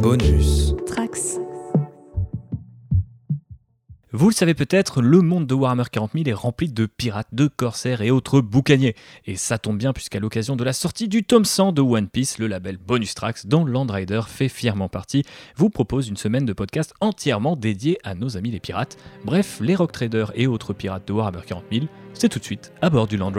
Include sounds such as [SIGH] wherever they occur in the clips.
Bonus. Trax. Vous le savez peut-être, le monde de Warhammer 40 000 est rempli de pirates, de corsaires et autres boucaniers. Et ça tombe bien puisqu'à l'occasion de la sortie du tome 100 de One Piece, le label Bonus Tracks, dont Land Rider fait fièrement partie, vous propose une semaine de podcast entièrement dédiée à nos amis les pirates. Bref, les rock traders et autres pirates de Warhammer 40 000, c'est tout de suite à bord du Land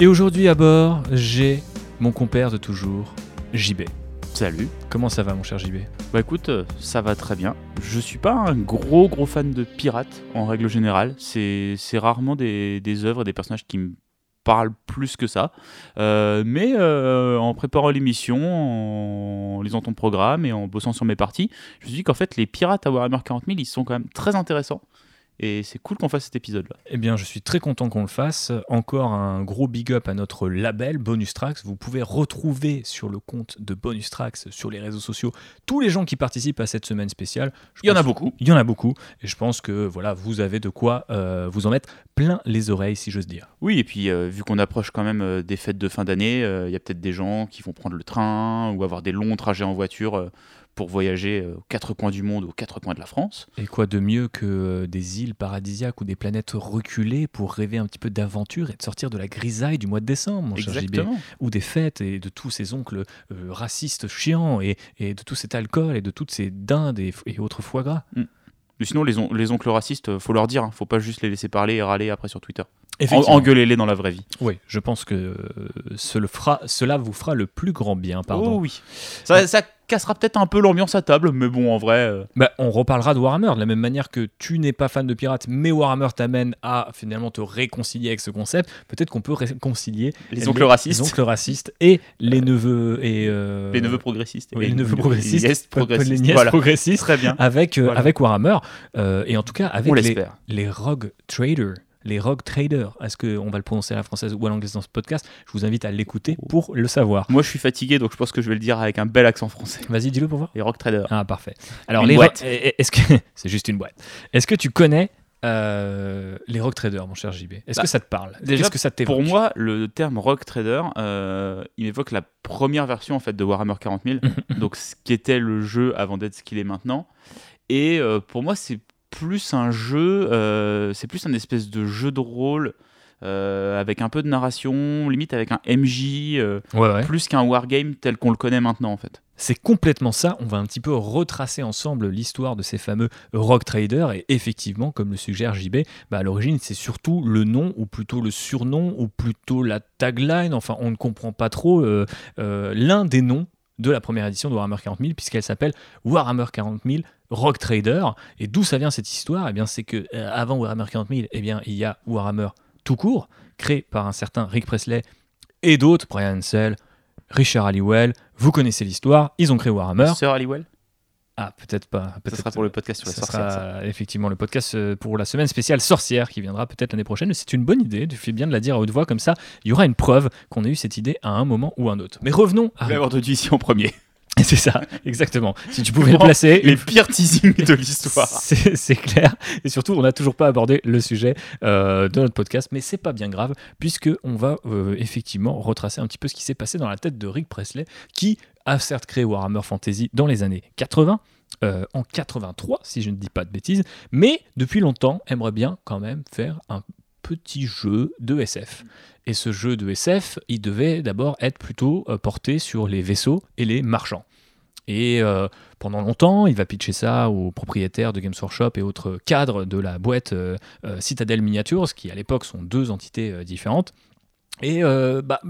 Et aujourd'hui à bord, j'ai mon compère de toujours, JB. Salut. Comment ça va mon cher JB Bah écoute, euh, ça va très bien. Je suis pas un gros gros fan de pirates en règle générale. C'est c'est rarement des, des œuvres et des personnages qui me parlent plus que ça. Euh, mais euh, en préparant l'émission, en lisant ton programme et en bossant sur mes parties, je me suis dit qu'en fait les pirates à Warhammer 40 000, ils sont quand même très intéressants. Et c'est cool qu'on fasse cet épisode-là. Eh bien, je suis très content qu'on le fasse. Encore un gros big up à notre label Bonus Tracks. Vous pouvez retrouver sur le compte de Bonus Tracks sur les réseaux sociaux tous les gens qui participent à cette semaine spéciale. Je Il y en a beaucoup. Il y en a beaucoup. Et je pense que voilà, vous avez de quoi euh, vous en mettre plein les oreilles, si j'ose dire. Oui, et puis euh, vu qu'on approche quand même euh, des fêtes de fin d'année, il y a peut-être des gens qui vont prendre le train ou avoir des longs trajets en voiture pour voyager euh, aux quatre coins du monde, aux quatre coins de la France. Et quoi de mieux que euh, des îles paradisiaques ou des planètes reculées pour rêver un petit peu d'aventure et de sortir de la grisaille du mois de décembre, mon cher JB Exactement. ou des fêtes et de tous ces oncles euh, racistes chiants et, et de tout cet alcool et de toutes ces dindes et, et autres foie gras. Mais sinon, les, on- les oncles racistes, faut leur dire, hein, faut pas juste les laisser parler et râler après sur Twitter. Engueulez-les dans la vraie vie. Oui, je pense que euh, ce le fera, cela vous fera le plus grand bien. Pardon. Oh oui. Ça, ça cassera peut-être un peu l'ambiance à table, mais bon, en vrai. euh, Bah, on reparlera de Warhammer de la même manière que tu n'es pas fan de pirates, mais Warhammer t'amène à finalement te réconcilier avec ce concept. Peut-être qu'on peut réconcilier les oncles racistes, les oncles racistes et les neveux et euh, les neveux progressistes. oui, les neveux progressistes, Les nièces progressistes. les nièces Voilà. progressistes Très bien. avec euh, Voilà. avec Warhammer euh, et en tout cas avec les, les rogue traders. Les rogue traders, est-ce qu'on va le prononcer à la française ou à l'anglaise dans ce podcast? Je vous invite à l'écouter pour le savoir. Moi, je suis fatigué, donc je pense que je vais le dire avec un bel accent français. Vas-y, dis-le pour voir. Les rock traders. Ah, parfait. Alors, Une les boîte. eh, eh, Est-ce que [LAUGHS] c'est juste une boîte Est-ce que tu connais euh, les rock traders, mon cher JB Est-ce Bah, que ça te parle? déjà, que ça Pour moi, le terme rock trader, euh, il évoque la première version en fait de Warhammer 40 000, [LAUGHS] donc ce qui était le jeu avant d'être ce qu'il est maintenant. Et euh, pour moi, c'est plus un jeu, euh, c'est plus un espèce de jeu de rôle euh, avec un peu de narration, limite avec un MJ, euh, Ouais, ouais. plus qu'un wargame tel qu'on le connaît maintenant en fait. C'est complètement ça. On va un petit peu retracer ensemble l'histoire de ces fameux rock traders. Et effectivement, comme le suggère JB, bah, à l'origine, c'est surtout le nom, ou plutôt le surnom, ou plutôt la tagline. Enfin, on ne comprend pas trop euh, l'un des noms de la première édition de Warhammer 40 000, puisqu'elle s'appelle Warhammer 40 000 Rock Trader. Et d'où ça vient cette histoire? Eh bien, c'est que euh, avant Warhammer 40 000, eh bien, il y a Warhammer tout court, créé par un certain Rick Presley et d'autres, Brian Ansell, Richard Halliwell. Vous connaissez l'histoire. Ils ont créé Warhammer. Sir Halliwell? Ah, peut-être pas. Peut-être sera pour le podcast sur la ça sorcière. sera ça. effectivement le podcast euh, pour la semaine spéciale sorcière qui viendra peut-être l'année prochaine. C'est une bonne idée. Tu fais bien de la dire à haute voix comme ça. Il y aura une preuve qu'on a eu cette idée à un moment ou un autre. Mais revenons. À... entendu ici en premier. [LAUGHS] c'est ça, exactement. Si tu pouvais le placer. Les pires teasings de l'histoire. [LAUGHS] C'est clair. Et surtout, on n'a toujours pas abordé le sujet euh, de notre podcast, mais c'est pas bien grave, puisque on va euh, effectivement retracer un petit peu ce qui s'est passé dans la tête de Rick Presley, qui a certes créé Warhammer Fantasy dans les années 80. euh, en 83, si je ne dis pas de bêtises, mais depuis longtemps aimerait bien quand même faire un petit jeu de SF. Et ce jeu de SF, il devait d'abord être plutôt porté sur les vaisseaux et les marchands. Et euh, pendant longtemps, il va pitcher ça aux propriétaires de Games Workshop et autres cadres de la boîte euh, euh, Citadel Miniatures, qui à l'époque sont deux entités différentes. Et euh, bah,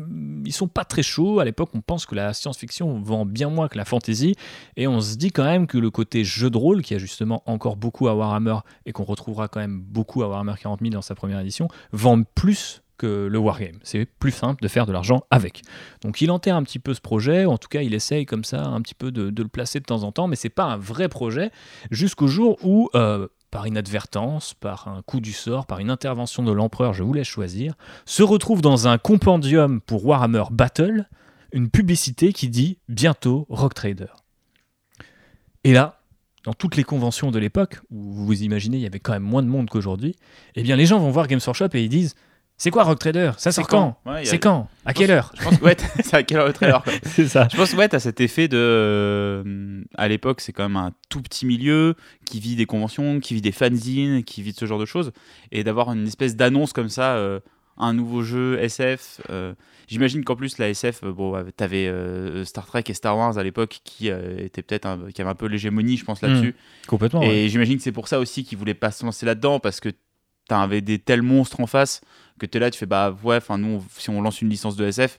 ils sont pas très chauds. À l'époque, on pense que la science-fiction vend bien moins que la fantasy. Et on se dit quand même que le côté jeu de rôle, qui a justement encore beaucoup à Warhammer et qu'on retrouvera quand même beaucoup à Warhammer 40 000 dans sa première édition, vend plus que le Wargame. C'est plus simple de faire de l'argent avec. Donc il enterre un petit peu ce projet, ou en tout cas il essaye comme ça un petit peu de, le placer de temps en temps, mais c'est pas un vrai projet, jusqu'au jour où euh, par inadvertance, par un coup du sort, par une intervention de l'empereur, je vous laisse choisir, se retrouve dans un compendium pour Warhammer Battle, une publicité qui dit bientôt Rock Trader. Et là, dans toutes les conventions de l'époque, où vous imaginez il y avait quand même moins de monde qu'aujourd'hui, eh bien les gens vont voir Games Workshop et ils disent c'est quoi Rock Trader? Ça sort quand, Ouais, C'est quand? À quelle heure? Je pense que ouais, [LAUGHS] c'est à quelle heure le trailer. [LAUGHS] C'est ça. Je pense que ouais, t'as cet effet de. euh, à l'époque, c'est quand même un tout petit milieu qui vit des conventions, qui vit des fanzines, qui vit de ce genre de choses. Et d'avoir une espèce d'annonce comme ça, euh, un nouveau jeu SF. euh, J'imagine qu'en plus, la SF, bon, t'avais euh, Star Trek et Star Wars à l'époque qui euh, étaient peut-être un- qui avaient un peu l'hégémonie, je pense, là-dessus. Complètement. Et ouais. j'imagine que c'est pour ça aussi qu'ils voulaient pas se lancer là-dedans parce que t'avais des tels monstres en face que t'es là, tu fais bah ouais, enfin nous, si on lance une licence de SF,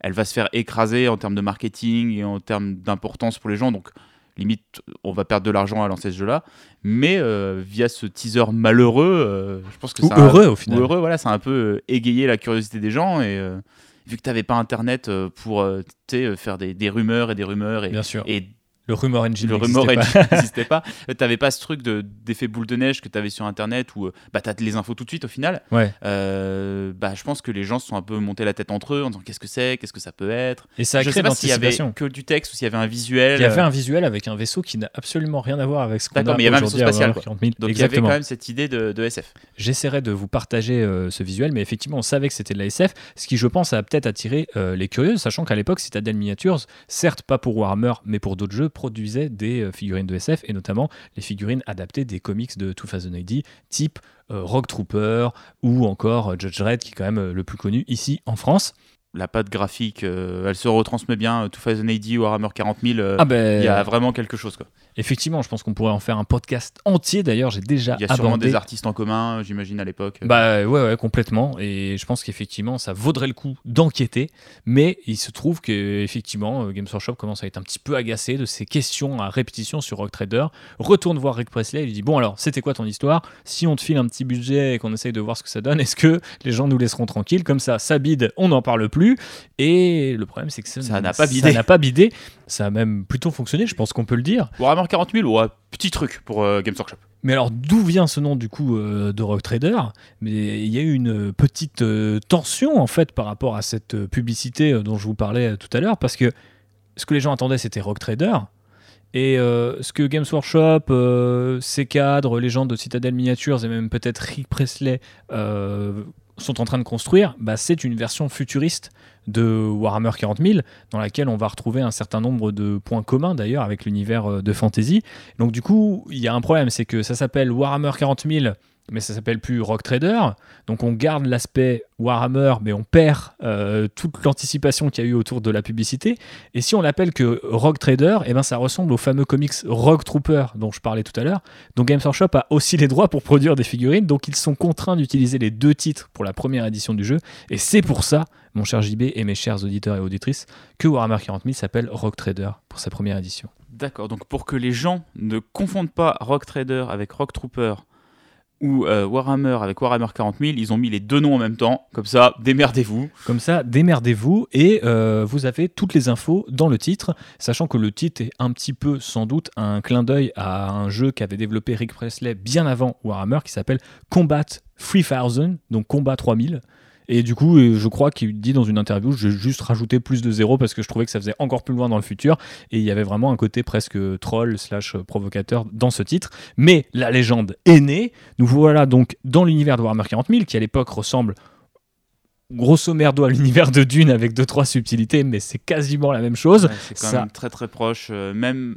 elle va se faire écraser en termes de marketing et en termes d'importance pour les gens. Donc limite, on va perdre de l'argent à lancer ce jeu-là. Mais euh, via ce teaser malheureux, euh, je pense que Ou ça a- heureux au ou final. heureux, voilà, ça a un peu euh, égayé la curiosité des gens et euh, vu que t'avais pas internet pour tu faire des, des rumeurs et des rumeurs et, Bien sûr. et le rumor engine. le n'existait rumor pas. engine [LAUGHS] n'existait pas. Euh, T'avais pas ce truc de- d'effet boule de neige que t'avais sur internet où euh, bah, t'as les infos tout de suite au final. Ouais. Euh, bah, je pense que les gens se sont un peu montés la tête entre eux en disant qu'est-ce que c'est, qu'est-ce que ça peut être? Et ça a je créé sais pas s'il y avait que du texte ou s'il y avait un visuel. Il y avait un visuel avec un vaisseau qui n'a absolument rien à voir avec ce qu'on a D'accord, mais il y avait un vaisseau spatial, Warhammer 40 000. Donc il y avait quand même cette idée de, de SF. J'essaierai de vous partager euh, ce visuel, mais effectivement, on savait que c'était de la SF, ce qui, je pense, a peut-être attiré euh, les curieux, sachant qu'à l'époque, Citadel Miniatures, certes pas pour Warhammer, mais pour d'autres jeux, produisait des euh, figurines de SF, et notamment les figurines adaptées des comics de 2000 AD, type euh, Rogue Trooper ou encore euh, Judge Dredd, qui est quand même euh, le plus connu ici en France. La patte graphique, euh, elle se retransmet bien. 2000 AD, Warhammer 40 000, euh, Ah ben, il y a vraiment quelque chose. Quoi. Effectivement, je pense qu'on pourrait en faire un podcast entier. D'ailleurs, j'ai déjà Il y a sûrement abordé des artistes en commun, j'imagine, à l'époque. Bah ouais, ouais, complètement. Et je pense qu'effectivement, ça vaudrait le coup d'enquêter. Mais il se trouve que effectivement, euh, Games Workshop commence à être un petit peu agacé de ces questions à répétition sur Rock Trader. Retourne voir Rick Presley et lui dit bon alors, c'était quoi ton histoire? Si on te file un petit budget et qu'on essaye de voir ce que ça donne, est-ce que les gens nous laisseront tranquilles? Comme ça, ça bide, on n'en parle plus. Et le problème, c'est que Ça n'a pas bidé. Ça n'a pas bidé. Ça a même plutôt fonctionné, je pense qu'on peut le dire. Warhammer 40 000, ouais, petit truc pour euh, Games Workshop. Mais alors, d'où vient ce nom du coup euh, de Rock Trader? Mais il y a eu une petite euh, tension en fait par rapport à cette publicité dont je vous parlais tout à l'heure, parce que ce que les gens attendaient c'était Rock Trader. Et ce que Games Workshop, ses cadres, les gens de Citadel Miniatures et même peut-être Rick Presley sont en train de construire, bah, c'est une version futuriste de Warhammer 40 000, dans laquelle on va retrouver un certain nombre de points communs d'ailleurs avec l'univers euh, de fantasy. Donc du coup, il y a un problème, c'est que ça s'appelle Warhammer 40 000, mais ça s'appelle plus Rock Trader. Donc on garde l'aspect Warhammer, mais on perd euh, toute l'anticipation qu'il y a eu autour de la publicité. Et si on l'appelle que Rock Trader, eh ben ça ressemble au fameux comics Rogue Trooper dont je parlais tout à l'heure. Donc Games Workshop a aussi les droits pour produire des figurines, donc ils sont contraints d'utiliser les deux titres pour la première édition du jeu. Et c'est pour ça, mon cher JB et mes chers auditeurs et auditrices, que Warhammer 40 000 s'appelle Rock Trader pour sa première édition. D'accord, donc pour que les gens ne confondent pas Rock Trader avec Rock Trooper ou euh, Warhammer avec Warhammer 40 000, ils ont mis les deux noms en même temps. Comme ça, démerdez-vous. Comme ça, démerdez-vous et euh, vous avez toutes les infos dans le titre, sachant que le titre est un petit peu, sans doute, un clin d'œil à un jeu qu'avait développé Rick Presley bien avant Warhammer qui s'appelle Combat 3000, donc Combat 3000. Et du coup, euh, je crois qu'il dit dans une interview, j'ai juste rajouté plus de zéro parce que je trouvais que ça faisait encore plus loin dans le futur. Et il y avait vraiment un côté presque troll slash provocateur dans ce titre. Mais la légende est née. Nous voilà donc dans l'univers de Warhammer 40 000, qui à l'époque ressemble grosso merdo à l'univers de Dune avec deux trois subtilités, mais c'est quasiment la même chose. Ouais, c'est quand Ça- même très très proche. euh, même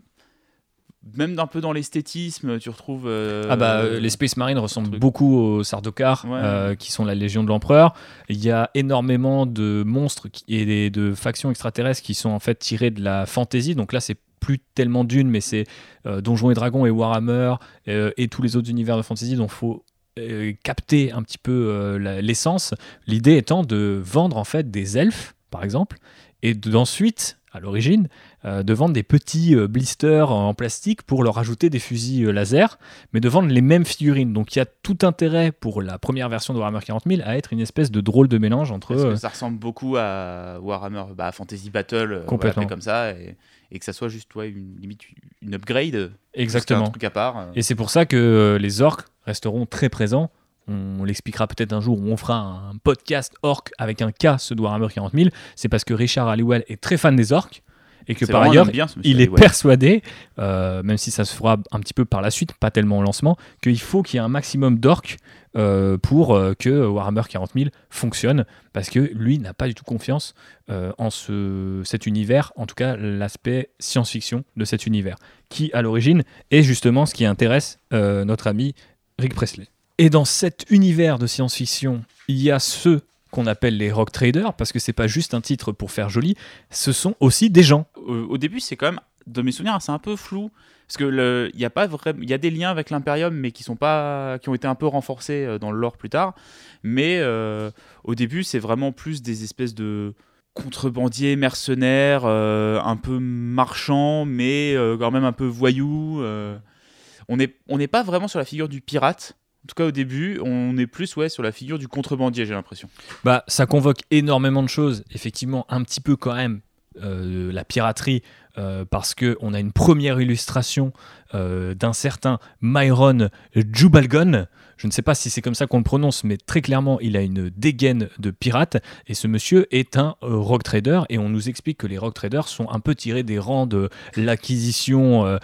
même d'un peu dans l'esthétisme, tu retrouves. euh, Ah bah euh, les Space Marines ressemblent beaucoup aux Sardaukar, Ouais. euh, qui sont la Légion de l'Empereur. Il y a énormément de monstres qui- et de factions extraterrestres qui sont en fait tirés de la fantasy. Donc là c'est plus tellement Dune, mais c'est euh, Donjons et Dragons et Warhammer et tous les autres univers de fantasy dont il faut capter un petit peu l'essence. L'idée étant de vendre en fait des elfes, par exemple, et d'ensuite à l'origine euh, de vendre des petits euh, blisters en plastique pour leur ajouter des fusils euh, laser, mais de vendre les mêmes figurines. Donc il y a tout intérêt pour la première version de Warhammer 40 000 à être une espèce de drôle de mélange entre. Parce que euh, ça ressemble beaucoup à Warhammer bah, Fantasy Battle, Complètement. comme ça, et, et que ça soit juste ouais, une, limite une upgrade. un exactement. truc à part. Et c'est pour ça que les orques resteront très présents. On l'expliquera peut-être un jour où on fera un podcast orc avec un K, ce de Warhammer 40 000. C'est parce que Richard Halliwell est très fan des orques et que par ailleurs, bien, il est persuadé, euh, même si ça se fera un petit peu par la suite, pas tellement au lancement, qu'il faut qu'il y ait un maximum d'orques euh, pour euh, que Warhammer 40 000 fonctionne, parce que lui n'a pas du tout confiance euh, en ce, cet univers, en tout cas l'aspect science-fiction de cet univers, qui à l'origine est justement ce qui intéresse notre ami Rick Presley. Et dans cet univers de science-fiction, il y a ceux qu'on appelle les rock traders, parce que c'est pas juste un titre pour faire joli, ce sont aussi des gens. au, début, c'est quand même, de mes souvenirs, c'est un peu flou. Parce que il y a y a des liens avec l'Imperium, mais qui sont pas, qui ont été un peu renforcés euh, dans le lore plus tard. Mais euh, au début, c'est vraiment plus des espèces de contrebandiers, mercenaires, euh, un peu marchands, mais quand même un peu voyous. On n'est on n'est pas vraiment sur la figure du pirate. En tout cas, au début, on est plus ouais, sur la figure du contrebandier, j'ai l'impression. Bah, ça convoque énormément de choses, effectivement, un petit peu quand même euh, la piraterie, euh, parce que on a une première illustration euh, d'un certain Myron Jubalgon. Je ne sais pas si c'est comme ça qu'on le prononce, mais très clairement, il a une dégaine de pirate. Et ce monsieur est un rock trader. Et on nous explique que les rock traders sont un peu tirés des rangs de l'acquisition.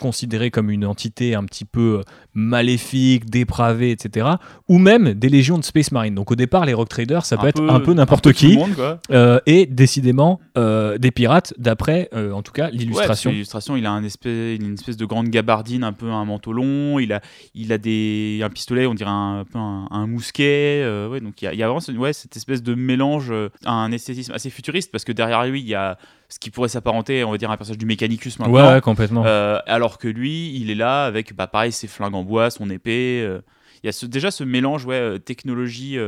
Considérée comme une entité un petit peu euh, maléfique, dépravée, etc. Ou même des légions de Space Marine. Donc au départ, les rock traders, ça peut être un peu n'importe qui. monde. Euh, et décidément euh, des pirates, d'après euh, en tout cas Ouais, l'illustration. L'illustration, il a un espèce, il a une espèce de grande gabardine, un peu un manteau long. Il a, il a des, un pistolet, on dirait un, peu un, un mousquet. euh, ouais, donc il y a, il y a vraiment ce- ouais, cette espèce de mélange, euh, un esthétisme assez futuriste, parce que derrière lui, il y a ce qui pourrait s'apparenter, on va dire, à un personnage du Mechanicus maintenant. ouais, ouais, complètement. Euh, alors que lui, il est là avec, bah, pareil, ses flingues en bois, son épée. euh. Il y a ce- déjà ce mélange, ouais, euh, technologie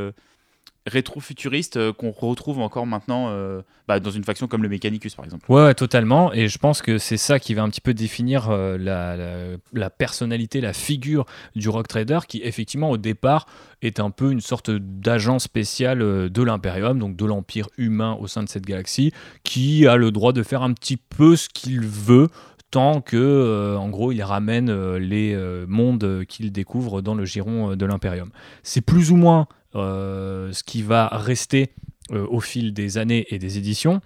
rétro-futuriste euh, qu'on retrouve encore maintenant euh, bah, dans une faction comme le Mechanicus, par exemple. Ouais, totalement. Et je pense que c'est ça qui va un petit peu définir euh, la, personnalité, la figure du rock trader, qui effectivement au départ est un peu une sorte d'agent spécial de l'Imperium, donc de l'Empire humain au sein de cette galaxie, qui a le droit de faire un petit peu ce qu'il veut tant que, en gros, il ramène les mondes qu'il découvre dans le giron de l'Imperium. C'est plus ou moins ce qui va rester euh, au fil des années et des éditions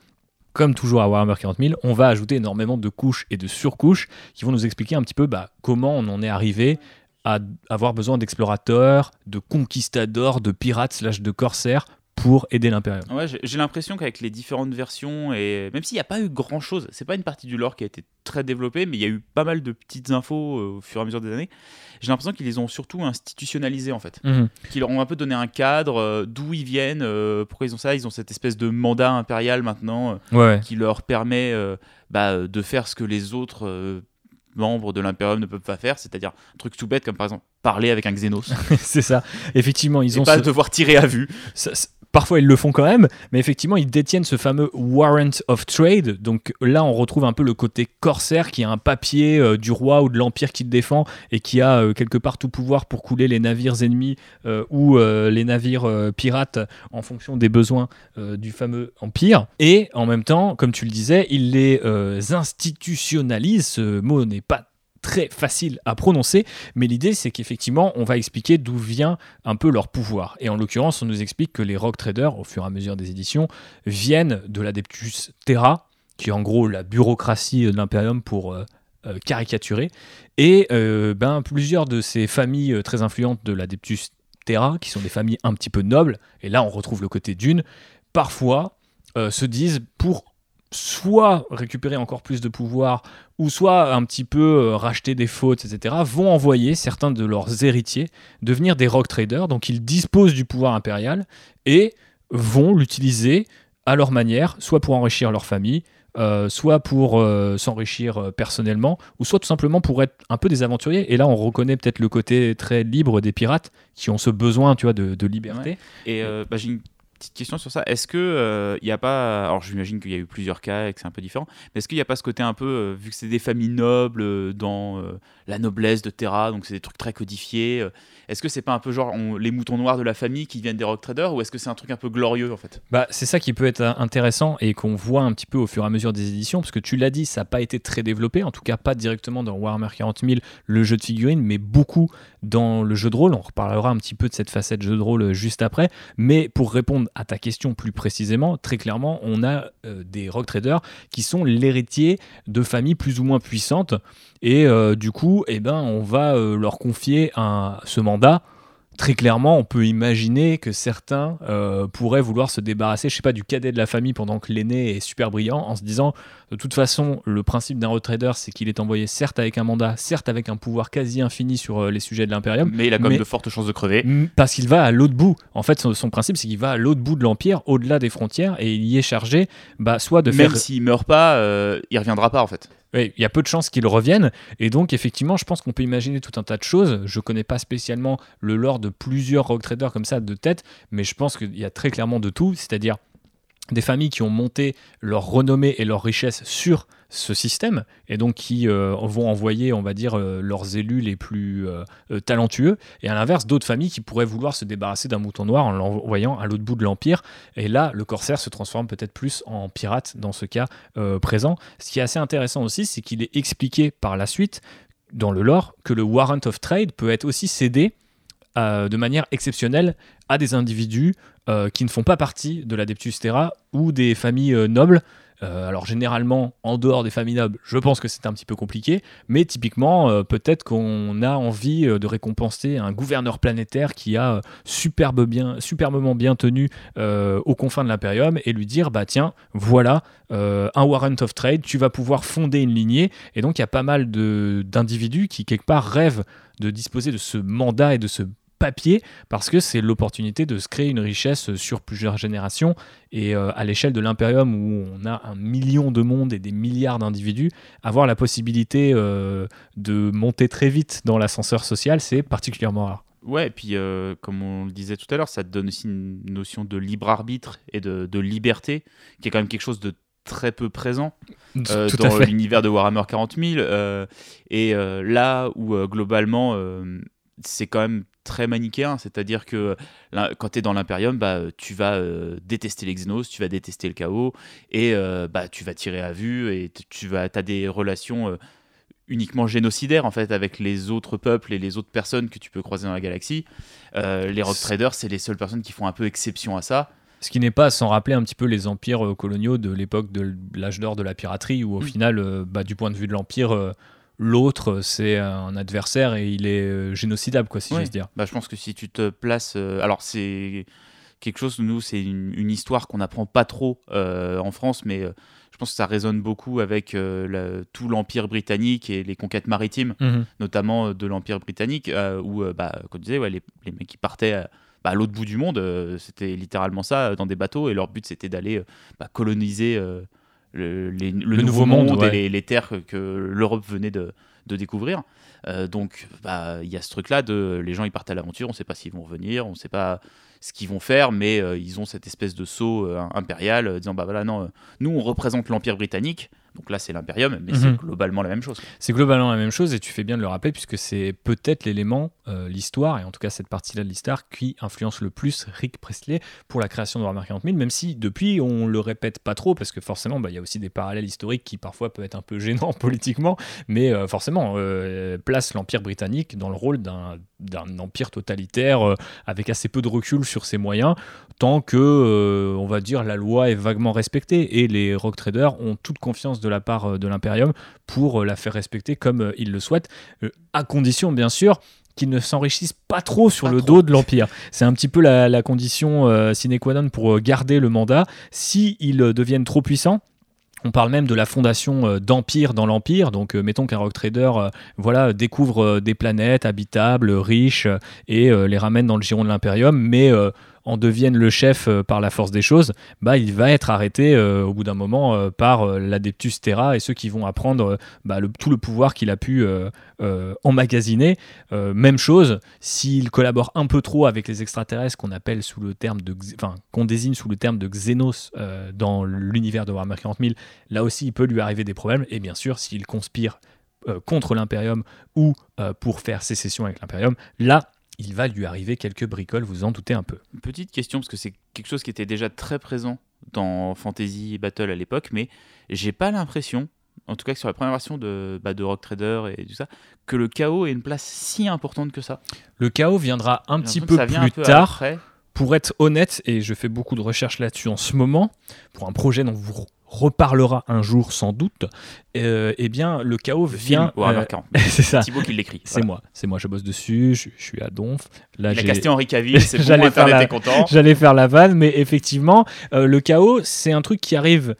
comme toujours à Warhammer 40 000, on va ajouter énormément de couches et de surcouches qui vont nous expliquer un petit peu bah, comment on en est arrivé à avoir besoin d'explorateurs, de conquistadors, de pirates slash de corsaires pour aider l'Imperium. Ouais, j'ai j'ai l'impression qu'avec les différentes versions, et même s'il n'y a pas eu grand chose, c'est pas une partie du lore qui a été très développée, mais il y a eu pas mal de petites infos euh, au fur et à mesure des années. J'ai l'impression qu'ils les ont surtout institutionnalisés en fait. Qu'ils leur ont un peu donné un cadre, euh, d'où ils viennent, euh, pourquoi ils ont ça. Ils ont cette espèce de mandat impérial maintenant euh, Ouais, qui leur permet bah, de faire ce que les autres. membres de l'impérium ne peuvent pas faire, c'est-à-dire un truc tout bête comme par exemple parler avec un Xenos [LAUGHS] c'est ça. Effectivement, ils et ont pas ce- devoir tirer à vue. ça- ça- Parfois, ils le font quand même, mais effectivement, ils détiennent ce fameux warrant of trade. Donc là, on retrouve un peu le côté corsaire qui a un papier euh, du roi ou de l'empire qui te défend et qui a euh, quelque part tout pouvoir pour couler les navires ennemis euh, ou les navires pirates en fonction des besoins du fameux empire. Et en même temps, comme tu le disais, ils les institutionnalisent. Ce mot n'est pas très facile à prononcer, mais l'idée c'est qu'effectivement on va expliquer d'où vient un peu leur pouvoir. Et en l'occurrence, on nous explique que les rock traders, au fur et à mesure des éditions, viennent de l'Adeptus Terra, qui est en gros la bureaucratie de l'Imperium pour euh, euh, caricaturer. Et euh, ben, plusieurs de ces familles très influentes de l'Adeptus Terra, qui sont des familles un petit peu nobles, et là on retrouve le côté d'une, parfois se disent pour soit récupérer encore plus de pouvoir, ou soit un petit peu euh, racheter des fautes, etc., vont envoyer certains de leurs héritiers devenir des rock traders. Donc ils disposent du pouvoir impérial et vont l'utiliser à leur manière, soit pour enrichir leur famille, euh, soit pour euh, s'enrichir personnellement, ou soit tout simplement pour être un peu des aventuriers. Et là, on reconnaît peut-être le côté très libre des pirates qui ont ce besoin, tu vois, de, liberté. Et bah, petite question sur ça. Est-ce que il n'y a pas. Alors, j'imagine qu'il y a eu plusieurs cas et que c'est un peu différent. Mais est-ce qu'il n'y a pas ce côté un peu. vu que c'est des familles nobles dans la noblesse de Terra, donc c'est des trucs très codifiés. est-ce que c'est pas un peu genre les moutons noirs de la famille qui viennent des rock traders ou est-ce que c'est un truc un peu glorieux en fait? Bah, c'est ça qui peut être intéressant et qu'on voit un petit peu au fur et à mesure des éditions, parce que tu l'as dit, ça n'a pas été très développé, en tout cas pas directement dans Warhammer 40 000, le jeu de figurines, mais beaucoup dans le jeu de rôle. On reparlera un petit peu de cette facette jeu de rôle euh, juste après. Mais pour répondre à ta question plus précisément, très clairement, on a euh, des rock traders qui sont l'héritier de familles plus ou moins puissantes. Et euh, du coup, eh ben, on va leur confier un, ce mandat très clairement, on peut imaginer que certains euh, pourraient vouloir se débarrasser, je sais pas, du cadet de la famille pendant que l'aîné est super brillant, en se disant, de toute façon, le principe d'un trader, c'est qu'il est envoyé certes avec un mandat, certes avec un pouvoir quasi infini sur euh, les sujets de l'impérium, mais il a quand même de fortes chances de crever. Parce qu'il va à l'autre bout. En fait, son, principe, c'est qu'il va à l'autre bout de l'empire, au-delà des frontières, et il y est chargé, bah, soit de faire. Même s'il meurt pas, euh, il reviendra pas en fait il y a peu de chances qu'ils reviennent. Et donc, effectivement, je pense qu'on peut imaginer tout un tas de choses. Je connais pas spécialement le lore de plusieurs rock traders comme ça de tête, mais je pense qu'il y a très clairement de tout. C'est-à-dire des familles qui ont monté leur renommée et leur richesse sur ce système et donc qui euh, vont envoyer, on va dire, euh, leurs élus les plus euh, talentueux, et à l'inverse, d'autres familles qui pourraient vouloir se débarrasser d'un mouton noir en l'envoyant à l'autre bout de l'Empire. Et là, le corsaire se transforme peut-être plus en pirate dans ce cas présent. Ce qui est assez intéressant aussi, c'est qu'il est expliqué par la suite, dans le lore, que le warrant of trade peut être aussi cédé de manière exceptionnelle à des individus qui ne font pas partie de l'Adeptus Terra ou des familles nobles euh, alors généralement, en dehors des familles nobles, je pense que c'est un petit peu compliqué, mais typiquement, euh, peut-être qu'on a envie euh, de récompenser un gouverneur planétaire qui a superbe bien, superbement bien tenu aux confins de l'Imperium et lui dire, bah tiens, voilà un warrant of trade, tu vas pouvoir fonder une lignée. Et donc il y a pas mal d'individus qui quelque part rêvent de disposer de ce mandat et de ce papier parce que c'est l'opportunité de se créer une richesse sur plusieurs générations et euh, à l'échelle de l'impérium où on a un million de mondes et des milliards d'individus, avoir la possibilité euh, de monter très vite dans l'ascenseur social, c'est particulièrement rare. Ouais, et puis euh, comme on le disait tout à l'heure, ça te donne aussi une notion de libre arbitre et de, liberté, qui est quand même quelque chose de très peu présent dans l'univers de Warhammer 40 000. et là où globalement, c'est quand même très manichéen, c'est-à-dire que quand tu es dans l'Imperium, bah, tu vas euh, détester les Xenos, tu vas détester le chaos, et euh, bah, tu vas tirer à vue, et tu vas, as des relations euh, uniquement génocidaires en fait avec les autres peuples et les autres personnes que tu peux croiser dans la galaxie. les Rock Traders, c'est les seules personnes qui font un peu exception à ça. Ce qui n'est pas sans rappeler un petit peu les empires coloniaux de l'époque de l'âge d'or de la piraterie, où au mm. final, bah, du point de vue de l'empire, l'autre c'est un adversaire et il est euh, génocidable quoi si j'ose dire. Bah, je pense que si tu te places euh, alors c'est quelque chose nous c'est une, histoire qu'on n'apprend pas trop euh, en France mais je pense que ça résonne beaucoup avec tout l'empire britannique et les conquêtes maritimes mhm. notamment de l'empire britannique où bah comme tu disais ouais, les, les, mecs qui partaient bah, à l'autre bout du monde c'était littéralement ça dans des bateaux et leur but c'était d'aller bah, coloniser le, nouveau, monde, et les, terres que l'Europe venait de, découvrir. Euh, donc, bah, il y a ce truc-là de les gens ils partent à l'aventure, on ne sait pas s'ils vont revenir, on ne sait pas ce qu'ils vont faire, mais euh, ils ont cette espèce de saut euh, impérial, disant bah voilà non, nous on représente l'empire britannique, donc là, c'est l'Imperium, mais c'est mhm. globalement la même chose. C'est globalement la même chose, et tu fais bien de le rappeler, puisque c'est peut-être l'élément, euh, l'histoire, et en tout cas cette partie-là de l'histoire, qui influence le plus Rick Presley pour la création de Warhammer 40 000, même si depuis, on le répète pas trop, parce que forcément, bah, il y a aussi des parallèles historiques qui parfois peuvent être un peu gênants [LAUGHS] politiquement, mais euh, forcément, euh, place l'Empire britannique dans le rôle d'un empire totalitaire, avec assez peu de recul sur ses moyens, tant que, on va dire, la loi est vaguement respectée, et les rock traders ont toute confiance de la part euh, de l'Imperium pour euh, la faire respecter comme euh, il le souhaite, à condition bien sûr qu'ils ne s'enrichissent pas trop sur le dos de l'Empire. C'est un petit peu la, condition sine qua non pour garder le mandat. S'ils deviennent trop puissants, on parle même de la fondation d'empire dans l'empire. Donc, mettons qu'un rock trader, voilà, découvre des planètes habitables, riches, et les ramène dans le giron de l'impérium, mais en devienne le chef euh, par la force des choses, bah, il va être arrêté euh, au bout d'un moment euh, par l'Adeptus Terra et ceux qui vont apprendre bah, tout le pouvoir qu'il a pu emmagasiner. Même chose, s'il collabore un peu trop avec les extraterrestres qu'on appelle sous le terme de, enfin, qu'on désigne sous le terme de Xenos dans l'univers de Warhammer 40 000, là aussi il peut lui arriver des problèmes. Et bien sûr, s'il conspire contre l'Imperium ou pour faire sécession avec l'Imperium, là il va lui arriver quelques bricoles, vous en doutez un peu. Petite question, parce que c'est quelque chose qui était déjà très présent dans Fantasy Battle à l'époque, mais j'ai pas l'impression, en tout cas que sur la première version de, bah, de Rock Trader et tout ça, que le chaos ait une place si importante que ça. Le chaos viendra un petit peu plus un peu tard. après. Pour être honnête, et je fais beaucoup de recherches là-dessus en ce moment, pour un projet dont vous reparlera un jour sans doute, euh, eh bien le chaos Le vient... Warhammer euh, 40. [LAUGHS] c'est ça. Thibaut qui l'écrit. C'est moi, c'est moi, je bosse dessus, je, je suis à Donf. Là, Il a j'ai- casté Henri Cavill, [LAUGHS] c'est bon, Internet la- est content. [LAUGHS] J'allais faire la vanne, mais effectivement, euh, le chaos, c'est un truc qui arrive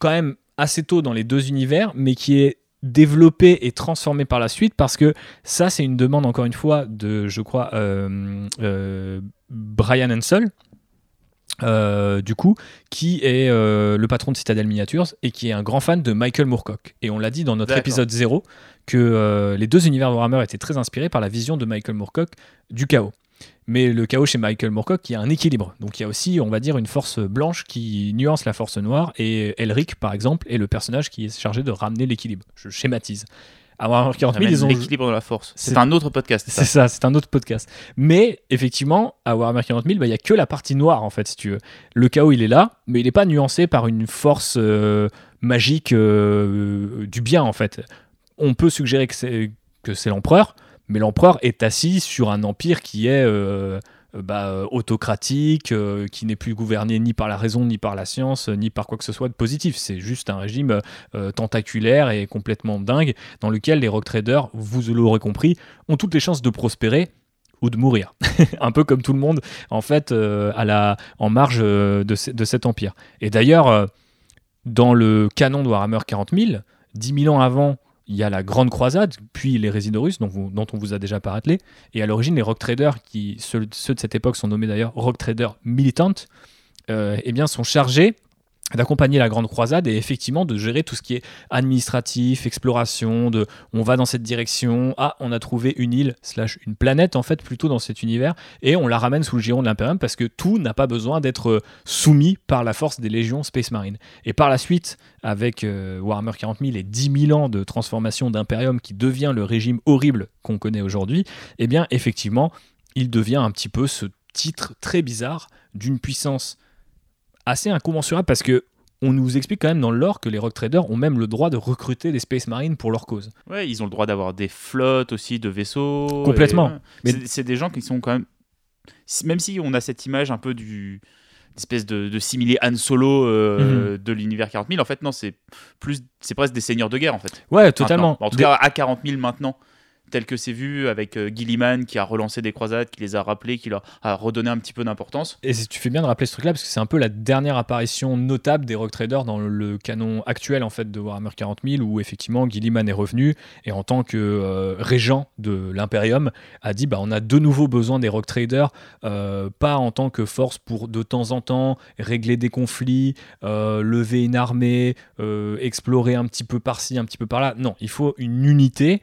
quand même assez tôt dans les deux univers, mais qui est développé et transformé par la suite parce que ça, c'est une demande encore une fois de, je crois, euh, Brian Ansel. Euh, du coup, qui est euh, le patron de Citadel Miniatures et qui est un grand fan de Michael Moorcock. Et on l'a dit dans notre épisode 0 que euh, les deux univers de Warhammer étaient très inspirés par la vision de Michael Moorcock du chaos. Mais le chaos chez Michael Moorcock, il y a un équilibre. Donc il y a aussi, on va dire, une force blanche qui nuance la force noire. Et Elric, par exemple, est le personnage qui est chargé de ramener l'équilibre. Je schématise. Warhammer 40 000, Ramène ils ont. l'équilibre de la force. C'est- un autre podcast. ça. C'est ça, c'est un autre podcast. Mais effectivement, à Warhammer 40 000, bah, il n'y a que la partie noire, en fait, si tu veux. Le chaos, il est là, mais il n'est pas nuancé par une force euh, magique euh, du bien, en fait. On peut suggérer que c'est, l'empereur, mais l'empereur est assis sur un empire qui est euh, bah, euh, autocratique, euh, qui n'est plus gouverné ni par la raison, ni par la science, ni par quoi que ce soit de positif. C'est juste un régime euh, tentaculaire et complètement dingue dans lequel les rock traders, vous l'aurez compris, ont toutes les chances de prospérer ou de mourir. [LAUGHS] un peu comme tout le monde, en fait, euh, en marge euh, de, ce- de cet empire. Et d'ailleurs, euh, dans le canon de Warhammer 40 000, 10 000 ans avant, il y a la Grande Croisade, puis les dont, vous- dont on vous a déjà parlé. Et à l'origine, les rock traders, qui, ceux, de cette époque sont nommés d'ailleurs rock traders militants, euh, eh bien, sont chargés d'accompagner la Grande Croisade et effectivement de gérer tout ce qui est administratif, exploration, de on va dans cette direction, ah on a trouvé une île slash une planète en fait plutôt dans cet univers et on la ramène sous le giron de l'Imperium parce que tout n'a pas besoin d'être euh, soumis par la force des légions Space Marine. Et par la suite, avec euh, Warhammer 40 000 et 10 000 ans de transformation d'Imperium qui devient le régime horrible qu'on connaît aujourd'hui, eh bien effectivement, il devient un petit peu ce titre très bizarre d'une puissance assez incommensurable parce que on nous explique quand même dans le lore que les rock traders ont même le droit de recruter des Space Marines pour leur cause. Ouais, ils ont le droit d'avoir des flottes aussi de vaisseaux. Complètement. et. Mais- C'est- des gens qui sont quand même. Même si on a cette image un peu du espèce de, de similé Han Solo euh, Mhm. de l'univers 40 000, en fait, non, c'est plus, c'est presque des seigneurs de guerre, en fait. Ouais, totalement. Maintenant. En tout Des- cas, à 40 000 maintenant, tel que c'est vu avec euh, Gilliman qui a relancé des croisades, qui les a rappelés, qui leur a redonné un petit peu d'importance. Et tu fais bien de rappeler ce truc-là parce que c'est un peu la dernière apparition notable des Rock Traders dans le canon actuel en fait de Warhammer 40 000 où effectivement Gilliman est revenu et en tant que euh, régent de l'Imperium a dit bah on a de nouveau besoin des Rock Traders euh, pas en tant que force pour de temps en temps régler des conflits, euh, lever une armée, explorer un petit peu par-ci, un petit peu par-là. Non, il faut une unité.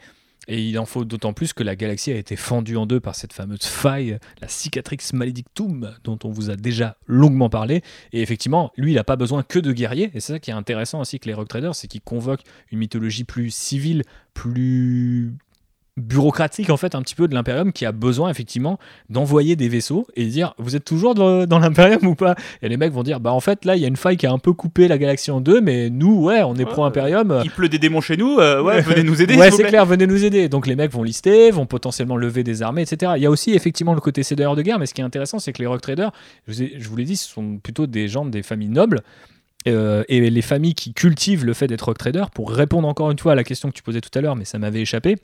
Et il en faut d'autant plus que la galaxie a été fendue en deux par cette fameuse faille, la cicatrix maledictum, dont on vous a déjà longuement parlé. Et effectivement, lui, il n'a pas besoin que de guerriers. Et c'est ça qui est intéressant aussi que les Rock Traders, c'est qu'ils convoquent une mythologie plus civile, plus bureaucratique en fait un petit peu de l'impérium qui a besoin effectivement d'envoyer des vaisseaux et dire vous êtes toujours dans, [LAUGHS] dans l'impérium ou pas? Et les mecs vont dire bah en fait là il y a une faille qui a un peu coupé la galaxie en deux mais nous ouais on est Ouais, pro impérium Il pleut des démons chez nous, euh, ouais, [LAUGHS] venez nous aider. Ouais, c'est clair, venez nous aider. Donc les mecs vont lister, vont potentiellement lever des armées, etc. Il y a aussi effectivement le côté cédeur de guerre, mais ce qui est intéressant, c'est que les rock traders, je vous, ai- je vous l'ai dit, ce sont plutôt des gens des familles nobles. Euh, et les familles qui cultivent le fait d'être rock trader, pour répondre encore une fois à la question que tu posais tout à l'heure, mais ça m'avait échappé,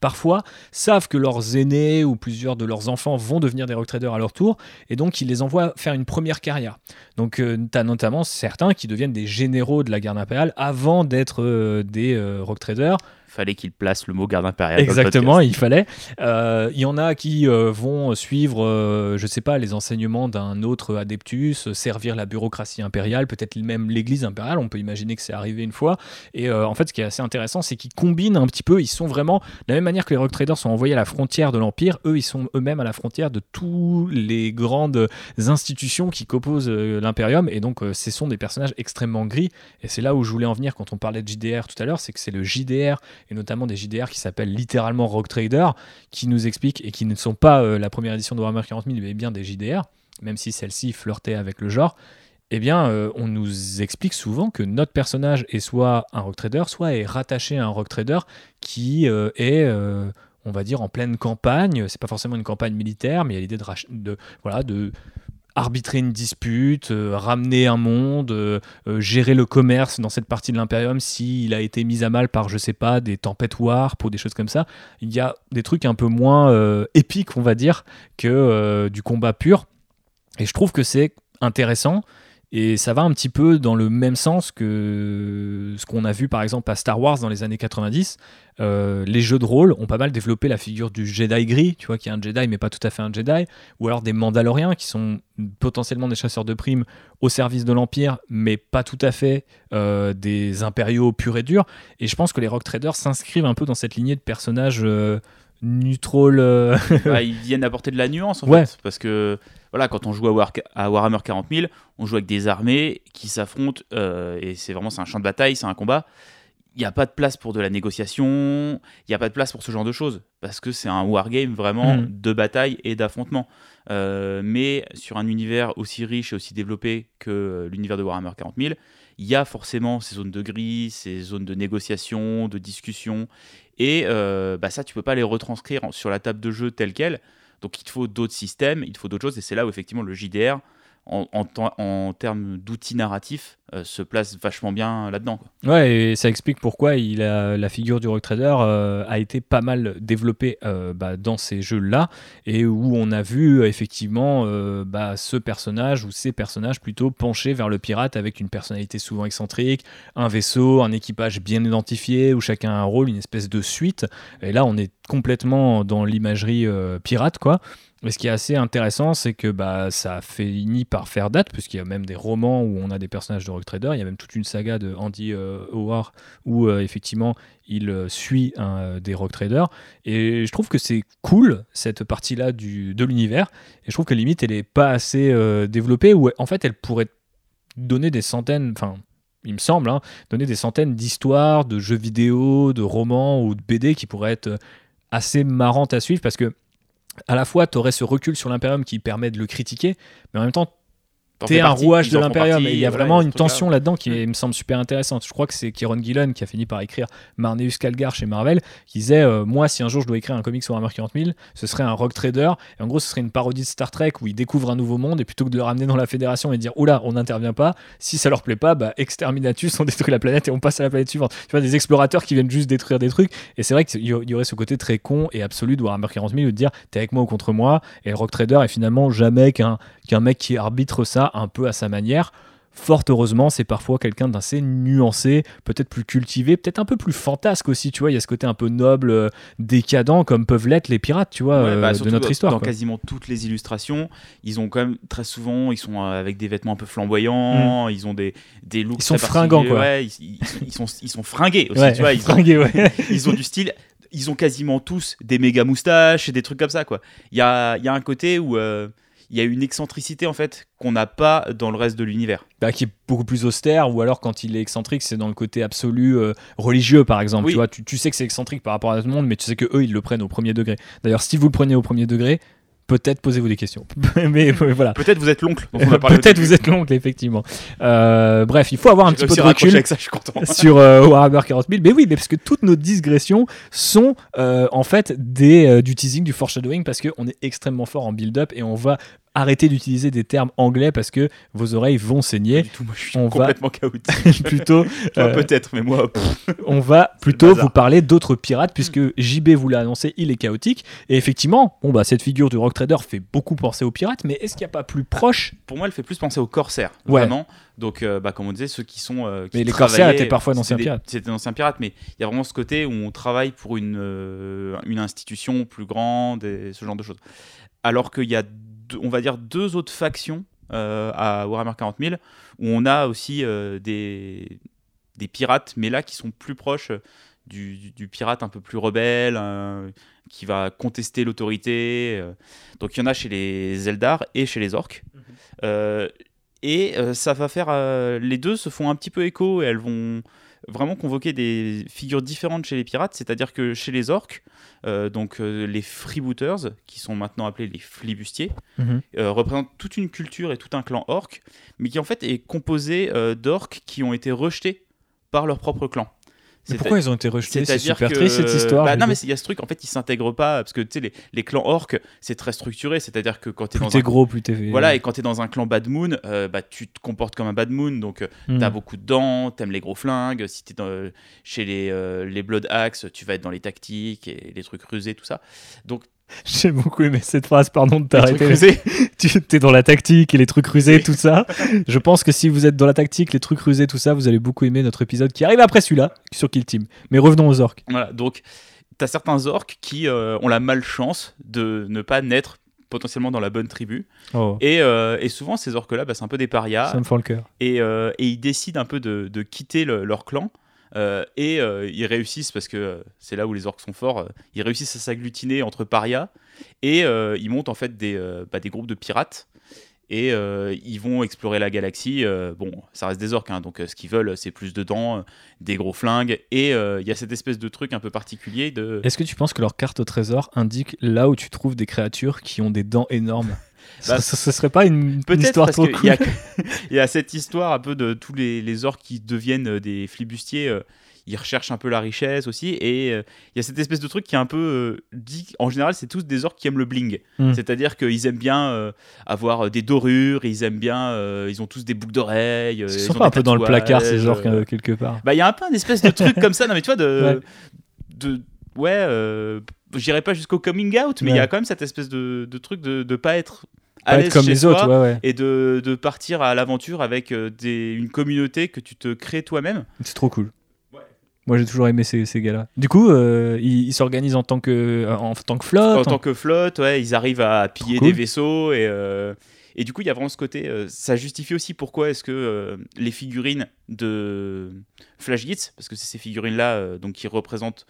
parfois savent que leurs aînés ou plusieurs de leurs enfants vont devenir des rock traders à leur tour, et donc ils les envoient faire une première carrière. Donc tu as notamment certains qui deviennent des généraux de la garde impériale avant d'être euh, des euh, rock traders. Fallait qu'il place le mot garde impérial. Exactement, il fallait. Euh, Il y en a qui euh, vont suivre, euh, je sais pas, les enseignements d'un autre adeptus, euh, servir la bureaucratie impériale, peut-être même l'Église impériale. On peut imaginer que c'est arrivé une fois. Et en fait, ce qui est assez intéressant, c'est qu'ils combinent un petit peu. Ils sont vraiment de la même manière que les rock traders sont envoyés à la frontière de l'empire. Eux, ils sont eux-mêmes à la frontière de tous les grandes institutions qui composent l'impérium. Et donc, ce sont des personnages extrêmement gris. Et c'est là où je voulais en venir quand on parlait de JDR tout à l'heure, c'est que c'est le JDR et notamment des JDR qui s'appellent littéralement Rock Trader, qui nous expliquent et qui ne sont pas euh, la première édition de Warhammer 40 000, mais bien des JDR, même si celle-ci flirtait avec le genre. Eh bien, euh, on nous explique souvent que notre personnage est soit un Rock Trader, soit est rattaché à un Rock Trader qui euh, est, on va dire, en pleine campagne. C'est pas forcément une campagne militaire, mais il y a l'idée de, voilà, de arbitrer une dispute, euh, ramener un monde, euh, euh, gérer le commerce dans cette partie de l'Imperium s'il a été mis à mal par, je sais pas, des tempêtes warp ou des choses comme ça. Il y a des trucs un peu moins épiques, on va dire, que du combat pur. Et je trouve que c'est intéressant. Et ça va un petit peu dans le même sens que ce qu'on a vu par exemple à Star Wars dans les années 90. Euh, les jeux de rôle ont pas mal développé la figure du Jedi gris, tu vois, qui est un Jedi mais pas tout à fait un Jedi, ou alors des Mandaloriens qui sont potentiellement des chasseurs de primes au service de l'Empire, mais pas tout à fait euh, des impériaux purs et durs. Et je pense que les Rock Traders s'inscrivent un peu dans cette lignée de personnages euh, neutral. euh, Bah, [LAUGHS] ils viennent apporter de la nuance en Ouais. fait. Parce que voilà, quand on joue à, War- à Warhammer 40 000, on joue avec des armées qui s'affrontent euh, et c'est vraiment c'est un champ de bataille, c'est un combat. Il n'y a pas de place pour de la négociation, il n'y a pas de place pour ce genre de choses parce que c'est un wargame vraiment Mhm. de bataille et d'affrontement. Euh, mais sur un univers aussi riche et aussi développé que l'univers de Warhammer 40 000, il y a forcément ces zones de gris, ces zones de négociation, de discussion. Et euh, bah ça, tu peux pas les retranscrire sur la table de jeu telle qu'elle. Donc il te faut d'autres systèmes, il te faut d'autres choses. Et c'est là où effectivement le JDR, en, termes d'outils narratifs, euh, se place vachement bien là-dedans. Ouais, et ça explique pourquoi il a, la figure du Rock Trader euh, a été pas mal développée euh, bah, dans ces jeux-là, et où on a vu effectivement bah, ce personnage, ou ces personnages plutôt penchés vers le pirate avec une personnalité souvent excentrique, un vaisseau, un équipage bien identifié, où chacun a un rôle, une espèce de suite. Et là, on est complètement dans l'imagerie pirate, quoi. Mais ce qui est assez intéressant, c'est que bah, ça a fini par faire date, puisqu'il y a même des romans où on a des personnages de Rock Trader. Il y a même toute une saga de Andy euh, Howard où euh, effectivement il euh, suit euh, des Rock Traders. Et je trouve que c'est cool cette partie-là de l'univers. Et je trouve que limite elle est pas assez développée, ou en fait elle pourrait donner des centaines, enfin il me semble, hein, donner des centaines d'histoires, de jeux vidéo, de romans ou de BD qui pourraient être assez marrantes à suivre parce que à la fois tu aurais ce recul sur l'Imperium qui permet de le critiquer, mais en même temps t'es un rouage de l'Imperium et il y a vraiment une tension là-dedans qui me semble super intéressante. Je crois que c'est Kieron Gillen qui a fini par écrire Marneus Calgar chez Marvel qui disait euh, moi si un jour je dois écrire un comic sur Warhammer 40 000 ce serait un Rock Trader et en gros ce serait une parodie de Star Trek où ils découvrent un nouveau monde et plutôt que de le ramener dans la fédération et de dire oula on n'intervient pas si ça leur plaît pas bah exterminatus on [LAUGHS] détruit la planète et on passe à la planète suivante. Tu vois des explorateurs qui viennent juste détruire des trucs et c'est vrai qu'il y aurait ce côté très con et absolu de Warhammer 40 000 de dire t'es avec moi ou contre moi et le Rock Trader est finalement jamais qu'un qu'un mec qui arbitre ça un peu à sa manière. Fort heureusement, c'est parfois quelqu'un d'assez nuancé, peut-être plus cultivé, peut-être un peu plus fantasque aussi, tu vois. Il y a ce côté un peu noble, euh, décadent, comme peuvent l'être les pirates, tu vois, Ouais, euh, bah, de notre histoire. Dans quoi. quasiment toutes les illustrations, ils ont quand même très souvent, ils sont euh, avec des vêtements un peu flamboyants, ils ont des, des looks Mm. Ils sont très fringants, quoi. ouais, ils, ils- ils sont, ils sont fringués aussi, Ouais, tu vois. Ils ont, [LAUGHS] ils du style. Ils ont quasiment tous des méga moustaches et des trucs comme ça, quoi. Il y a, y a un côté où euh, il y a une excentricité en fait qu'on n'a pas dans le reste de l'univers. Bah, qui est beaucoup plus austère, ou alors quand il est excentrique, c'est dans le côté absolu euh, religieux, par exemple. Oui. Tu vois, tu, tu sais que c'est excentrique par rapport à tout le monde, mais tu sais que eux, ils le prennent au premier degré. D'ailleurs, si vous le prenez au premier degré, peut-être posez-vous des questions. [LAUGHS] mais voilà. Peut-être vous êtes l'oncle. [LAUGHS] Peut-être vous êtes l'oncle, effectivement. Euh, bref, il faut avoir un petit peu de recul. avec ça, je suis content. [LAUGHS] sur euh, Warhammer 40 000. Mais oui, mais parce que toutes nos digressions sont euh, en fait des, du teasing, du foreshadowing, parce qu'on est extrêmement fort en build-up et on va arrêtez d'utiliser des termes anglais parce que vos oreilles vont saigner. du tout, moi je suis on va- complètement chaotique. [LAUGHS] plutôt, euh, peut-être, mais moi, pff, on va plutôt vous parler d'autres pirates puisque JB vous l'a annoncé, il est chaotique. Et effectivement, bon bah cette figure du Rock Trader fait beaucoup penser aux pirates, mais est-ce qu'il n'y a pas plus proche? Pour moi, elle fait plus penser aux corsaires, Ouais. vraiment. Donc, euh, bah, comme on disait, ceux qui sont. euh, qui Mais les corsaires étaient parfois d'anciens pirates. C'était d'anciens pirates, mais il y a vraiment ce côté où on travaille pour une, une institution plus grande et ce genre de choses. Alors qu'il y a, on va dire, deux autres factions euh, à Warhammer 40 000 où on a aussi euh, des, des pirates, mais là qui sont plus proches du, du- du pirate un peu plus rebelle, euh, qui va contester l'autorité. euh. Donc il y en a chez les Eldar et chez les orques. Euh, et euh, ça va faire. euh, les deux se font un petit peu écho et elles vont vraiment convoquer des figures différentes chez les pirates. C'est-à-dire que chez les orques, euh, donc euh, les freebooters, qui sont maintenant appelés les flibustiers, Mhm. euh, représentent toute une culture et tout un clan orc, mais qui en fait est composé d'orques qui ont été rejetés par leur propre clan. Mais C'est- pourquoi ils ont été rejetés C'est super que- triste cette histoire. Bah, non, mais il y a ce truc, en fait, ils s'intègrent pas parce que tu sais, les, les clans orques, c'est très structuré. C'est-à-dire que quand tu es plus dans t'es un gros, plus t'es. voilà, et quand tu es dans un clan Bad Moon, euh, bah, tu te comportes comme un Bad Moon, donc Mhm. t'as beaucoup de dents, t'aimes les gros flingues. Si t'es dans, chez les, euh, les Blood Axe, tu vas être dans les tactiques et les trucs rusés, tout ça. Donc, [LAUGHS] J'ai beaucoup aimé cette phrase, pardon de t'arrêter. [LAUGHS] tu es dans la tactique et les trucs rusés, tout ça. Je pense que si vous êtes dans la tactique, les trucs rusés, tout ça, vous allez beaucoup aimer notre épisode qui arrive après celui-là sur Kill Team. Mais revenons aux orques. voilà, donc t'as certains orques qui euh, ont la malchance de ne pas naître potentiellement dans la bonne tribu. Oh, Et, euh, et souvent, ces orques-là, bah, c'est un peu des parias. ça me fend le cœur. et, euh, et ils décident un peu de, de quitter le- leur clan. Euh, et euh, ils réussissent, parce que euh, c'est là où les orques sont forts, ils réussissent à s'agglutiner entre parias et ils montent en fait des, bah, des groupes de pirates. Et ils vont explorer la galaxie. bon, ça reste des orques, hein, donc ce qu'ils veulent, c'est plus de dents, des gros flingues. Et il y a cette espèce de truc un peu particulier de. Est-ce que tu penses que leur carte au trésor indique là où tu trouves des créatures qui ont des dents énormes? Bah, ce, ce serait pas une, une histoire parce trop cool y, a, [LAUGHS] il y a cette histoire un peu de tous les, les orques qui deviennent euh, des flibustiers. euh, ils recherchent un peu la richesse aussi. Et euh, il y a cette espèce de truc qui est un peu euh, dit. En général, c'est tous des orques qui aiment le bling. Mm. C'est-à-dire qu'ils aiment bien euh, avoir des dorures. Ils aiment bien. ils ont tous des boucles d'oreilles. Ils sont ont pas un peu dans le placard ces orques quelque part. bah, il y a un peu un espèce de truc comme ça. Non, mais tu vois, de. Ouais. de ouais, j'irai pas jusqu'au coming out, mais il y a quand même cette espèce de, de truc de ne pas être. À l'aise comme les autres, ouais, ouais. et de, de partir à l'aventure avec euh, des, une communauté que tu te crées toi-même. C'est trop cool. Moi, j'ai toujours aimé ces, ces gars-là. Du coup, euh, ils s'organisent en tant que, en tant que flotte. En tant que flotte, ouais, ils arrivent à piller Cool. des vaisseaux et, euh, et du coup, il y a vraiment ce côté. euh, ça justifie aussi pourquoi est-ce que euh, les figurines de Flash Gitz, parce que c'est ces figurines-là euh, donc qui représentent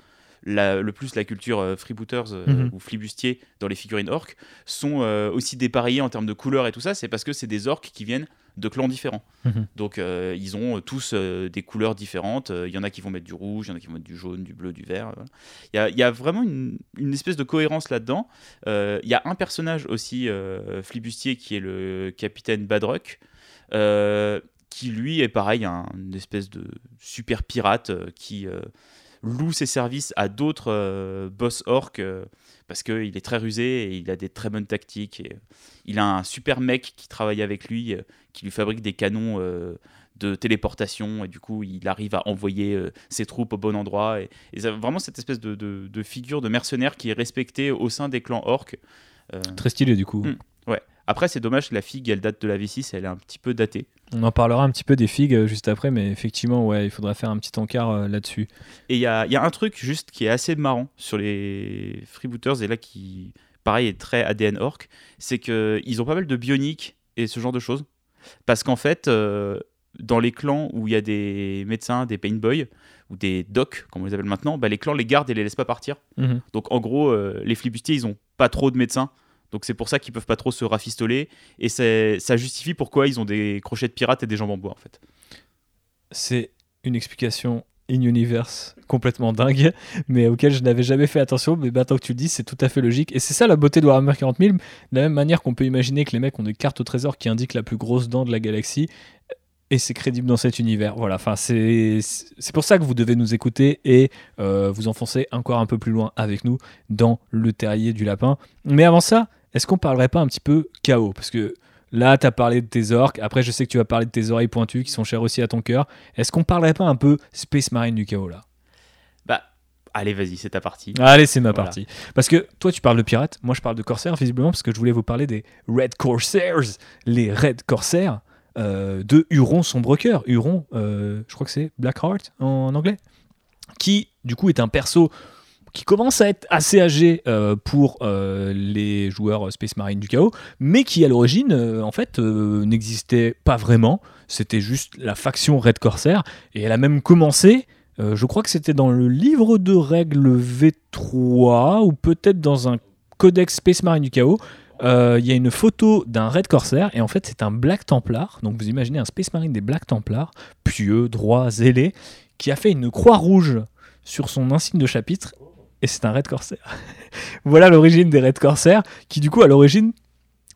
la- le plus la culture euh, freebooters euh, Mhm. ou flibustier dans les figurines orques, sont euh, aussi dépareillés en termes de couleurs et tout ça. C'est parce que c'est des orques qui viennent de clans différents. Mhm. Donc euh, ils ont tous des couleurs différentes. Il y en a qui vont mettre du rouge, il y en a qui vont mettre du jaune, du bleu, du vert. voilà. Il y a, il y a vraiment une, une espèce de cohérence là-dedans. Il y a un personnage aussi flibustier qui est le capitaine Badruck. qui lui est pareil, un, une espèce de super pirate euh, qui euh, loue ses services à d'autres euh, boss orques euh, parce qu'il est très rusé et il a des très bonnes tactiques. Et, euh, il a un super mec qui travaille avec lui, qui lui fabrique des canons de téléportation et du coup il arrive à envoyer ses troupes au bon endroit. Et, et ça- vraiment cette espèce de, de- de figure de mercenaire qui est respectée au sein des clans. Euh, Très stylé, du coup. Mm. Après c'est dommage que la figue elle date de la V6, elle est un petit peu datée. On en parlera un petit peu des figues euh, juste après, mais effectivement, ouais, il faudra faire un petit encart euh, là-dessus. Et il y a, y a un truc juste qui est assez marrant sur les freebooters, et là qui, pareil, est très ADN orc, c'est qu'ils ont pas mal de bioniques et ce genre de choses. Parce qu'en fait, euh, dans les clans où il y a des médecins, des painboys, ou des docs, comme on les appelle maintenant, bah, les clans les gardent et les laissent pas partir. Mhm. Donc en gros, euh, les flibustiers, ils ont pas trop de médecins. Donc c'est pour ça qu'ils peuvent pas trop se rafistoler. Et ça justifie pourquoi ils ont des crochets de pirates et des jambes en bois, en fait. C'est une explication in-universe complètement dingue, [LAUGHS] mais auquel je n'avais jamais fait attention. Mais maintenant que tu le dis, c'est tout à fait logique. Et c'est ça la beauté de Warhammer 40 000. De la même manière qu'on peut imaginer que les mecs ont des cartes au trésor qui indiquent la plus grosse dent de la galaxie. Et c'est crédible dans cet univers. Voilà, enfin, c'est pour ça que vous devez nous écouter et euh, vous enfoncer encore un peu plus loin avec nous dans le terrier du lapin. Mais avant ça, est-ce qu'on parlerait pas un petit peu chaos? Parce que là, tu as parlé de tes orques. Après, je sais que tu vas parler de tes oreilles pointues qui sont chères aussi à ton cœur. Est-ce qu'on parlerait pas un peu Space Marine du chaos là? Bah, allez, vas-y, c'est ta partie. Allez, c'est ma Voilà. partie. Parce que toi, tu parles de pirates, moi, je parle de corsaires, visiblement, parce que je voulais vous parler des Red Corsairs, les Red Corsaires euh, de Huron Sombrecoeur. Huron, euh, je crois que c'est Blackheart en anglais, qui, du coup, est un perso qui commence à être assez âgé euh, pour euh, les joueurs Space Marine du chaos, mais qui à l'origine, euh, en fait, euh, n'existait pas vraiment. C'était juste la faction Red Corsair, et elle a même commencé euh, je crois que c'était dans le livre de règles V3 ou peut-être dans un codex Space Marine du chaos. Euh, Il y a une photo d'un Red Corsair et en fait c'est un Black Templar. Donc vous imaginez un Space Marine des Black Templars, pieux, droit, zélé, qui a fait une croix rouge sur son insigne de chapitre et c'est un Red Corsair. [LAUGHS] voilà l'origine des Red Corsair qui du coup à l'origine,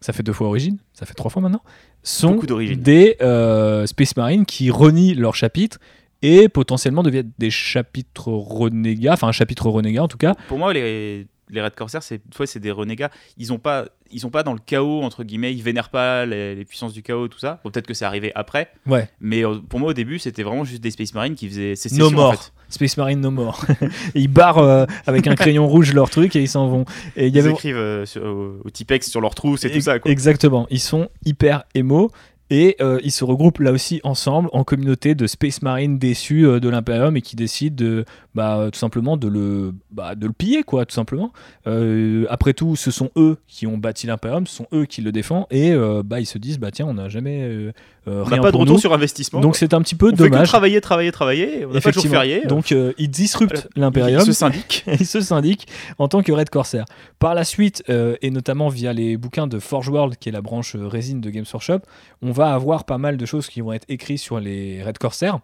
ça fait deux fois origine, ça fait trois fois maintenant, sont des euh, Space Marines qui renient leur chapitre et potentiellement deviennent des chapitres renégats, enfin un chapitre renégat en tout cas. Pour moi, les, les Red Corsair, c'est toi, c'est des renégats. Ils ont pas, ils sont pas dans le chaos entre guillemets. Ils vénèrent pas les, les puissances du chaos, tout ça. Bon, peut-être que c'est arrivé après. Ouais. Mais euh, pour moi, au début, c'était vraiment juste des Space Marines qui faisaient sécession. No more. En fait. Space Marine No More. [LAUGHS] ils barrent euh, avec un crayon [LAUGHS] rouge leur truc et ils s'en vont. Et y Ils avait écrivent euh, sur- au, au Tipex sur leur trousse et tout ça. Quoi. Exactement. Ils sont hyper émo. Et euh, ils se regroupent là aussi ensemble en communauté de Space Marines déçus euh, de l'Imperium et qui décident de, bah, tout simplement de le, bah, de le piller, quoi, tout simplement. Euh, après tout, ce sont eux qui ont bâti l'Imperium, ce sont eux qui le défendent et bah, ils se disent, bah tiens, on n'a jamais euh, On n'a pas de retour nous. sur investissement. Donc c'est un petit peu on fait que dommage. travailler, travailler, travailler. On n'a pas de jour férié. Donc euh, ils disruptent Voilà. l'Imperium. Ils se syndiquent. [LAUGHS] il se syndique en tant que Red Corsair. Par la suite, euh, et notamment via les bouquins de Forge World, qui est la branche euh, résine de Games Workshop, on va avoir pas mal de choses qui vont être écrites sur les Red Corsair.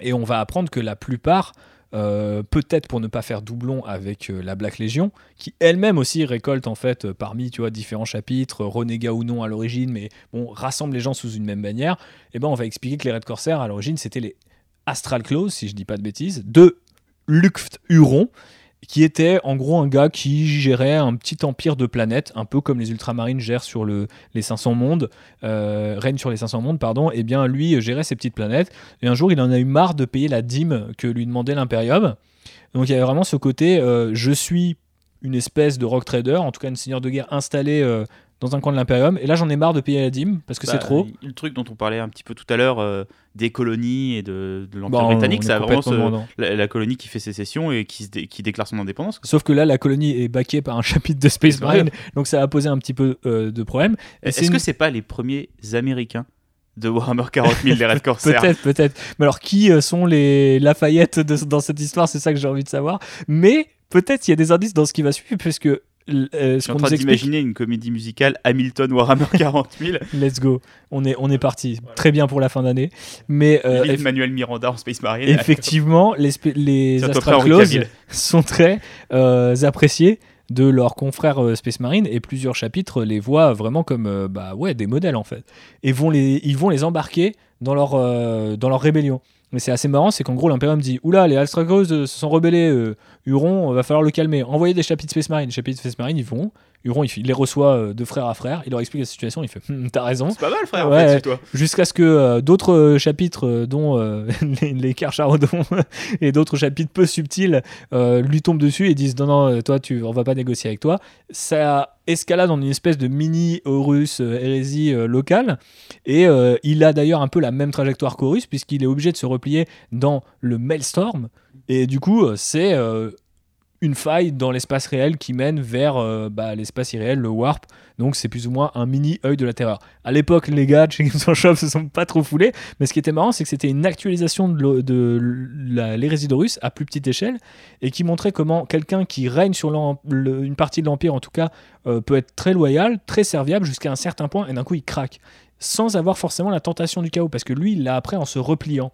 Et on va apprendre que la plupart, euh, peut-être pour ne pas faire doublon avec euh, la Black Legion, qui elle-même aussi récolte en fait euh, parmi tu vois, différents chapitres, renégat ou non à l'origine, mais bon, rassemble les gens sous une même bannière, et ben on va expliquer que les Red Corsair à l'origine c'était les Astral Claws, si je dis pas de bêtises, de Luft Huron, qui était en gros un gars qui gérait un petit empire de planètes, un peu comme les ultramarines gèrent sur le, les 500 mondes, euh, règnent sur les 500 mondes, pardon, et bien lui euh, gérait ces petites planètes. Et un jour, il en a eu marre de payer la dîme que lui demandait l'Imperium. Donc il y avait vraiment ce côté, euh, je suis une espèce de rock trader, en tout cas une seigneur de guerre installée euh, dans un coin de l'Imperium, et là j'en ai marre de payer la dîme parce que Bah, c'est trop. Le truc dont on parlait un petit peu tout à l'heure, euh, des colonies et de, de l'Empire Bah, britannique, ça vraiment ce- la, la colonie qui fait sécession et qui, se dé- qui déclare son indépendance. quoi. Sauf que là, la colonie est baquée par un [LAUGHS] chapitre de Space. Marine, donc ça a posé un petit peu euh, de problème. Est-ce que une- c'est pas les premiers Américains de Warhammer 40 000 les Red Corsair [LAUGHS] Peut-être, peut-être. Mais alors, qui euh, sont les Lafayette de- dans cette histoire? C'est ça que j'ai envie de savoir. Mais peut-être il y a des indices dans ce qui va suivre, puisque euh, Je suis en train d'imaginer une comédie musicale Hamilton Warhammer [LAUGHS] 40 000. Let's go. On est, on est parti. Très bien pour la fin d'année. Mais euh, Limite eff- Manuel Miranda en Space Marine. effectivement, les, les Astral Claws sont très euh, appréciés de leurs confrères euh, Space Marine et plusieurs chapitres les voient vraiment comme euh, bah ouais des modèles en fait et vont les ils vont les embarquer dans leur euh, dans leur rébellion mais c'est assez marrant c'est qu'en gros l'impérium dit oula les euh, se sont rebellés euh, Huron va falloir le calmer envoyez des chapitres Space Marine les chapitres Space Marine ils vont Huron il, les reçoit euh, de frère à frère il leur explique la situation il fait Hum, t'as raison C'est pas mal, frère, Ouais. en fait, c'est toi. jusqu'à ce que euh, d'autres euh, chapitres, euh, dont euh, [LAUGHS] les, les Carcharodons [LAUGHS] et d'autres chapitres peu subtils, euh, lui tombent dessus et disent non, non, euh, toi, tu, on va pas négocier avec toi. Ça escalade en une espèce de mini Horus euh, hérésie euh, locale. Et euh, il a d'ailleurs un peu la même trajectoire qu'Horus, puisqu'il est obligé de se replier dans le Maelstrom. Et du coup, euh, c'est euh, une faille dans l'espace réel qui mène vers euh, bah, l'espace irréel, le warp. Donc c'est plus ou moins un mini œil de la terreur. À l'époque, les gars de chez Games Workshop se sont pas trop foulés, mais ce qui était marrant, c'est que c'était une actualisation de, l'hérésie à plus petite échelle et qui montrait comment quelqu'un qui règne sur une partie de l'empire, en tout cas, peut être très loyal, très serviable jusqu'à un certain point et d'un coup il craque sans avoir forcément la tentation du chaos parce que lui il l'a après en se repliant.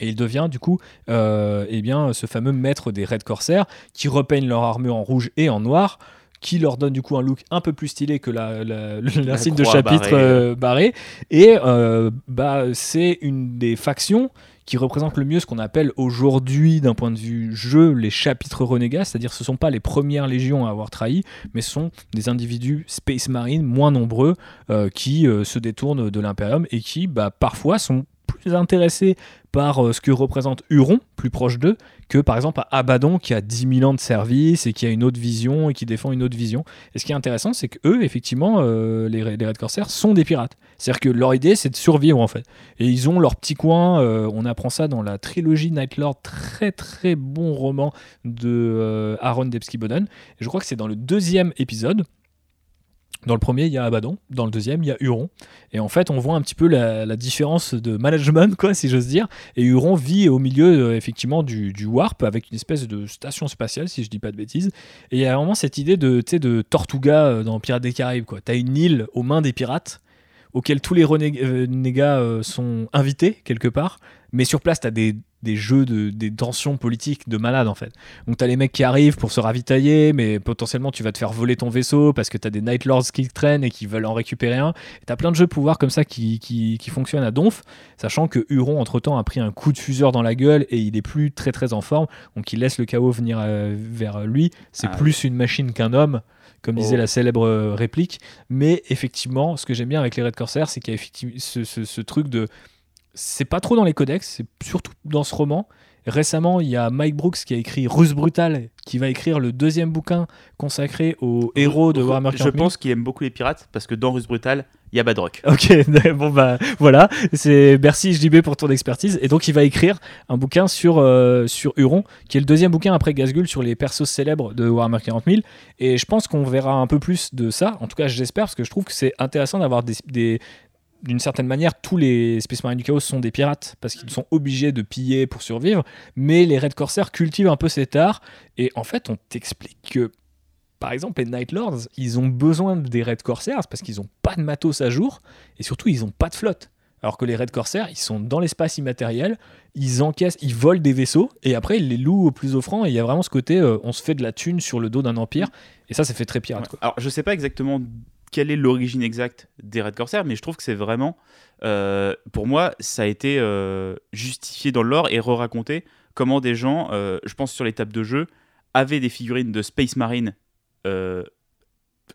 Et il devient du coup euh, eh bien, ce fameux maître des Red Corsair qui repeignent leur armure en rouge et en noir, qui leur donne du coup un look un peu plus stylé que la, la, [LAUGHS] l'insigne de chapitre barrée. euh, barré. Et euh, bah, c'est une des factions qui représente le mieux ce qu'on appelle aujourd'hui, d'un point de vue jeu, les chapitres renégats, c'est-à-dire ce ne sont pas les premières légions à avoir trahi, mais ce sont des individus Space Marine moins nombreux euh, qui euh, se détournent de l'Imperium et qui bah, parfois sont plus intéressés par euh, ce que représente Huron, plus proche d'eux, que par exemple à Abaddon qui a 10 000 ans de service et qui a une autre vision et qui défend une autre vision. Et ce qui est intéressant, c'est que eux, effectivement, euh, les, Red Corsairs sont des pirates. C'est-à-dire que leur idée, c'est de survivre en fait. Et ils ont leur petit coin. euh, on apprend ça dans la trilogie Night Lord, très très bon roman de Aaron Debski-Boden. Et je crois que c'est dans le deuxième épisode. Dans le premier, il y a Abaddon. Dans le deuxième, il y a Huron. Et en fait, on voit un petit peu la, différence de management, quoi, si j'ose dire. Et Huron vit au milieu, euh, effectivement, du, Warp, avec une espèce de station spatiale, si je dis pas de bêtises. Et il y a vraiment cette idée de, de Tortuga euh, dans Pirates des Caraïbes, quoi. T'as une île aux mains des pirates, auquel tous les renégats euh, sont invités, quelque part. Mais sur place, t'as des, des jeux, de, des tensions politiques de malade en fait. Donc t'as les mecs qui arrivent pour se ravitailler, mais potentiellement tu vas te faire voler ton vaisseau parce que t'as des Night Lords qui traînent et qui veulent en récupérer un. Et T'as plein de jeux pouvoir comme ça qui, qui, qui fonctionnent à Donf, sachant que Huron entre temps a pris un coup de fuseur dans la gueule et il est plus très très en forme, donc il laisse le chaos venir euh, vers lui. C'est Ah. plus une machine qu'un homme. Comme disait Oh. la célèbre euh, réplique, mais effectivement, ce que j'aime bien avec les Red Corsairs, c'est qu'il y a effectivement ce, ce- ce truc de c'est pas trop dans les codex, c'est surtout dans ce roman. Récemment, il y a Mike Brooks qui a écrit Russe Brutal, qui va écrire le deuxième bouquin consacré aux héros de Warhammer 40 Je 000. pense qu'il aime beaucoup les pirates parce que dans Russe Brutal, il y a Badrock. Ok, [LAUGHS] bon bah voilà, c'est merci JB pour ton expertise. Et donc il va écrire un bouquin sur, euh, sur Huron, qui est le deuxième bouquin après Gazgul sur les persos célèbres de Warhammer 40 000. Et je pense qu'on verra un peu plus de ça. En tout cas, j'espère, parce que je trouve que c'est intéressant d'avoir des, des- d'une certaine manière, tous les Space Marines du Chaos sont des pirates parce qu'ils sont obligés de piller pour survivre. Mais les Red Corsairs cultivent un peu cet art. Et en fait, on t'explique que par exemple, les Night Lords, ils ont besoin des Red Corsairs parce qu'ils n'ont pas de matos à jour et surtout, ils n'ont pas de flotte. Alors que les Red Corsairs, ils sont dans l'espace immatériel, ils encaissent, ils volent des vaisseaux et après, ils les louent au plus offrant. Et il y a vraiment ce côté, euh, on se fait de la thune sur le dos d'un empire et ça, ça fait très pirate. Quoi. Alors, je sais pas exactement quelle est l'origine exacte des Red Corsairs, mais je trouve que c'est vraiment, euh, pour moi, ça a été euh, justifié dans le lore et re-raconté comment des gens, euh, je pense sur les tables de jeu, avaient des figurines de Space Marine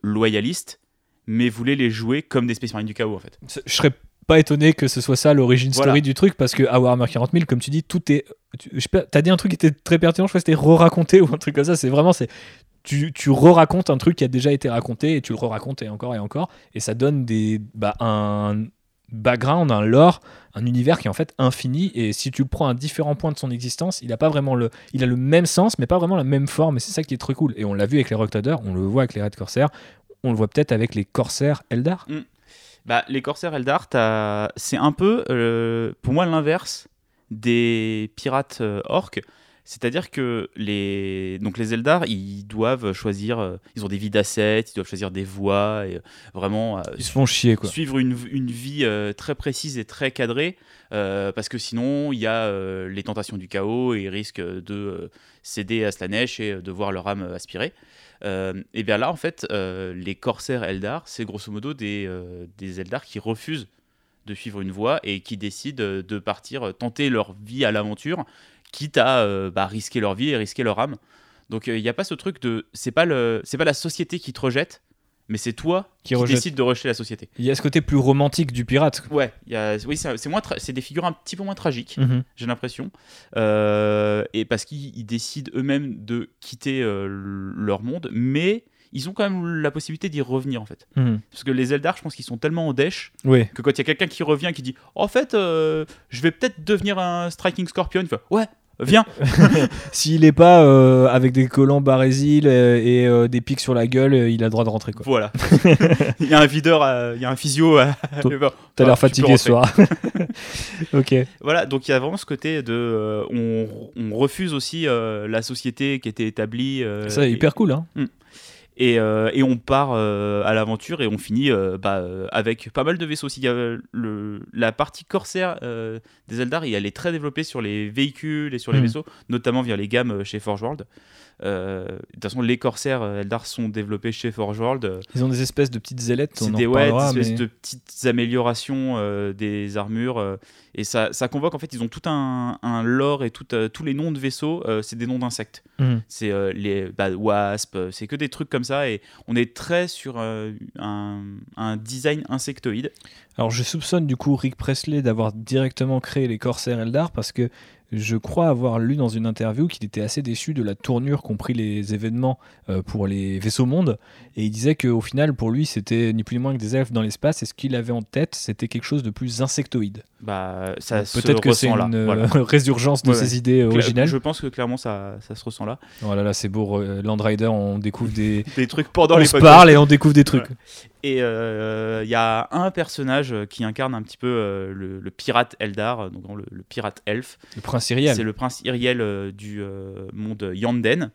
loyalistes, mais voulaient les jouer comme des Space Marines du chaos en fait. Je serais pas étonné que ce soit ça l'origine story Voilà. du truc parce que à Warhammer 40 000, comme tu dis, tout est. tu- T'as dit un truc qui était très pertinent, je crois que c'était re-raconté [LAUGHS] ou un truc comme ça. C'est vraiment. c'est tu, tu re-racontes un truc qui a déjà été raconté et tu le re-racontes et encore et encore. Et ça donne des, bah, un background, un lore, un univers qui est en fait infini. Et si tu prends à différents points de son existence, il a pas vraiment le, il a le même sens, mais pas vraiment la même forme. Et c'est ça qui est très cool. Et on l'a vu avec les Rock Traders, on le voit avec les Red Corsairs, on le voit peut-être avec les Corsaires Eldar. Bah, les Corsaires Eldar, c'est un peu, euh, pour moi, l'inverse des pirates euh, orques. C'est-à-dire que les, donc les Eldar, ils doivent choisir, euh, ils ont des vies d'assets, ils doivent choisir des voies, et euh, vraiment euh, Ils se font chier quoi. suivre une, une vie très précise et très cadrée, euh, parce que sinon, il y a euh, les tentations du chaos et ils risquent de céder à Slanesh et de voir leur âme aspirer. Euh, et bien là, en fait, euh, les corsaires Eldar, c'est grosso modo des, euh, des Eldar qui refusent de suivre une voie et qui décident de partir tenter leur vie à l'aventure, quitte à euh, bah, risquer leur vie et risquer leur âme. Donc euh, il n'y a pas ce truc de... C'est pas, le, c'est pas la société qui te rejette, mais c'est toi Qui qui, décides de rejeter la société. Il y a ce côté plus romantique du pirate. Ouais, il y a, oui, c'est moins c'est des figures un petit peu moins tragiques, Mhm. j'ai l'impression. Euh, et parce qu'ils ils décident eux-mêmes de quitter euh, leur monde, mais ils ont quand même la possibilité d'y revenir en fait. Mhm. Parce que les Eldar, je pense qu'ils sont tellement en dèche Oui. que quand il y a quelqu'un qui revient qui dit En fait, euh, je vais peut-être devenir un Striking Scorpion, il fait Ouais, viens [LAUGHS] S'il est pas euh, avec des collants barésil et euh, des pics sur la gueule, il a le droit de rentrer quoi. Voilà. [LAUGHS] il y a un videur, à- il y a un physio. à- T'as ah, l'air peux fatigué ce soir. [LAUGHS] ok. Voilà, donc il y a vraiment ce côté de. euh, on, on refuse aussi la société qui était établie. Ça, c'est et- hyper cool. Hein. Et, euh, et on part euh, à l'aventure et on finit euh, bah, avec pas mal de vaisseaux aussi. Il y a, le, la partie corsaire des Eldar, elle est très développée sur les véhicules et sur les Mhm. vaisseaux, notamment via les gammes chez Forge World. Euh, de toute façon, les corsaires euh, Eldar sont développés chez Forge World. Ils ont des espèces de petites ailettes. c'est en des, des espèces mais- de petites améliorations euh, des armures. et ça, ça convoque, en fait, ils ont tout un, un lore et tout, tous les noms de vaisseaux, c'est des noms d'insectes. Mhm. C'est les bah, wasp, euh, c'est que des trucs comme ça. Et on est très sur un, un design insectoïde. Alors je soupçonne du coup Rick Presley d'avoir directement créé les corsaires Eldar parce que je crois avoir lu dans une interview qu'il était assez déçu de la tournure qu'ont pris les événements euh, pour les vaisseaux mondes et il disait qu'au final pour lui c'était ni plus ni moins que des elfes dans l'espace et ce qu'il avait en tête c'était quelque chose de plus insectoïde. Bah, ça se Peut-être que c'est une euh, Voilà. [LAUGHS] résurgence de Ouais, ses idées euh, originales. Je pense que clairement ça, ça se ressent là. Oh là c'est beau, euh, Land Rider on découvre des... [LAUGHS] Des trucs pendant on les se podcasts. parle et on découvre des trucs. Et euh, il y a un personnage qui incarne un petit peu euh, le, le pirate Eldar, donc le, le pirate elfe. Le prince Iriel. C'est le prince Iriel euh, du euh, monde Yanden.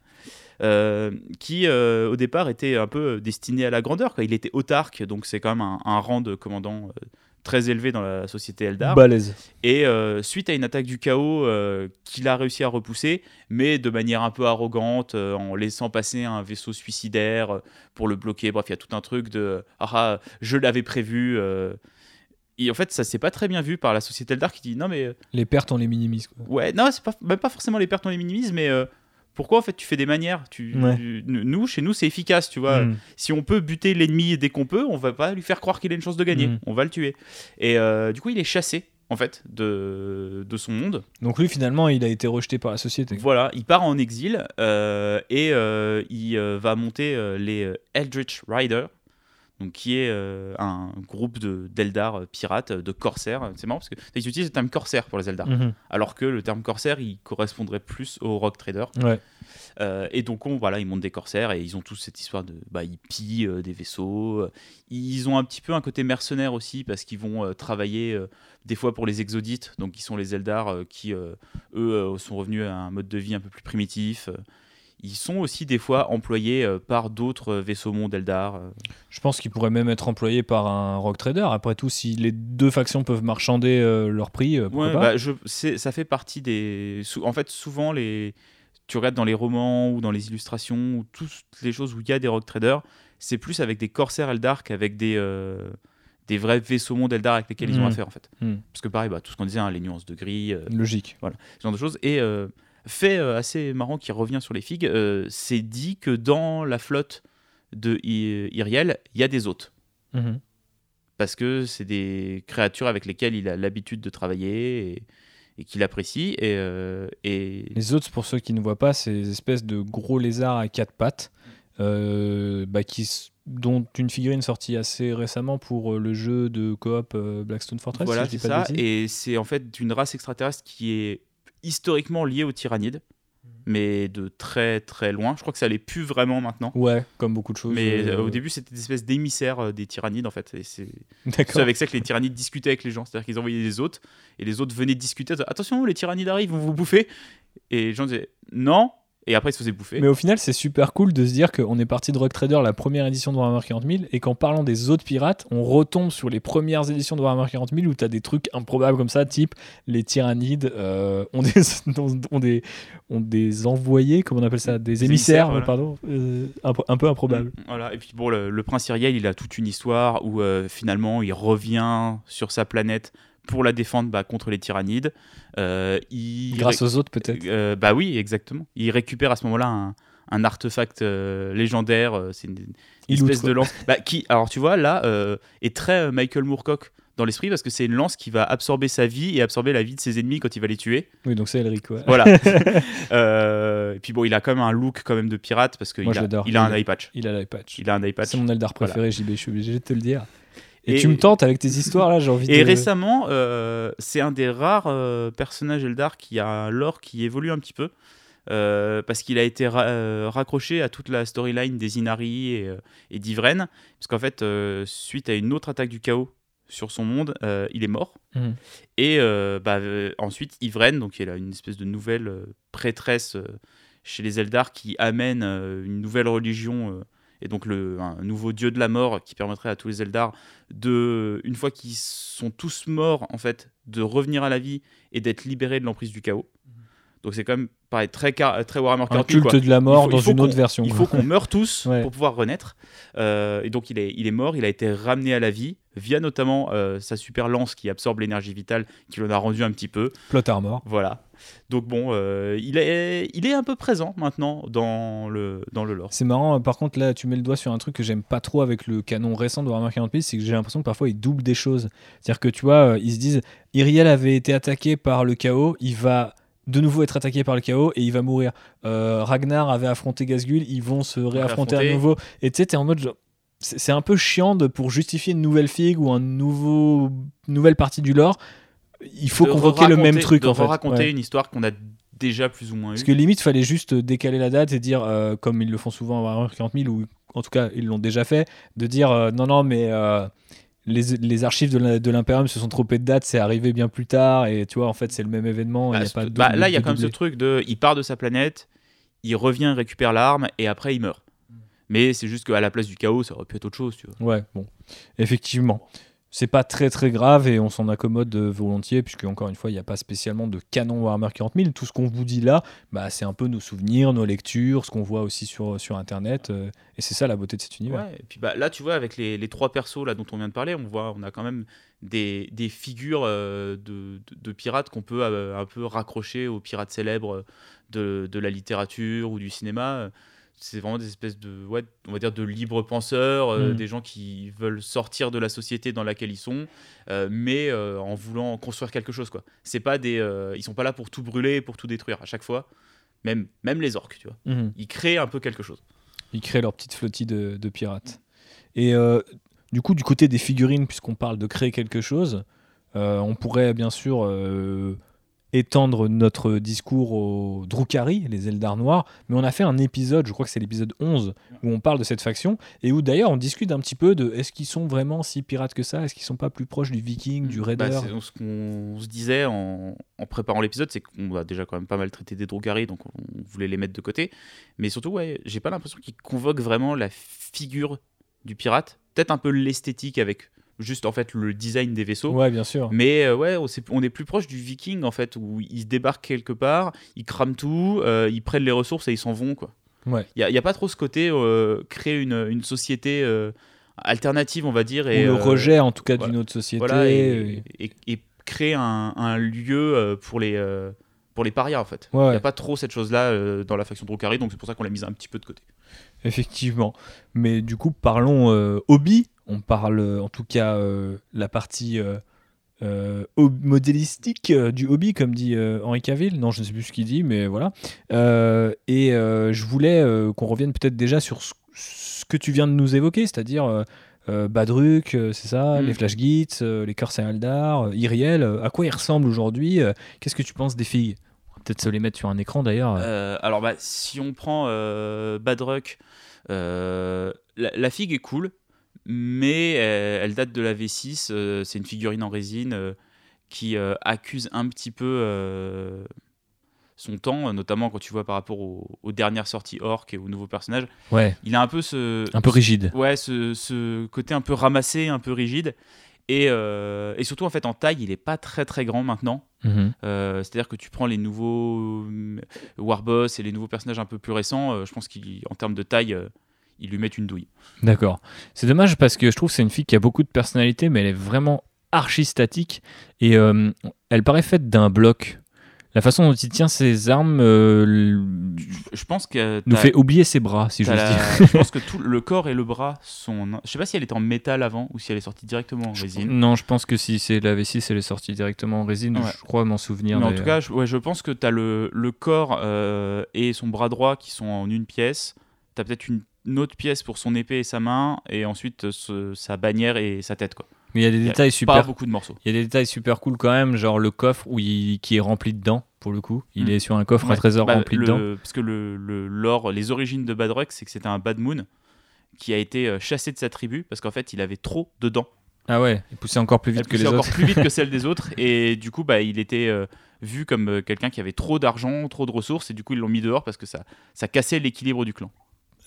euh, qui euh, au départ était un peu destiné à la grandeur. Quoi. Il était autarque, donc c'est quand même un, un rang de commandant euh, très élevé dans la société Eldar. Balèze. Et euh, suite à une attaque du chaos euh, qu'il a réussi à repousser, mais de manière un peu arrogante, euh, en laissant passer un vaisseau suicidaire pour le bloquer. Bref, il y a tout un truc de ah, ah, je l'avais prévu. Et en fait, ça s'est pas très bien vu par la société Eldar qui dit non mais Les pertes on les minimise. quoi. ouais non c'est pas même pas forcément les pertes on les minimise, mais pourquoi en fait tu fais des manières? Tu, Ouais. tu- nous chez nous c'est efficace tu vois Mm. si on peut buter l'ennemi dès qu'on peut, on va pas lui faire croire qu'il a une chance de gagner. Mhm. On va le tuer. Et euh, du coup, il est chassé en fait de, de son monde. Donc lui finalement il a été rejeté par la société. Voilà, il part en exil euh, et euh, il va monter les Eldritch Riders. Donc, qui est euh, un groupe de d'Eldar euh, pirates, euh, de corsaires. C'est marrant parce qu'ils utilisent le terme corsaire pour les Eldar, Mhm. alors que le terme corsaire il correspondrait plus au rock trader. Ouais. Euh, et donc, on, voilà, ils montent des corsaires et ils ont tous cette histoire de. Bah, ils pillent euh, des vaisseaux. Ils ont un petit peu un côté mercenaire aussi parce qu'ils vont travailler des fois pour les exodites, donc qui sont les Eldar qui, eux, sont revenus à un mode de vie un peu plus primitif. Ils sont aussi des fois employés euh, par d'autres euh, vaisseaux mondes Eldar. euh. Je pense qu'il pourrait même être employé par un rock trader. Après tout, si les deux factions peuvent marchander leur prix, pourquoi Ouais, pas bah, je, ça fait partie des. En fait, souvent, les, tu regardes dans les romans ou dans les illustrations ou toutes les choses où il y a des rock traders, c'est plus avec des corsaires Eldar qu'avec des, euh, des vrais vaisseaux monde Eldar avec lesquels ils ont Mhm. affaire en fait. Mhm. Parce que pareil, bah, tout ce qu'on disait, hein, les nuances de gris, euh, Logique. ce genre de choses. Et euh, fait euh, assez marrant qui revient sur les figues, euh, c'est dit que dans la flotte de Iriel, il y a des hôtes Mhm. parce que c'est des créatures avec lesquelles il a l'habitude de travailler et, et qu'il apprécie. Et, euh, et Les autres, pour ceux qui ne voient pas, c'est des espèces de gros lézards à quatre pattes, euh, bah, qui, dont une figurine sortie assez récemment pour le jeu de coop Blackstone Fortress. voilà, si c'est ça. Et c'est en fait une race extraterrestre qui est historiquement liée aux tyrannides, mais de très très loin. Je crois que ça l'est plus vraiment maintenant. Ouais, comme beaucoup de choses. Mais euh, euh, au début, c'était des espèces d'émissaires euh, des tyrannides en fait. Et c'est [LAUGHS] avec ça que les tyrannides discutaient avec les gens. C'est-à-dire qu'ils envoyaient des hôtes et les autres venaient discuter. Attention, les tyrannides arrivent, vont vous bouffer. Et les gens disaient non. Et après, ils se faisaient bouffer. Mais au final, c'est super cool de se dire qu'on est parti de Rock Trader, la première édition de Warhammer 40 000, et qu'en parlant des autres pirates, on retombe sur les premières éditions de Warhammer 40 000 où tu as des trucs improbables comme ça, type les tyrannides euh, ont, des, [LAUGHS] ont, des, ont des envoyés, comment on appelle ça Des émissaires, émissaires, voilà. pardon, euh, un, peu- un peu improbables. Mm, Voilà. Et puis bon, le, le prince Iriel, il a toute une histoire où euh, finalement il revient sur sa planète pour la défendre bah, contre les tyrannides. Euh, il Grâce aux autres, peut-être. Euh, bah oui, exactement. Il récupère à ce moment-là un, un artefact euh, légendaire. C'est une, espèce outre. de lance. Bah, qui, alors tu vois, là, est très Michael Moorcock dans l'esprit parce que c'est une lance qui va absorber sa vie et absorber la vie de ses ennemis quand il va les tuer. Oui, donc c'est Elric, ouais. Voilà. [LAUGHS] Euh, et puis bon, il a quand même un look quand même de pirate parce qu'il a, il a un eye patch. Il a l'eye patch. Il a un eye patch. C'est mon Eldar préféré, JB, je suis obligé de te le dire. Et, Et- tu me tentes avec tes histoires, là, j'ai envie Et de... récemment, euh, c'est un des rares euh, personnages Eldar qui a un lore qui évolue un petit peu. euh, parce qu'il a été ra- raccroché à toute la storyline des Inari et, et d'Ivren. Parce qu'en fait, suite à une autre attaque du chaos sur son monde, il est mort. Mhm. Et bah, ensuite, Ivren, donc il a une espèce de nouvelle prêtresse chez les Eldar qui amène une nouvelle religion et donc le, un nouveau dieu de la mort qui permettrait à tous les Eldar de, une fois qu'ils sont tous morts en fait, de revenir à la vie et d'être libérés de l'emprise du chaos. Donc c'est quand même pareil, très, très Warhammer Un 40 culte quoi. de la mort faut- dans une autre version. Il faut qu'on meure tous [LAUGHS] Ouais. pour pouvoir renaître. Euh, et donc il est, il est mort, il a été ramené à la vie via notamment euh, sa super lance qui absorbe l'énergie vitale, qui l'en a rendu un petit peu. Plot armor. Voilà. Donc bon, euh, il, est, il est un peu présent maintenant dans le, dans le lore. C'est marrant, euh, par contre, là, tu mets le doigt sur un truc que j'aime pas trop avec le canon récent de Warhammer 40 000, c'est que j'ai l'impression que parfois ils doublent des choses. C'est-à-dire que tu vois, euh, ils se disent Iriel avait été attaqué par le chaos, il va de nouveau être attaqué par le chaos et il va mourir. Euh, Ragnar avait affronté Gazgul, ils vont se réaffronter à nouveau. Et tu sais, t'es en mode genre, C'est un peu chiant de, pour justifier une nouvelle figue ou un nouveau nouvelle partie du lore. Il faut convoquer le même truc de en fait. raconter Ouais. une histoire qu'on a déjà plus ou moins Parce que limite, fallait juste décaler la date et dire, euh, comme ils le font souvent à Warhammer 40 000, ou en tout cas ils l'ont déjà fait, de dire euh, non, non, mais les, les archives de l'Imperium se sont trompées de date, c'est arrivé bien plus tard, et tu vois, en fait, c'est le même événement. Bah, il y a c'est- pas de bah, là, il y a quand même ce doublé. truc de il part de sa planète, il revient, récupère l'arme et après il meurt. Mm. Mais c'est juste qu'à la place du chaos, ça aurait pu être autre chose, tu vois. Ouais, bon, effectivement. C'est pas très très grave et on s'en accommode volontiers, puisque encore une fois, il n'y a pas spécialement de canon Warhammer 40 000. Tout ce qu'on vous dit là, bah, c'est un peu nos souvenirs, nos lectures, ce qu'on voit aussi sur, sur Internet, euh, et c'est ça la beauté de cet univers. Et puis bah, là, tu vois, avec les, les trois persos là, dont on vient de parler, on voit, on a quand même des, des figures euh, de, de- de pirates qu'on peut euh, un peu raccrocher aux pirates célèbres de, de la littérature ou du cinéma. C'est vraiment des espèces de, ouais, on va dire, de libres penseurs, euh, Mm. des gens qui veulent sortir de la société dans laquelle ils sont, euh, mais euh, en voulant construire quelque chose. Quoi. C'est pas des, ils sont pas là pour tout brûler, pour tout détruire à chaque fois. Même, même les orques, tu vois. Mhm. Ils créent un peu quelque chose. Ils créent leur petite flottille de, de pirates. Et du coup, du côté des figurines, puisqu'on parle de créer quelque chose, on pourrait bien sûr étendre notre discours aux Drukhari, les Eldar noirs, mais on a fait un épisode, je crois que c'est l'épisode 11, où on parle de cette faction, et où d'ailleurs on discute un petit peu de est-ce qu'ils sont vraiment si pirates que ça Est-ce qu'ils sont pas plus proches du viking, du raider Bah, c'est- ce qu'on se disait en, en préparant l'épisode, c'est qu'on a déjà quand même pas mal traité des Drogari, donc on voulait les mettre de côté. Mais surtout, ouais, j'ai pas l'impression qu'ils convoquent vraiment la figure du pirate. Peut-être un peu l'esthétique avec juste en fait le design des vaisseaux. Ouais, bien sûr. Mais euh, ouais, on, est plus proche du viking en fait, où ils débarquent quelque part, ils crament tout, euh, ils prennent les ressources et ils s'en vont quoi. Ouais. Il n'y a, pas trop ce côté euh, créer une, une société alternative, on va dire. Ou Et, le rejet en tout cas voilà. d'une autre société. voilà, et- et, et- et créer un, un lieu pour les, pour les parias en fait. Il Ouais, n'y ouais. a pas trop cette chose-là euh, dans la faction Drukari, donc c'est pour ça qu'on l'a mise un petit peu de côté. Effectivement. Mais du coup, parlons euh, hobby. On parle euh, en tout cas euh, la partie euh, modélistique du hobby, comme dit Henri Cavill. Non, je ne sais plus ce qu'il dit, mais voilà. Et je voulais qu'on revienne peut-être déjà sur ce, ce que tu viens de nous évoquer, c'est-à-dire Badruk, euh, c'est ça, Mm. les Flash Gits, les Corsair Eldar, Iriel. à quoi ils ressemblent aujourd'hui Qu'est-ce que tu penses des filles? Peut-être se les mettre sur un écran d'ailleurs. Euh, alors, bah, si on prend euh, Badruck, euh, la, la figue est cool, mais euh, elle date de la V6. euh, c'est une figurine en résine euh, qui accuse un petit peu son temps, notamment quand tu vois par rapport aux, aux dernières sorties Orc et aux nouveaux personnages. Ouais, Il a un peu ce, un peu rigide. Ouais, ce, ce côté un peu ramassé, un peu rigide. Et, euh, et surtout, en fait, en taille, il est pas très très grand maintenant. Mhm. Euh, C'est-à-dire que tu prends les nouveaux Warboss et les nouveaux personnages un peu plus récents, euh, je pense qu'en termes de taille, ils lui mettent une douille. D'accord. C'est dommage parce que je trouve que c'est une fille qui a beaucoup de personnalité, mais elle est vraiment archi statique et euh, elle paraît faite d'un bloc. La façon dont il tient ses armes euh, Je- pense que nous fait oublier ses bras, si j'ose dire. [LAUGHS] je pense que tout le corps et le bras sont. Je sais pas si elle était en métal avant ou si elle est sortie directement en résine. Non, je pense que si c'est la V6, elle est sortie directement en résine. Ouais. Je crois m'en souvenir. Mais en tout cas, je, ouais, je pense que tu as le, le corps euh, et son bras droit qui sont en une pièce. Tu as peut-être une, une autre pièce pour son épée et sa main, et ensuite ce- sa bannière et sa tête. Quoi. mais il y a des y a détails Pas super. beaucoup de morceaux. Il y a des détails super cool quand même, genre le coffre où il, qui est rempli dedans pour le coup. Il Mm. est sur un coffre à Ouais. trésor Bah, rempli le- dedans. Parce que le, le lore, les origines de Badrock, c'est que c'était un Bad Moon qui a été euh, chassé de sa tribu parce qu'en fait il avait trop de dents. Ah ouais, il poussait encore plus Elle vite que les poussait encore autres. plus vite que [LAUGHS] celle des autres et du coup bah, il était euh, vu comme euh, quelqu'un qui avait trop d'argent, trop de ressources et du coup ils l'ont mis dehors parce que ça, ça cassait l'équilibre du clan.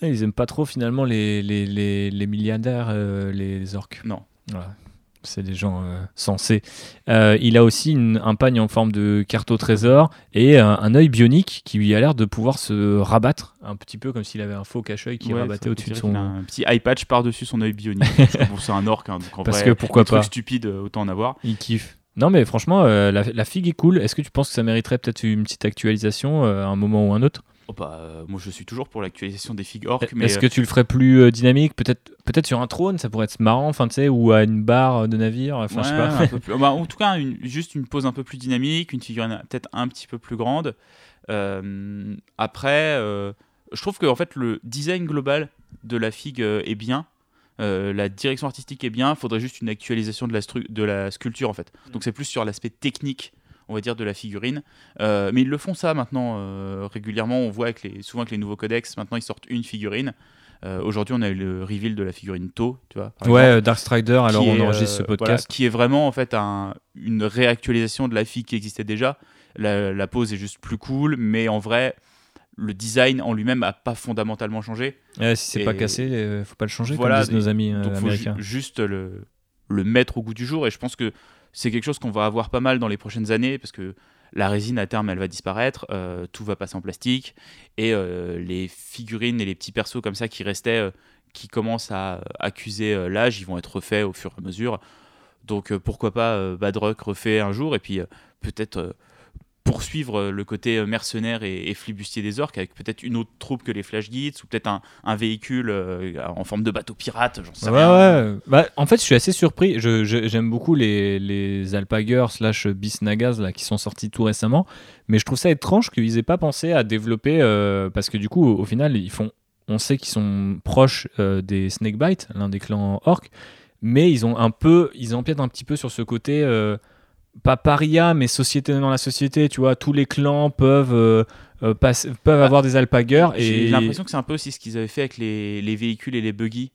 Ah, Ils aiment pas trop finalement les, les, les, les milliardaires, euh, les, orques. Non. Voilà. c'est des gens euh, sensés. Euh, il a aussi une- un pagne en forme de carte au trésor et un, un œil bionique qui lui a l'air de pouvoir se rabattre, un petit peu comme s'il avait un faux cache-œil qui Ouais, rabattait au-dessus de son. un petit eye patch par-dessus son œil bionique. Bon, c'est un orc, hein, donc en Parce vrai, que pourquoi pas stupides, euh, autant en avoir. Il kiffe. Non, mais franchement, euh, la, la figue est cool. Est-ce que tu penses que ça mériterait peut-être une petite actualisation euh, à un moment ou un autre? Oh, bah, euh, moi, je suis toujours pour l'actualisation des figues orques, mais Est-ce que tu le ferais plus euh, dynamique? Peut-être peut-être sur un trône, ça pourrait être marrant, enfin, tu sais, ou à une barre de navire. Enfin, je sais pas. un peu [LAUGHS] plus- bah, en tout cas, une- juste une pose un peu plus dynamique, une figurine peut-être un petit peu plus grande. Euh, après, euh, je trouve que en fait, le design global de la figue euh, est bien. Euh, la direction artistique est bien. Il faudrait juste une actualisation de la, de la sculpture en fait. Donc c'est plus sur l'aspect technique, on va dire, de la figurine. Euh, mais ils le font ça maintenant euh, régulièrement. On voit avec les, souvent avec les nouveaux codex, maintenant ils sortent une figurine. Euh, Aujourd'hui, on a eu le reveal de la figurine To, tu vois. par Ouais, exemple Dark Strider, alors on enregistre ce voilà, podcast. qui est vraiment en fait un- une réactualisation de la fille qui existait déjà. La, la pose est juste plus cool, mais en vrai, le design en lui-même a pas fondamentalement changé. Ouais, si c'est pas cassé, faut pas le changer, Voilà, comme disent nos amis Donc, faut ju- américains. juste le, le mettre au goût du jour. Et je pense que c'est quelque chose qu'on va avoir pas mal dans les prochaines années, parce que la résine à terme, elle va disparaître, euh, tout va passer en plastique, et euh, les figurines et les petits persos comme ça qui restaient, euh, qui commencent à accuser l'âge, ils vont être refaits au fur et à mesure. Donc pourquoi pas Badrock refait un jour, et puis peut-être poursuivre euh, le côté euh, mercenaire et, et flibustier des orques avec peut-être une autre troupe que les Flash Geats, ou peut-être un, un véhicule euh, en forme de bateau pirate, j'en sais Ouais, rien. ouais. Bah, en fait, je suis assez surpris. Je- je- J'aime beaucoup les, les Alpagers slash Bisnagas là, qui sont sortis tout récemment. Mais je trouve ça étrange qu'ils aient pas pensé à développer. euh, parce que du coup, au, au final, ils font, on sait qu'ils sont proches euh, des Snakebite, l'un des clans orques. Mais ils ont un peu. Ils empiètent un petit peu sur ce côté. euh, pas paria, mais société dans la société. Tu vois, tous les clans peuvent. euh, euh, peuvent Bah, avoir des alpagers J'ai et l'impression que c'est un peu aussi ce qu'ils avaient fait avec les, les véhicules et les buggy.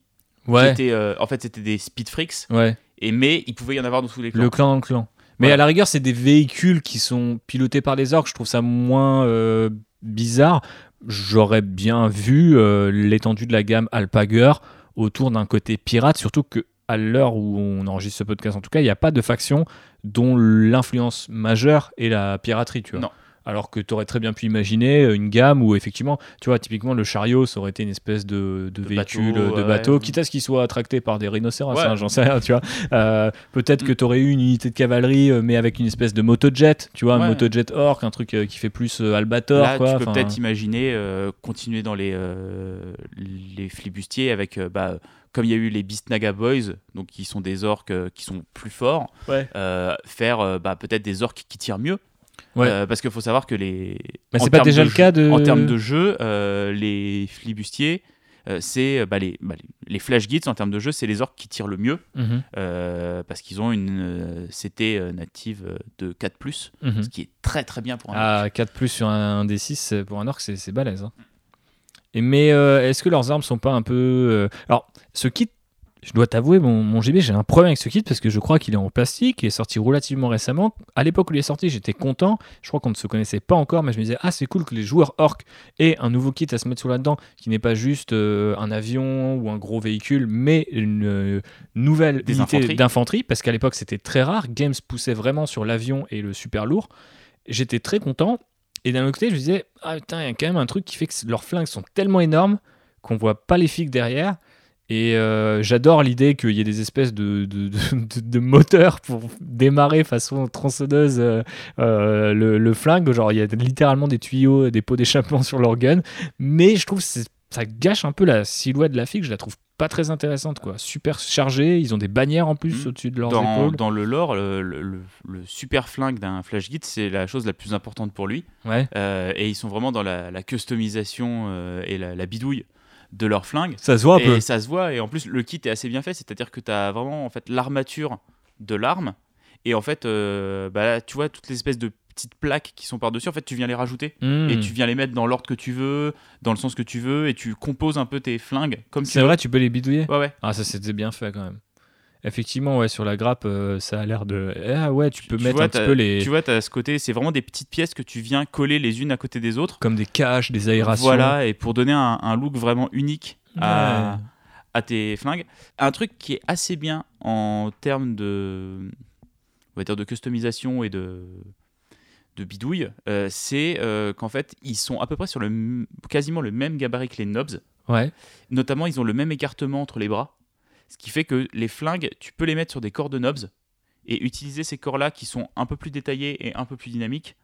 ouais étaient, euh, en fait, c'était des speed freaks, ouais et, mais il pouvait y en avoir dans tous les clans. Le clan dans le clan. Mais Voilà. à la rigueur, c'est des véhicules qui sont pilotés par les orques. Je trouve ça moins euh, bizarre. J'aurais bien vu l'étendue de la gamme Alpager autour d'un côté pirate, surtout que à l'heure où on enregistre ce podcast, en tout cas, il n'y a pas de faction dont l'influence majeure est la piraterie, tu vois. Non. Alors que tu aurais très bien pu imaginer une gamme où effectivement, tu vois, typiquement le chariot, ça aurait été une espèce de, de De véhicule, bateau, de ouais. bateau, quitte à ce qu'il soit tracté par des rhinocéros, Ouais. hein, j'en sais rien, tu vois. Euh, Peut-être que Mm. tu aurais eu une unité de cavalerie, euh, mais avec une espèce de motojet, tu vois, un Ouais. motojet orc, un truc euh, qui fait plus euh, Albator, Là, quoi. tu peux peut-être imaginer euh, continuer dans les, euh, les flibustiers avec, euh, bah, comme il y a eu les Beastnaga Boys, donc qui sont des orques euh, qui sont plus forts, Ouais. euh, faire euh, bah, peut-être des orques qui tirent mieux. Ouais. Parce qu'il faut savoir que les. Bah, c'est pas déjà le cas de- En termes de jeu, les flibustiers, c'est bah, les, bah, les, Flash Geats en termes de jeu, c'est les orques qui tirent le mieux. Mhm, euh, parce qu'ils ont une CT native de 4, mhm. ce qui est très très bien pour un orc. À 4 plus sur un, D6 euh, pour un orc, c'est c'est balèze. hein. Et mais euh, est-ce que leurs armes sont pas un peu. euh, Alors, ce kit, je dois t'avouer, mon, mon GB, j'ai un problème avec ce kit parce que je crois qu'il est en plastique, il est sorti relativement récemment. À l'époque où il est sorti, j'étais content. Je crois qu'on ne se connaissait pas encore, mais je me disais, ah, c'est cool que les joueurs orcs aient un nouveau kit à se mettre sur là-dedans, qui n'est pas juste euh, un avion ou un gros véhicule, mais une euh, nouvelle Des unité d'infanterie, parce qu'à l'époque c'était très rare. Games poussait vraiment sur l'avion et le super lourd. J'étais très content. Et d'un autre côté, je me disais, ah putain, il y a quand même un truc qui fait que leurs flingues sont tellement énormes qu'on voit pas les figues derrière. Et euh, j'adore l'idée qu'il y ait des espèces de, moteurs pour démarrer façon tronçonneuse euh, euh, le, flingue. Genre, il y a littéralement des tuyaux, des pots d'échappement sur leur gun. Mais je trouve que ça gâche un peu la silhouette de la figue. Je la trouve pas très intéressante. quoi. Super chargée. Ils ont des bannières en plus Mhm. au-dessus de leurs dans, épaules. dans le lore, le, le- le- le super flingue d'un Flash Git, c'est la chose la plus importante pour lui. Ouais. Euh, et ils sont vraiment dans la, la customisation euh, et la, la bidouille de leur flingue. Ça se voit un et peu. ça se voit. Et en plus, le kit est assez bien fait. C'est-à-dire que tu as vraiment en fait, l'armature de l'arme. Et en fait, euh, bah, là, tu vois, toutes les espèces de petites plaques qui sont par-dessus, en fait, tu viens les rajouter. Hmm. Et tu viens les mettre dans l'ordre que tu veux, dans le sens que tu veux, et tu composes un peu tes flingues comme tu C'est vrai, tu peux les bidouiller. Ouais, ouais. Ah, ça c'était bien fait quand même. Effectivement, ouais, sur la grappe, euh, ça a l'air de. Ah ouais, tu peux Tu mettre vois, un petit peu les. Tu vois, as ce côté, c'est vraiment des petites pièces que tu viens coller les unes à côté des autres. Comme des caches, des aérations. Voilà, et pour donner un, un look vraiment unique à, à tes flingues. Un truc qui est assez bien en termes de, on va dire de customisation et de, de bidouille, euh, c'est euh, qu'en fait, ils sont à peu près sur le, quasiment le même gabarit que les knobs. Ouais. Notamment, ils ont le même écartement entre les bras. Ce qui fait que les flingues, tu peux les mettre sur des corps de knobs et utiliser ces corps-là qui sont un peu plus détaillés et un peu plus dynamiques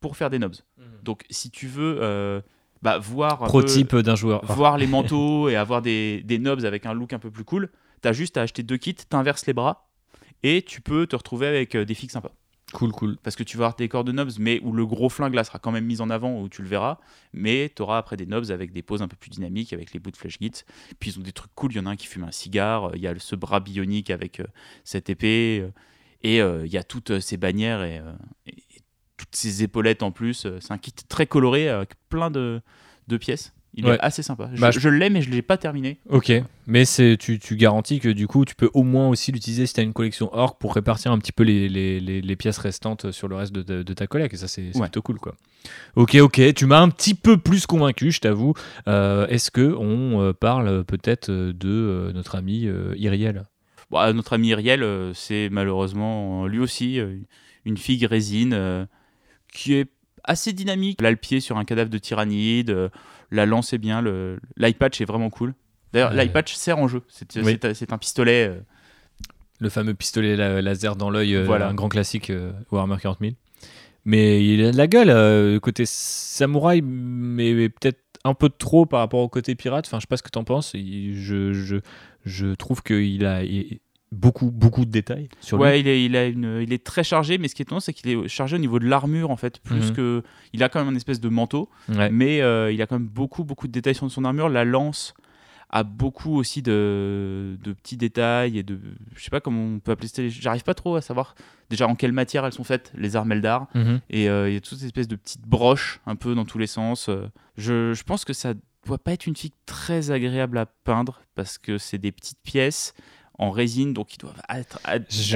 pour faire des knobs. Donc, si tu veux euh, bah, voir, Prototype d'un joueur. voir les [LAUGHS] manteaux et avoir des, des knobs avec un look un peu plus cool, t'as juste à acheter deux kits, t'inverses les bras et tu peux te retrouver avec des fixes sympas. Cool, cool. Parce que tu vas avoir tes corps de knobs, mais où le gros flingue là sera quand même mis en avant, où tu le verras. Mais tu auras après des knobs avec des poses un peu plus dynamiques, avec les bouts de flash git. Puis ils ont des trucs cool. Il y en a un qui fume un cigare. Il y a ce bras bionique avec euh, cette épée. euh, et euh, il y a toutes ces bannières et, toutes ces épaulettes en plus. C'est un kit très coloré avec plein de pièces. Il Ouais. est assez sympa. Je, Bah, je- je l'ai, mais je ne l'ai pas terminé. Ok, mais c'est tu, tu garantis que du coup tu peux au moins aussi l'utiliser si tu as une collection orc pour répartir un petit peu les, les, les- les pièces restantes sur le reste de, de- de ta collecte et ça c'est Ouais. plutôt cool quoi. Ok, ok, tu m'as un petit peu plus convaincu, je t'avoue. Euh, Est-ce que on euh, parle peut-être de euh, notre ami euh, Iriel? Bon, notre ami Iriel, euh, c'est malheureusement euh, lui aussi euh, une figue résine euh, qui est assez dynamique. Elle a le pied sur un cadavre de tyrannide, euh, la lance est bien, l'iPatch est vraiment cool. D'ailleurs, Ouais. l'iPatch sert en jeu. C'est Oui. un pistolet. euh, Le fameux pistolet la- laser dans l'œil, euh, Voilà. un grand classique euh, Warhammer 40 000. Mais il a de la gueule, côté samouraï, mais, mais peut-être un peu trop par rapport au côté pirate. Enfin, je sais pas ce que t'en penses. Je, je, je trouve qu'il a il- beaucoup, beaucoup de détails sur lui. Ouais, il est, il, a une, il est très chargé, mais ce qui est étonnant, c'est qu'il est chargé au niveau de l'armure, en fait, plus Mhm. que... Il a quand même une espèce de manteau, Ouais. mais euh, il a quand même beaucoup, beaucoup de détails sur son armure. La lance a beaucoup aussi de, de petits détails et de... Je sais pas comment on peut appeler ça. J'arrive pas trop à savoir déjà en quelle matière elles sont faites, les armes Eldar. Mhm. Et euh, il y a toutes ces espèces de petites broches un peu dans tous les sens. Euh, Je, je pense que ça doit pas être une figue très agréable à peindre parce que c'est des petites pièces en résine, donc ils doivent être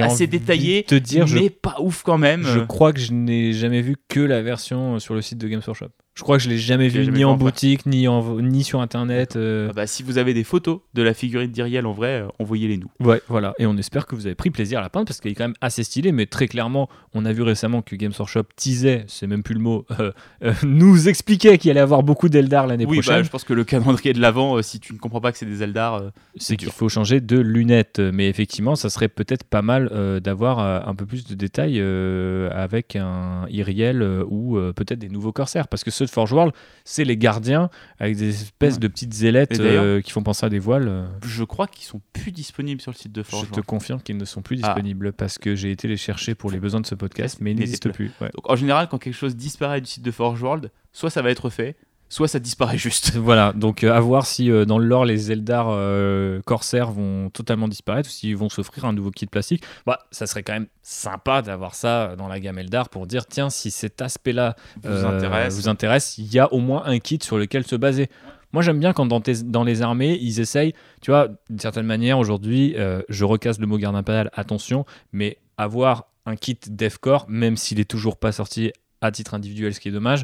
assez détaillés, te dire, je- mais pas ouf quand même. Je crois que je n'ai jamais vu que la version sur le site de Games Workshop. Je crois que je l'ai jamais vu jamais ni en boutique, ni, en, ni sur internet. euh, ah bah, si vous avez des photos de la figurine d'Iriel en vrai, euh, envoyez-les nous. Ouais, voilà. Et on espère que vous avez pris plaisir à la peindre parce qu'elle est quand même assez stylée. Mais très clairement, on a vu récemment que Games Workshop teasait, c'est même plus le mot, euh, [LAUGHS] nous expliquait qu'il allait avoir beaucoup d'Eldar l'année Oui, bah, prochaine. je pense que le calendrier de l'avant, si tu ne comprends pas que c'est des Eldar, c'est qu'il faut changer de lunettes. Mais effectivement, ça serait peut-être pas mal d'avoir un peu plus de détails avec un Iriel ou peut-être des nouveaux corsaires. Parce que ceux de Forge World, c'est les gardiens avec des espèces Ouais. de petites ailettes euh, qui font penser à des voiles. euh. je crois qu'ils sont plus disponibles sur le site de Je Forge. te confirme qu'ils ne sont plus Ah. disponibles parce que j'ai été les chercher pour les besoins de ce podcast, [LAUGHS] mais ils n'existent plus. Ouais. Donc, en général, quand quelque chose disparaît du site de Forge World, soit ça va être fait, soit ça disparaît juste. [LAUGHS] Voilà, donc euh, à voir si euh, dans le lore les Eldar euh, corsaires vont totalement disparaître ou s'ils vont s'offrir un nouveau kit plastique. Bah, ça serait quand même sympa d'avoir ça dans la gamme Eldar pour dire tiens, si cet aspect-là Vous euh, intéresse. vous intéresse, il y a au moins un kit sur lequel se baser. Moi, j'aime bien quand dans, tes- dans les armées, ils essayent, tu vois, d'une certaine manière, aujourd'hui, euh, je recasse le mot garde impérial, attention, mais avoir un kit DEFCOR, même s'il est toujours pas sorti à titre individuel, ce qui est dommage,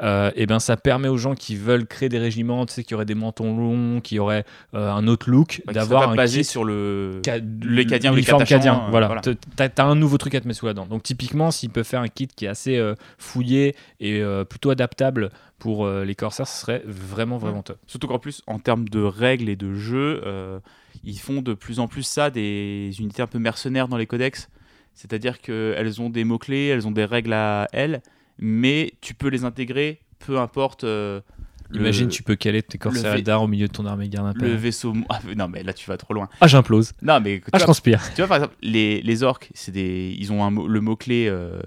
euh, et ben ça permet aux gens qui veulent créer des régiments, tu sais, qui auraient des mentons longs, qui auraient euh, un autre look, d'avoir un basé kit sur le. ca- les Cadiens ou les cadien. euh, voilà, voilà. T'as t'as un nouveau truc à te mettre sous la dent. Donc typiquement, s'il peut faire un kit qui est assez euh, fouillé et plutôt adaptable pour les corsaires, ce serait vraiment vraiment top. Surtout qu'en plus, en termes de règles et de jeux, ils font de plus en plus ça, des unités un peu mercenaires dans les codex. C'est-à-dire qu'elles ont des mots-clés, elles ont des règles à elles, mais tu peux les intégrer, peu importe. euh, le- Imagine, tu peux caler tes corsaires V- Eldar au milieu de ton armée garde le vaisseau. Ah, non, mais là, tu vas trop loin. Ah, j'implose. Non, mais tu Ah, je transpire. Tu vois, par exemple, les, les orques, c'est des, ils ont un le mot-clé euh,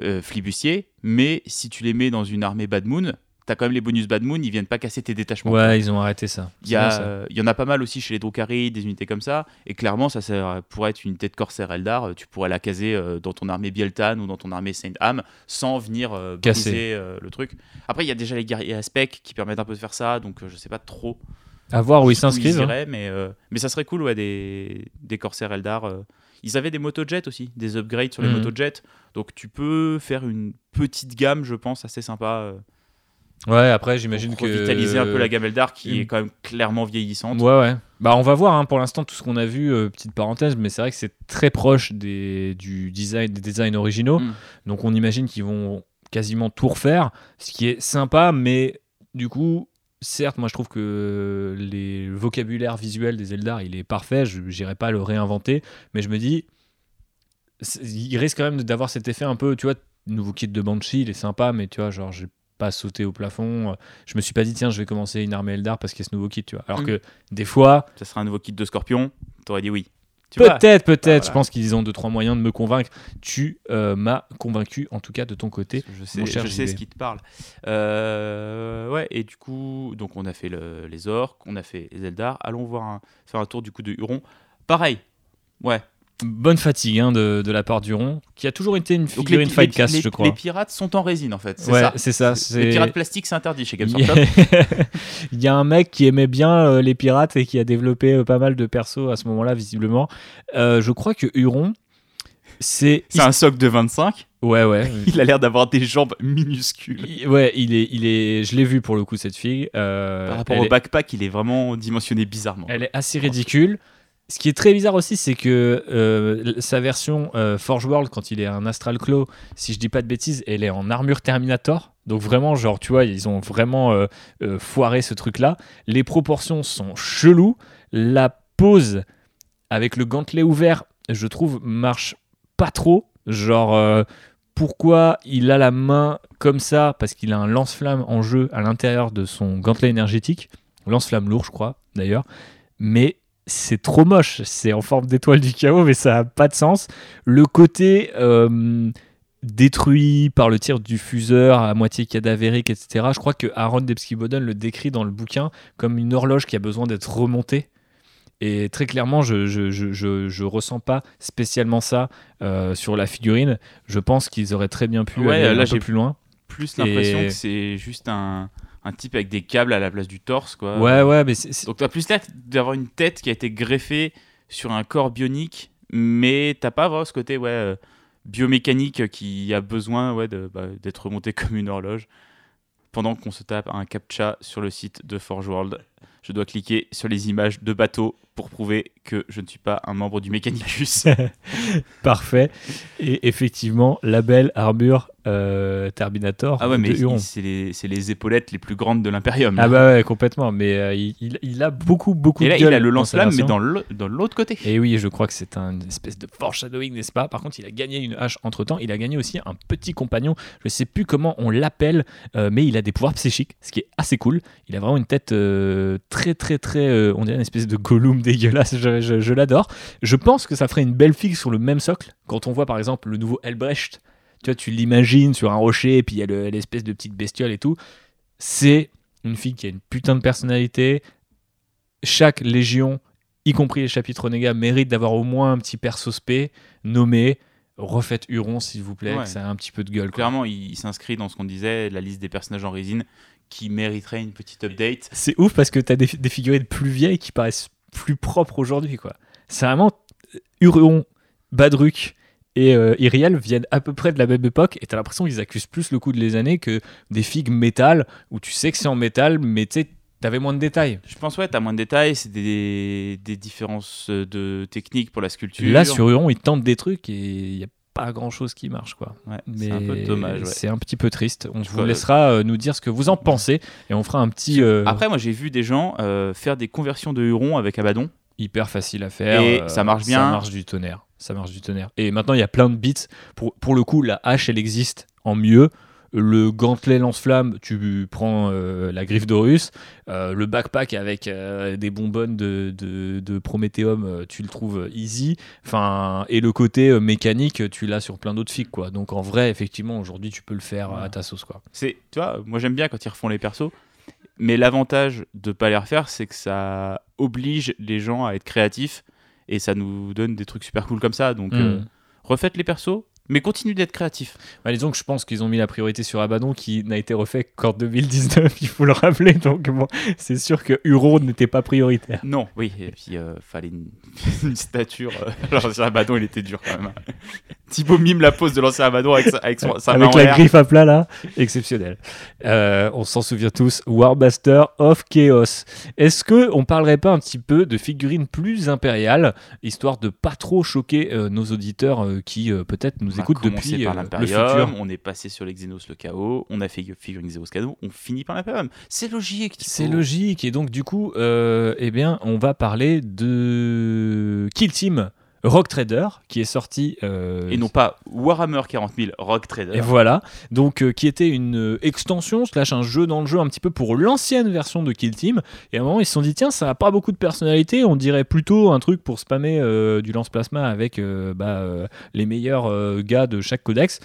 euh, flibustier, mais si tu les mets dans une armée Bad Moon, t'as quand même les bonus Bad Moon, ils viennent pas casser tes détachements. Ouais, ils ont arrêté ça. Il y, a, euh, il y en a pas mal aussi chez les Drukhari, des unités comme ça, et clairement, ça pourrait être une unité de corsaire Eldar, tu pourrais la caser euh, dans ton armée Bieltan ou dans ton armée Saint Am sans venir euh, briser euh, le truc. Après, il y a déjà les guerriers aspect qui permettent un peu de faire ça, donc euh, je sais pas trop À voir où ils s'inscrivent. hein. mais, mais ça serait cool, ouais, des, des corsaires Eldar. Ils avaient des motojets aussi, des upgrades sur les Mhm. motojets, donc tu peux faire une petite gamme, je pense, assez sympa. Ouais, après, j'imagine que. Revitaliser un peu la gamme Eldar qui est quand même clairement vieillissante. Ouais, ouais. Bah, on va voir hein, pour l'instant tout ce qu'on a vu, euh, petite parenthèse, mais c'est vrai que c'est très proche des, du design, des designs originaux. Mm. Donc on imagine qu'ils vont quasiment tout refaire, ce qui est sympa, mais du coup, certes, moi je trouve que les, le vocabulaire visuel des Eldar, il est parfait, je n'irai pas le réinventer, mais je me dis, il risque quand même d'avoir cet effet un peu, tu vois, nouveau kit de Banshee, il est sympa, mais tu vois, genre, j'ai pas sauté au plafond, je me suis pas dit, tiens, je vais commencer une armée Eldar parce qu'il y a ce nouveau kit, tu vois. Alors Mm. que des fois, Ça sera un nouveau kit de Scorpion. T'aurais dit oui. Peut-être, peut-être. Je pense qu'ils ont deux trois moyens de me convaincre. Tu euh, m'as convaincu, en tout cas de ton côté. Je sais, mon cher je sais ce qui te parle. Euh, ouais, et du coup, donc on a fait le- les orques, on a fait les Eldar. Allons voir un, faire un tour du coup de Huron. Pareil. Ouais. Bonne fatigue hein, de, de la part du rond, qui a toujours été une figurine pi- Fightcast, les- je crois. les pirates sont en résine en fait. C'est ouais, ça. c'est ça. Les pirates plastiques, c'est interdit chez Games [LAUGHS] [LAUGHS] Il y, a... un mec qui aimait bien euh, les pirates et qui a développé euh, pas mal de persos à ce moment-là, visiblement. Euh, je crois que Huron, c'est. C'est un socle de 25. Ouais, ouais. [LAUGHS] Il a l'air d'avoir des jambes minuscules. Il- Ouais, il est, il est. Je l'ai vu pour le coup cette fille. Par rapport au est- backpack, il est vraiment dimensionné bizarrement. Elle est assez ridicule. Ce qui est très bizarre aussi, c'est que euh, sa version euh, Forge World, quand il est un Astral Claw, si je dis pas de bêtises, elle est en armure Terminator. Donc vraiment, genre, tu vois, ils ont vraiment euh, foiré ce truc-là. Les proportions sont cheloues. La pose avec le gantelet ouvert, je trouve, marche pas trop. Genre, pourquoi il a la main comme ça? Parce qu'il a un lance-flamme en jeu à l'intérieur de son gantelet énergétique. Lance-flamme lourd, je crois, d'ailleurs. Mais c'est trop moche. C'est en forme d'étoile du chaos, mais ça n'a pas de sens. Le côté euh, détruit par le tir du fuseur à moitié cadavérique, etc. Je crois que Aaron Debski-Boden le décrit dans le bouquin comme une horloge qui a besoin d'être remontée. Et très clairement, je je, je, je, je ressens pas spécialement ça euh, sur la figurine. Je pense qu'ils auraient très bien pu Ouais, aller là, un j'ai- peu plus loin. Plus l'impression Et- que c'est juste un, un type avec des câbles à la place du torse. Quoi. Ouais, ouais, mais c'est- Donc t'as plus l'air d'avoir une tête qui a été greffée sur un corps bionique, mais t'as pas vraiment ce côté ouais, euh, biomécanique qui a besoin ouais, de- bah, d'être remonté [LAUGHS] comme une horloge. Pendant qu'on se tape un captcha sur le site de Forge World, je dois cliquer sur les images de bateaux pour prouver que je ne suis pas un membre du Mechanicus. [LAUGHS] Parfait. Et effectivement, la belle armure euh, Terminator ah ouais, mais c'est les, c'est les épaulettes les plus grandes de l'Imperium. Ah bah ouais, complètement. Mais euh, il, il- il a beaucoup, beaucoup Et là, de il a le lance-flamme, mais dans l'au- dans l'autre côté. Et oui, je crois que c'est un une espèce de foreshadowing, n'est-ce pas? Par contre, il a gagné une hache entre temps. Il a gagné aussi un petit compagnon. Je sais plus comment on l'appelle, euh, mais il a des pouvoirs psychiques, ce qui est assez cool. Il a vraiment une tête très, très, très. on dirait une espèce de Gollum [LAUGHS] dégueulasse. Je, je- je l'adore. Je pense que ça ferait une belle figue sur le même socle. Quand on voit par exemple le nouveau Elbrecht, tu vois, tu l'imagines sur un rocher, et puis il y a le- l'espèce de petite bestiole et tout. C'est une fille qui a une putain de personnalité. Chaque légion y compris les chapitres renégats, méritent d'avoir au moins un petit perso spé nommé. Refaites Huron, s'il vous plaît, Ouais. que ça a un petit peu de gueule. quoi. Clairement, il, il s'inscrit dans ce qu'on disait, la liste des personnages en résine qui mériterait une petite update. C'est ouf parce que t'as des, des figurines plus vieilles qui paraissent plus propres aujourd'hui. quoi. C'est vraiment euh, Huron, Badruk et euh, Iriel viennent à peu près de la même époque et t'as l'impression qu'ils accusent plus le coup de les années que des figues métal où tu sais que c'est en métal mais tu sais, t'avais moins de détails. Je pense, ouais, t'as moins de détails, c'est des, des différences de technique pour la sculpture. Là sur Huron ils tentent des trucs et il y a pas grand chose qui marche quoi. Ouais, c'est un peu dommage. ouais. C'est un petit peu triste. On Je vous vois- laissera euh, nous dire ce que vous en pensez et on fera un petit euh, Après, moi, j'ai vu des gens euh, faire des conversions de Huron avec Abaddon. hyper facile à faire. Et ça marche bien. Ça marche du tonnerre. Ça marche du tonnerre. Et maintenant il y a plein de bits. Pour, pour le coup la hache elle existe en mieux. Le gantelet lance-flamme, tu prends euh, la griffe d'Horus. Euh, le backpack avec euh, des bonbonnes de, de, de Prométhéum, tu le trouves easy. Enfin, et le côté mécanique, tu l'as sur plein d'autres figues. Quoi. Donc en vrai, effectivement, aujourd'hui, tu peux le faire à ta sauce. Quoi. C'est, tu vois, moi j'aime bien quand ils refont les persos, mais l'avantage de pas les refaire, c'est que ça oblige les gens à être créatifs et ça nous donne des trucs super cool comme ça. Donc, euh, Mm. refaites les persos, mais continuez d'être créatifs. Bah, disons que je pense qu'ils ont mis la priorité sur Abaddon qui n'a été refait qu'en 2019, [LAUGHS] il faut le rappeler. Donc bon, c'est sûr que Huron n'était pas prioritaire. Non, oui, et puis euh, fallait une, [LAUGHS] une stature. euh, [LAUGHS] Alors, Abaddon, il était dur quand même. hein. Thibaut mime la pose de l'ancien Amador avec sa, avec son- sa main Avec en la griffe à plat là, exceptionnel. Euh, on s'en souvient tous, Warmaster of Chaos. Est-ce que on parlerait pas un petit peu de figurines plus impériales, histoire de pas trop choquer euh, nos auditeurs euh, qui peut-être nous On écoutent commencé depuis par euh, le futur on est passé sur les Xenos le chaos, on a fait figurine Xenos Cadeau, on finit par l'Imperium. C'est logique. C'est logique. Et donc, du coup, euh, eh bien, on va parler de Kill Team Rock Trader, qui est sorti. euh, Et non pas Warhammer 40 000 Rock Trader. Et voilà, donc euh, qui était une euh, extension slash un jeu dans le jeu un petit peu pour l'ancienne version de Kill Team. Et à un moment ils se sont dit tiens ça a pas beaucoup de personnalité, on dirait plutôt un truc pour spammer euh, du lance-plasma avec bah, les meilleurs gars de chaque codex.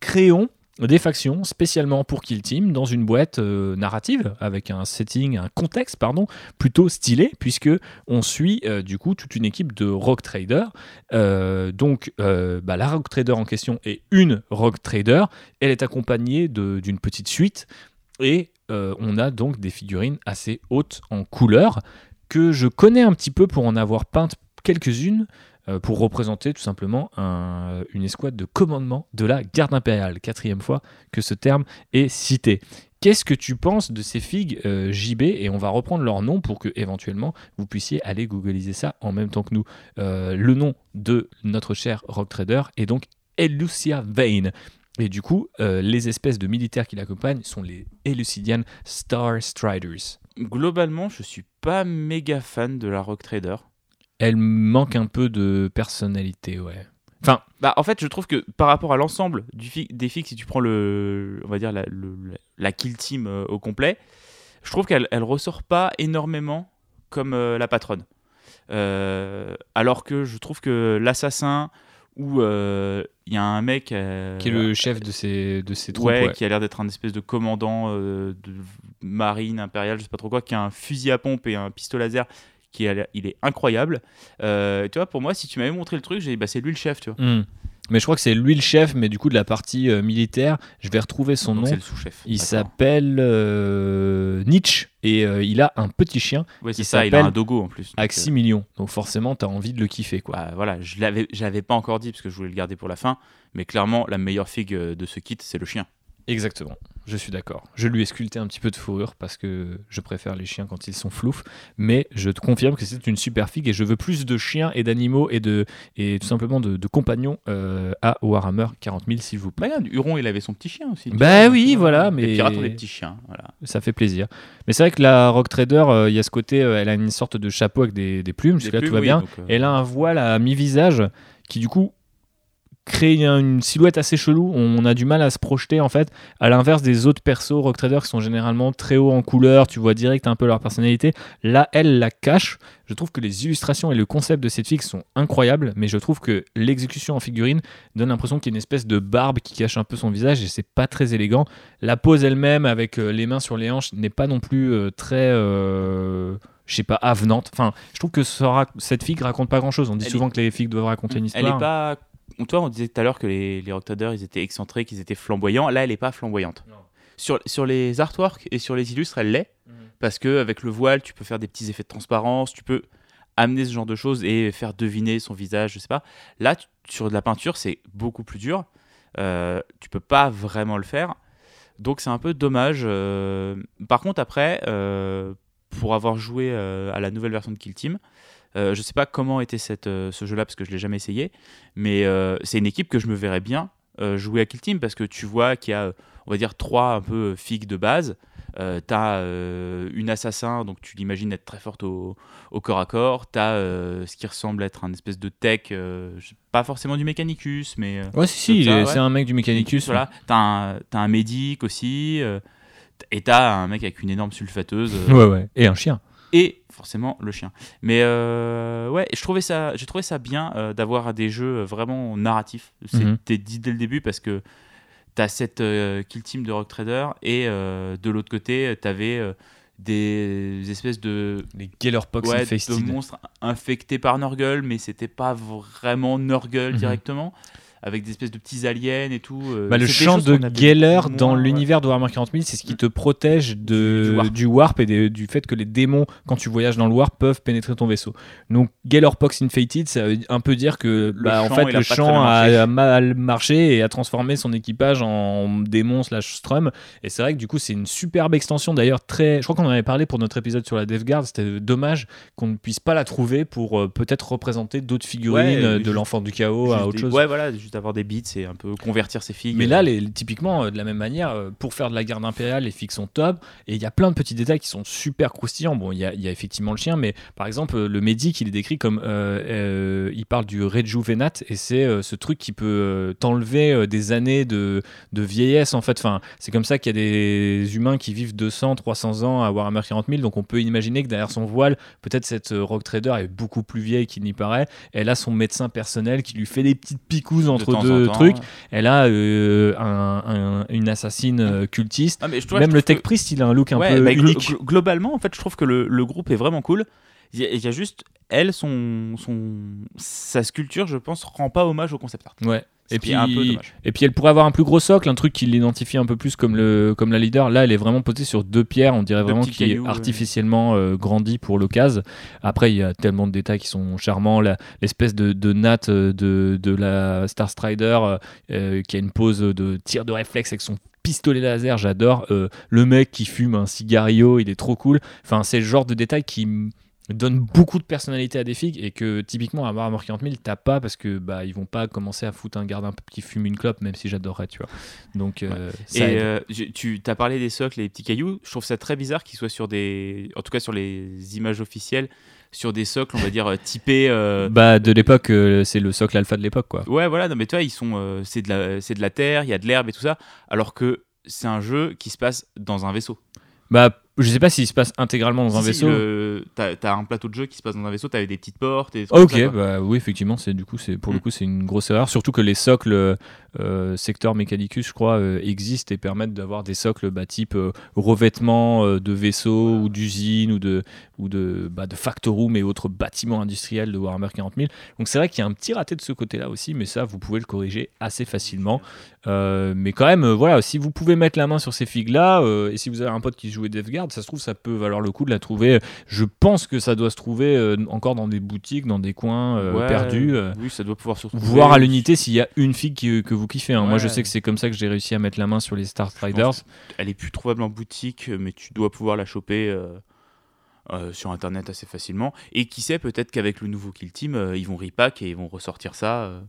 Créons des factions spécialement pour Kill Team dans une boîte euh, narrative avec un setting, un contexte pardon plutôt stylé puisque on suit euh, du coup toute une équipe de rock traders. Euh, donc bah, la rock trader en question est une rock trader. Elle est accompagnée d'une petite suite et on a donc des figurines assez hautes en couleur que je connais un petit peu pour en avoir peintes quelques-unes pour représenter tout simplement un- une escouade de commandement de la garde impériale. Quatrième fois que ce terme est cité. Qu'est-ce que tu penses de ces figues euh, JB Et on va reprendre leur nom pour que éventuellement vous puissiez aller googliser ça en même temps que nous. Euh, le nom de notre cher Rock Trader est donc Elucia Vane. Et du coup, euh, les espèces de militaires qui l'accompagnent sont les Elucidian Star Striders. Globalement, je suis pas méga fan de la Rock Trader. Elle manque un peu de personnalité, ouais. Enfin, Bah, en fait, je trouve que par rapport à l'ensemble du fi- des figues, si tu prends le, on va dire la, le- la- la kill team euh, au complet, je trouve qu'elle elle ressort pas énormément comme euh, la patronne. Euh, alors que je trouve que l'assassin où il y a un mec qui est le chef de ces, de ces troupes. ouais, ouais. qui a l'air d'être un espèce de commandant de marine impériale, je sais pas trop quoi, qui a un fusil à pompe et un pistolet laser qui l'air- il est incroyable. Euh, tu vois, pour moi, si tu m'avais montré le truc, j'ai dit, bah, c'est lui le chef, tu vois. Hmm. Mais je crois que c'est lui le chef, mais du coup de la partie euh, militaire, je vais retrouver son Donc, nom. c'est le sous-chef. Il s'appelle euh, Nietzsche et euh, il a un petit chien, Ouais, c'est ça, il a un dogo en plus. Aximilion. Donc forcément, t'as envie de le kiffer, quoi. bah, voilà, je l'avais, j'avais pas encore dit parce que je voulais le garder pour la fin, mais clairement, la meilleure figue de ce kit, c'est le chien. Exactement, je suis d'accord. Je lui ai sculpté un petit peu de fourrure parce que je préfère les chiens quand ils sont floufs, mais je te confirme que c'est une super figue et je veux plus de chiens et d'animaux et, de, et tout simplement de, de compagnons euh, à Warhammer 40 000, s'il vous plaît. Bah, regarde, Huron, il avait son petit chien aussi. Bah oui, voilà, Les mais- pirates ont des petits chiens, voilà. Ça fait plaisir. Mais c'est vrai que la Rock Trader, euh, il y a ce côté, euh, elle a une sorte de chapeau avec des, des plumes, Des jusque-là tout va oui, bien. donc, Elle a un voile à mi-visage qui du coup crée une, silhouette assez chelou. On a du mal à se projeter en fait. À l'inverse des autres persos Rock Trader qui sont généralement très hauts en couleur, tu vois direct un peu leur personnalité. Là, elle la cache. Je trouve que les illustrations et le concept de cette figue sont incroyables, mais je trouve que l'exécution en figurine donne l'impression qu'il y a une espèce de barbe qui cache un peu son visage et c'est pas très élégant. La pose elle-même avec euh, les mains sur les hanches n'est pas non plus euh, très euh, je sais pas avenante. Enfin, je trouve que rac- cette figue raconte pas grand-chose. On dit Elle souvent que les figues doivent raconter une Elle histoire. est pas. Toi, on disait tout à l'heure que les, les ils étaient excentriques, ils étaient flamboyants. Là, elle est pas flamboyante. Non. Sur, sur les artworks et sur les illustres, elle l'est. Mhm. Parce que avec le voile, tu peux faire des petits effets de transparence, tu peux amener ce genre de choses et faire deviner son visage, je sais pas. Là, tu- sur de la peinture, c'est beaucoup plus dur. Euh, tu peux pas vraiment le faire. Donc c'est un peu dommage. Euh, par contre, après, euh, pour avoir joué euh, à la nouvelle version de Kill Team, euh, je sais pas comment était cette, euh, ce jeu-là parce que je l'ai jamais essayé, mais euh, c'est une équipe que je me verrais bien euh, jouer à Kill Team parce que tu vois qu'il y a, on va dire, trois un peu figues de base. Euh, t'as euh, une assassin, donc tu l'imagines être très forte au, au corps à corps. T'as euh, ce qui ressemble à être un espèce de tech, pas forcément du Mechanicus, mais Ouais, si, si, ouais. c'est un mec du Mechanicus. voilà. T'as un, un médic aussi, et t'as un mec avec une énorme sulfateuse. Ouais, ouais. Et un chien. et forcément le chien. Mais euh, ouais, je trouvais ça, j'ai trouvé ça bien euh, d'avoir des jeux vraiment narratifs. Mhm. C'était dit dès le début parce que t'as cette euh, kill team de Rock Trader et de l'autre côté t'avais euh, des espèces de, Les Gellerpox ouais, Infested. de monstres infectés par Nurgle, mais c'était pas vraiment Nurgle Mhm. directement. Avec des espèces de petits aliens et tout. euh, Bah, le champ de Geller dans l'univers de Warhammer 40 000, c'est ce qui te protège de, Du- warp. du warp et des- du fait que les démons, quand tu voyages dans le warp, peuvent pénétrer ton vaisseau. Donc Geller Pox Infated, ça veut un peu dire que Le bah, en fait, le champ a, mal marché et a transformé son équipage en démon slash strum. Et c'est vrai que du coup, c'est une superbe extension. D'ailleurs, très. Je crois qu'on en avait parlé pour notre épisode sur la Death Guard. C'était dommage qu'on ne puisse pas la trouver pour euh, peut-être représenter d'autres figurines Ouais, euh, de l'enfant du chaos à autre des- chose. Ouais, voilà, juste avoir des bits et un peu convertir ses filles. Mais là, les, typiquement, euh, de la même manière, euh, pour faire de la garde impériale, les figues sont top. Et il y a plein de petits détails qui sont super croustillants. Bon, il y a, effectivement le chien, mais par exemple, euh, le médic, il est décrit comme. il parle du rejuvenate, et c'est ce truc qui peut t'enlever des années de, vieillesse, en fait. Enfin, c'est comme ça qu'il y a des humains qui vivent 200, 300 ans à Warhammer 40 000. Donc on peut imaginer que derrière son voile, peut-être cette rock trader est beaucoup plus vieille qu'il n'y paraît. Elle a son médecin personnel qui lui fait des petites picouses de entre en deux temps. trucs. Elle a euh, un- un- une assassine euh, cultiste. Ah, mais je- ouais, Même je le Tech que- Priest, il a un look un peu bah, unique. glo- globalement, en fait, je trouve que le, le groupe est vraiment cool. Il y, y a juste, elle, son, son, sa sculpture, je pense, rend pas hommage au concept art. Ouais. Et qui puis, est un peu dommage. et puis elle pourrait avoir un plus gros socle, un truc qui l'identifie un peu plus comme, le, comme la leader. Là, elle est vraiment posée sur deux pierres, on dirait Deux vraiment qu'il est ouais. artificiellement euh, grandi pour l'occasion. Après, il y a tellement de détails qui sont charmants. L'espèce de, de natte euh, de, de la Star Strider euh, qui a une pose de tir de réflexe avec son pistolet laser, j'adore. Euh, le mec qui fume un cigario, il est trop cool. Enfin, c'est le genre de détails qui donne beaucoup de personnalité à des figues et que typiquement à Warhammer 40 000 t'as pas parce que bah ils vont pas commencer à foutre un garde un peu qui fume une clope même si j'adorerais tu vois donc euh, Et ça euh, tu as parlé des socles et des petits cailloux. Je trouve ça très bizarre qu'ils soient sur des. En tout cas, sur les images officielles, sur des socles, on va dire, euh, typés. euh, bah de l'époque c'est le socle alpha de l'époque quoi Ouais, voilà, non, mais toi, ils sont. c'est de, la- c'est de la terre, il y a de l'herbe et tout ça. Alors que c'est un jeu qui se passe dans un vaisseau. bah je sais pas s'il se passe intégralement dans un Si, vaisseau le- T'as t'as un plateau de jeu qui se passe dans un vaisseau, t'avais des petites portes. Et des trucs Ok, ça, bah oui, effectivement, c'est du coup, c'est pour le Mm. coup, c'est une grosse erreur. Surtout que les socles euh, secteur Mechanicus, je crois, euh, existent et permettent d'avoir des socles bah, type euh, revêtement euh, de vaisseaux ou d'usines ou de ou de bah, de factorum et autres bâtiments industriels de Warhammer 40 000. Donc c'est vrai qu'il y a un petit raté de ce côté-là aussi, mais ça, vous pouvez le corriger assez facilement. Euh, mais quand même, euh, voilà, si vous pouvez mettre la main sur ces figues-là, euh, et si vous avez un pote qui joue Death Guard, ça se trouve, ça peut valoir le coup de la trouver. Je pense que ça doit se trouver euh, encore dans des boutiques, dans des coins euh, Ouais, perdus. euh, Oui, ça doit pouvoir se retrouver. voir à l'unité s'il y a une figue qui- que vous kiffez. hein. Moi, je sais que c'est comme ça que j'ai réussi à mettre la main sur les Star Striders. Elle est plus trouvable en boutique, mais tu dois pouvoir la choper euh, euh, sur internet assez facilement. Et qui sait, peut-être qu'avec le nouveau Kill Team, euh, ils vont repack et ils vont ressortir ça euh,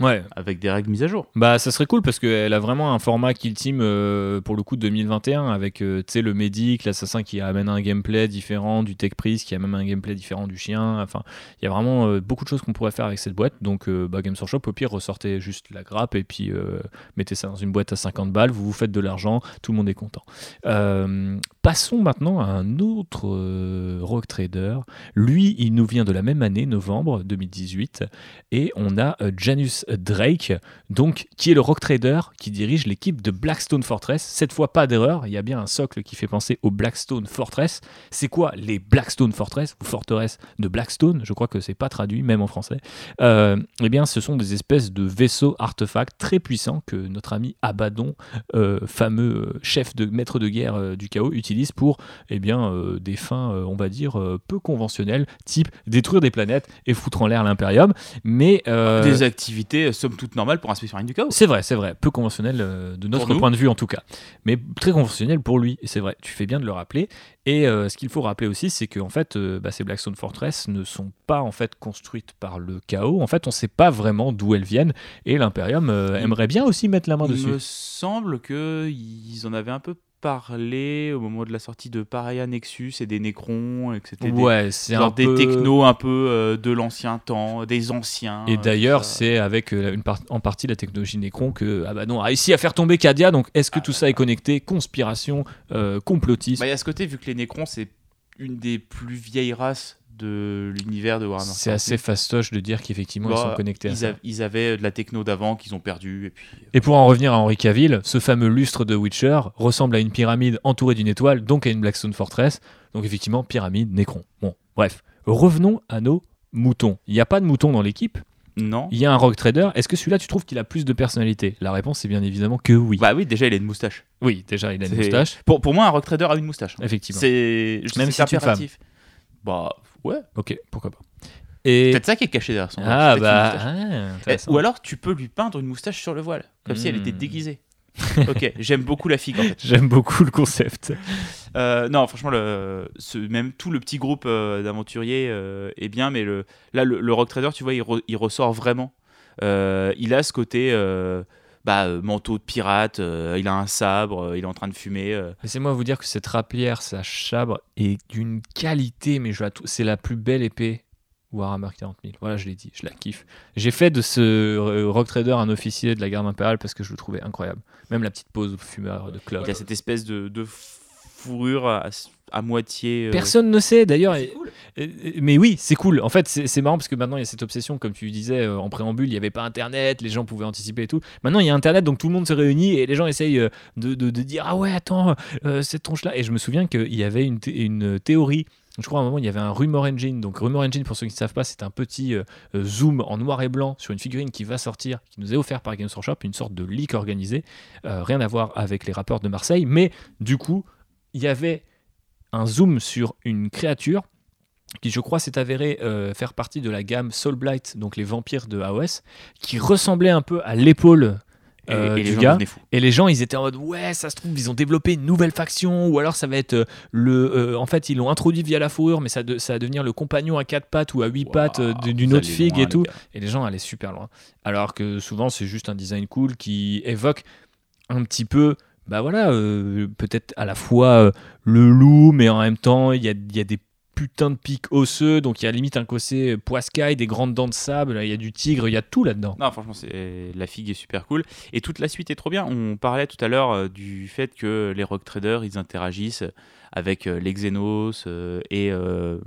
Ouais. avec des règles mises à jour. Bah, ça serait cool parce qu'elle a vraiment un format Kill Team euh, pour le coup 2021 avec euh, tu sais, le médic, l'assassin qui amène un gameplay différent du Tech Priest, qui a même un gameplay différent du chien. Enfin, il y a vraiment euh, beaucoup de choses qu'on pourrait faire avec cette boîte. Donc, euh, bah, Games Workshop, au pire, ressortez juste la grappe et puis mettez ça dans une boîte à 50 balles. Vous vous faites de l'argent, tout le monde est content. Passons maintenant à un autre Rogue Trader. Lui, il nous vient de la même année, novembre 2018, et on a euh, Drake, donc qui est le Rock Trader qui dirige l'équipe de Blackstone Fortress? Cette fois, pas d'erreur, il y a bien un socle qui fait penser au Blackstone Fortress. C'est quoi les Blackstone Fortress ou forteresses de Blackstone? Je crois que c'est pas traduit, même en français. Euh, eh bien, ce sont des espèces de vaisseaux artefacts très puissants que notre ami Abaddon, euh, fameux euh, chef de maître de guerre du chaos, utilise pour eh bien, des fins, on va dire, peu conventionnelles, type détruire des planètes et foutre en l'air l'Imperium. Mais Des activités, euh, somme toute normales pour un Space Marine du chaos. c'est vrai, c'est vrai, peu conventionnel euh, de notre point de vue en tout cas, mais très conventionnel pour lui. C'est vrai, tu fais bien de le rappeler. Et euh, ce qu'il faut rappeler aussi, c'est que en fait, euh, bah, ces Blackstone Fortress ne sont pas en fait construites par le chaos. En fait, on ne sait pas vraiment d'où elles viennent. Et l'Imperium Il- aimerait bien aussi mettre la main Il dessus. me semble qu'ils en avaient un peu parlé au moment de la sortie de Paria Nexus et des Necrons, et que c'était des, Ouais, c'est genre un des peu... technos un peu euh, de l'ancien temps, des anciens. Et euh, d'ailleurs, c'est avec euh, une en partie la technologie Necron que Abaddon a réussi à faire tomber Cadia. Donc, est-ce que Ah tout là ça est connecté Conspiration, euh, complotisme Bah, il y a ce côté, vu que les Necrons, c'est une des plus vieilles races de l'univers de Warhammer. C'est assez fastoche de dire qu'effectivement ils Bah, sont connectés à ils, ça. ils avaient de la techno d'avant qu'ils ont perdu. Et puis, Et pour en revenir à Henry Cavill, ce fameux lustre de Witcher ressemble à une pyramide entourée d'une étoile, donc à une Blackstone Fortress. Donc effectivement, pyramide, Necron. Bon, bref. Revenons à nos moutons. Il n'y a pas de moutons dans l'équipe, Non. il y a un Rogue Trader. Est-ce que celui-là, tu trouves qu'il a plus de personnalité? La réponse est bien évidemment que oui. Bah oui, déjà, il a une moustache. oui, déjà, il a une moustache. Pour, pour moi, un rock trader a une moustache. Effectivement. C'est Même si c'est une femme. impératif. Bah ouais. Ok, pourquoi pas. Et Peut-être ça qui est caché derrière son ah bah, ah, Eh. Ou alors tu peux lui peindre une moustache sur le voile, comme si elle était Hmm. déguisée. [LAUGHS] ok, j'aime beaucoup la figue en fait. J'aime beaucoup le concept. Euh, non, franchement, le, ce, même tout le petit groupe euh, d'aventuriers euh, est bien, mais le, là, le, le Rock Trader, tu vois, il, re- il ressort vraiment. Il a ce côté bah, euh, manteau de pirate, euh, il a un sabre, euh, il est en train de fumer. Laissez-moi vous dire que cette rapière, sa chabre, est d'une qualité, mais je c'est la plus belle épée Warhammer 40 000. Voilà, je l'ai dit, je la kiffe. J'ai fait de ce Rock Trader un officier de la garde impériale parce que je le trouvais incroyable. Même la petite pause fumeur de clope. Il a cette espèce de, de fourrure à, à moitié. euh, Personne ne sait d'ailleurs. cool. Mais oui, c'est cool. En fait, c'est c'est marrant parce que maintenant il y a cette obsession, comme tu disais euh, en préambule, il n'y avait pas Internet, les gens pouvaient anticiper et tout. Maintenant il y a Internet, donc tout le monde se réunit et les gens essayent euh, de, de- de dire Ah ouais, attends, euh, cette tronche-là. Et je me souviens qu'il y avait une, thé- une théorie. Je crois à un moment, il y avait un Rumor Engine. Donc, Rumor Engine, pour ceux qui ne savent pas, c'est un petit euh, zoom en noir et blanc sur une figurine qui va sortir, qui nous est offert par Games Workshop, une sorte de leak organisé. Euh, rien à voir avec les rappeurs de Marseille. Mais du coup, il y avait un zoom sur une créature qui, je crois, s'est avéré euh, faire partie de la gamme Soulblight, donc les vampires de AOS, qui ressemblait un peu à l'épaule euh, et les du gens gars. Et les gens, ils étaient en mode ouais, ça se trouve, ils ont développé une nouvelle faction, ou alors ça va être euh, le. euh, en fait, ils l'ont introduit via la fourrure, mais ça, de- ça va devenir le compagnon à quatre pattes ou à huit pattes d'une autre figue loin, et les tout. gars. Et les gens allaient super loin. Alors que souvent, c'est juste un design cool qui évoque un petit peu, bah voilà, euh, peut-être à la fois euh, le loup, mais en même temps, il y a, des putains de pics osseux, donc il y a limite un côté poiscaille, des grandes dents de sable, il y a du tigre, il y a tout là-dedans. Non, franchement, c'est la figue est super cool. Et toute la suite est trop bien. On parlait tout à l'heure euh, du fait que les rock traders, ils interagissent avec euh, les Xenos euh, et euh,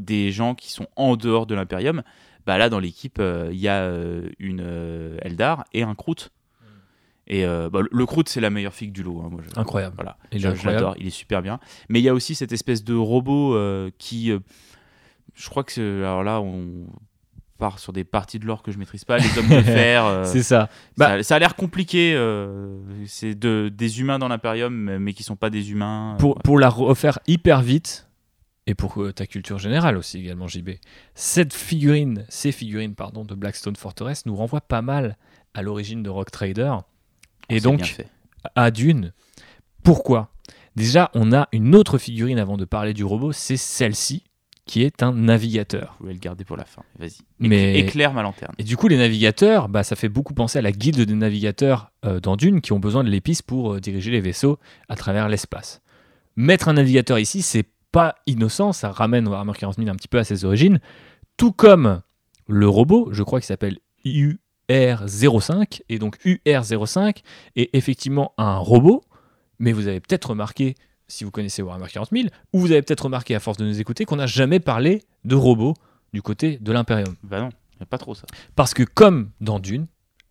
des gens qui sont en dehors de l'Imperium. Bah là, dans l'équipe, euh, il y a euh, une euh, Eldar et un Kroot. Et euh, bah, le- Kroot, c'est la meilleure figue du lot. hein, moi, je- Incroyable. Voilà. Il Je- l'adore, il est super bien. Mais il y a aussi cette espèce de robot euh, qui. euh, je crois que c'est. Alors là, on part sur des parties de l'or que je maîtrise pas. Les hommes de [LAUGHS] fer. C'est ça. Bah- ça, ça a l'air compliqué. c'est de, des humains dans l'Imperium, mais- qui sont pas des humains. pour, pour la refaire hyper vite, et pour ta culture générale aussi également, JB, cette figurine, ces figurines pardon, de Blackstone Fortress nous renvoient pas mal à l'origine de Rock Trader et donc à Dune. Pourquoi? Déjà, on a une autre figurine avant de parler du robot, c'est celle-ci, qui est un navigateur. Je voulais le garder pour la fin. Vas-y. Éclaire- Mais- Éclaire ma lanterne. Et du coup, les navigateurs, bah, ça fait beaucoup penser à la guilde des navigateurs euh, dans Dune qui ont besoin de l'épice pour euh, diriger les vaisseaux à travers l'espace. Mettre un navigateur ici, c'est pas innocent, ça ramène Warhammer 40 000 un petit peu à ses origines, tout comme le robot, je crois qu'il s'appelle UR05, et donc UR05 est effectivement un robot, mais vous avez peut-être remarqué, si vous connaissez Warhammer 40 000, ou vous avez peut-être remarqué à force de nous écouter qu'on n'a jamais parlé de robots du côté de l'Imperium. Bah non, y a pas trop ça. Parce que comme dans Dune,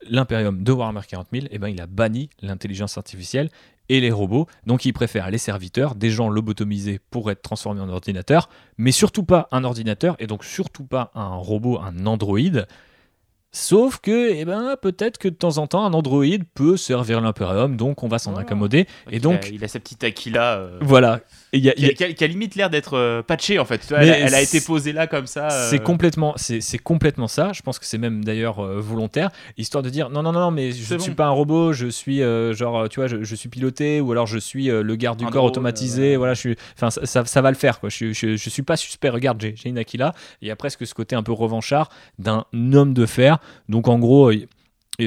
l'Imperium de Warhammer 40 000, eh ben, il a banni l'intelligence artificielle et les robots. Donc il préfère les serviteurs, des gens lobotomisés pour être transformés en ordinateur, mais surtout pas un ordinateur, et donc surtout pas un robot, un androïde. Sauf que, eh ben, peut-être que de temps en temps, un androïde peut servir l'Imperium, donc on va s'en Ah. accommoder. Et Il donc, a, il a sa petite Aquila. euh, voilà. Il y a- qui, a, limite l'air d'être euh, patchée en fait. Tu vois, Mais elle, a- elle a c'est- été posée là comme ça. euh, C'est complètement, c'est complètement ça. Je pense que c'est même d'ailleurs euh, volontaire, histoire de dire non, non, non, mais je ne suis pas un robot, je suis euh, genre, tu vois, je, je suis piloté, ou alors je suis le garde du Un corps drone, automatisé. Voilà, je suis, enfin, ça, ça, ça va le faire, quoi. Je, je, je suis pas suspect. Regarde, j'ai une Aquila. Il y a presque ce côté un peu revanchard d'un homme de fer. Donc en gros.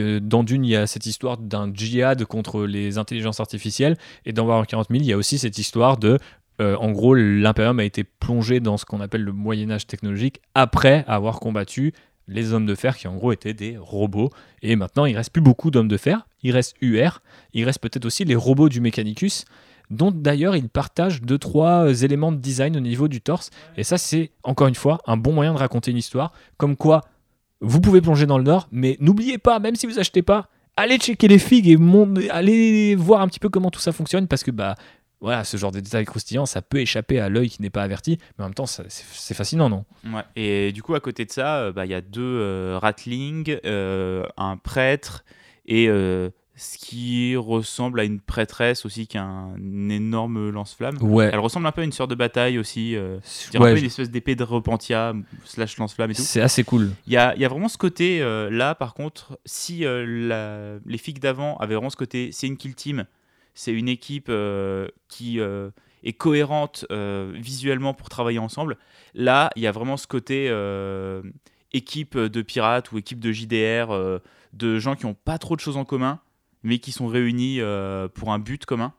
Euh, dans Dune, il y a cette histoire d'un djihad contre les intelligences artificielles, et dans Warhammer 40 000, il y a aussi cette histoire de euh, en gros, l'Imperium a été plongé dans ce qu'on appelle le Moyen Âge technologique après avoir combattu les hommes de fer qui en gros étaient des robots. Et maintenant, il reste plus beaucoup d'hommes de fer. Il reste UR. Il reste peut-être aussi les robots du Mechanicus, dont d'ailleurs ils partagent deux trois euh, éléments de design au niveau du torse. Et ça, c'est encore une fois un bon moyen de raconter une histoire. Comme quoi, vous pouvez plonger dans le Nord, mais n'oubliez pas, même si vous achetez pas, allez checker les figues et allez voir un petit peu comment tout ça fonctionne parce que bah voilà, ce genre de détails croustillants, ça peut échapper à l'œil qui n'est pas averti, mais en même temps, c'est fascinant, non? Ouais. Et du coup, à côté de ça, euh, bah, il y a deux euh, ratlings, euh, un prêtre et euh, ce qui ressemble à une prêtresse aussi qui a un énorme lance-flamme. Ouais. Elle ressemble un peu à une sœur de bataille aussi. Euh, Ouais, un peu une espèce d'épée de repentia slash lance-flamme et tout. c'est assez cool. Il y a, il y a vraiment ce côté euh, là, par contre, si euh, la- les figues d'avant avaient vraiment ce côté, c'est une kill team, c'est une équipe euh, qui est cohérente visuellement pour travailler ensemble. Là, il y a vraiment ce côté équipe de pirates ou équipe de JDR, de gens qui n'ont pas trop de choses en commun, mais qui sont réunis euh, pour un but commun.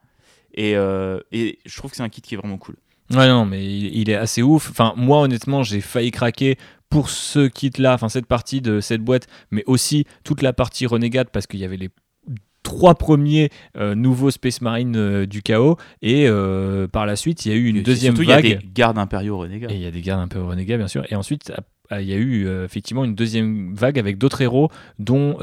Et, euh, et je trouve que c'est un kit qui est vraiment cool. Ouais, non, mais il, il est assez ouf. Enfin, moi, honnêtement, j'ai failli craquer pour ce kit-là, enfin, cette partie de cette boîte, mais aussi toute la partie Renegade, parce qu'il y avait les trois premiers euh, nouveaux Space Marine euh, du chaos, et euh, par la suite, il y a eu une Et deuxième surtout, vague. il y a des gardes impériaux renégats. Et il y a des gardes peu renégats, bien sûr. Et ensuite, il y a eu effectivement une deuxième vague avec d'autres héros, dont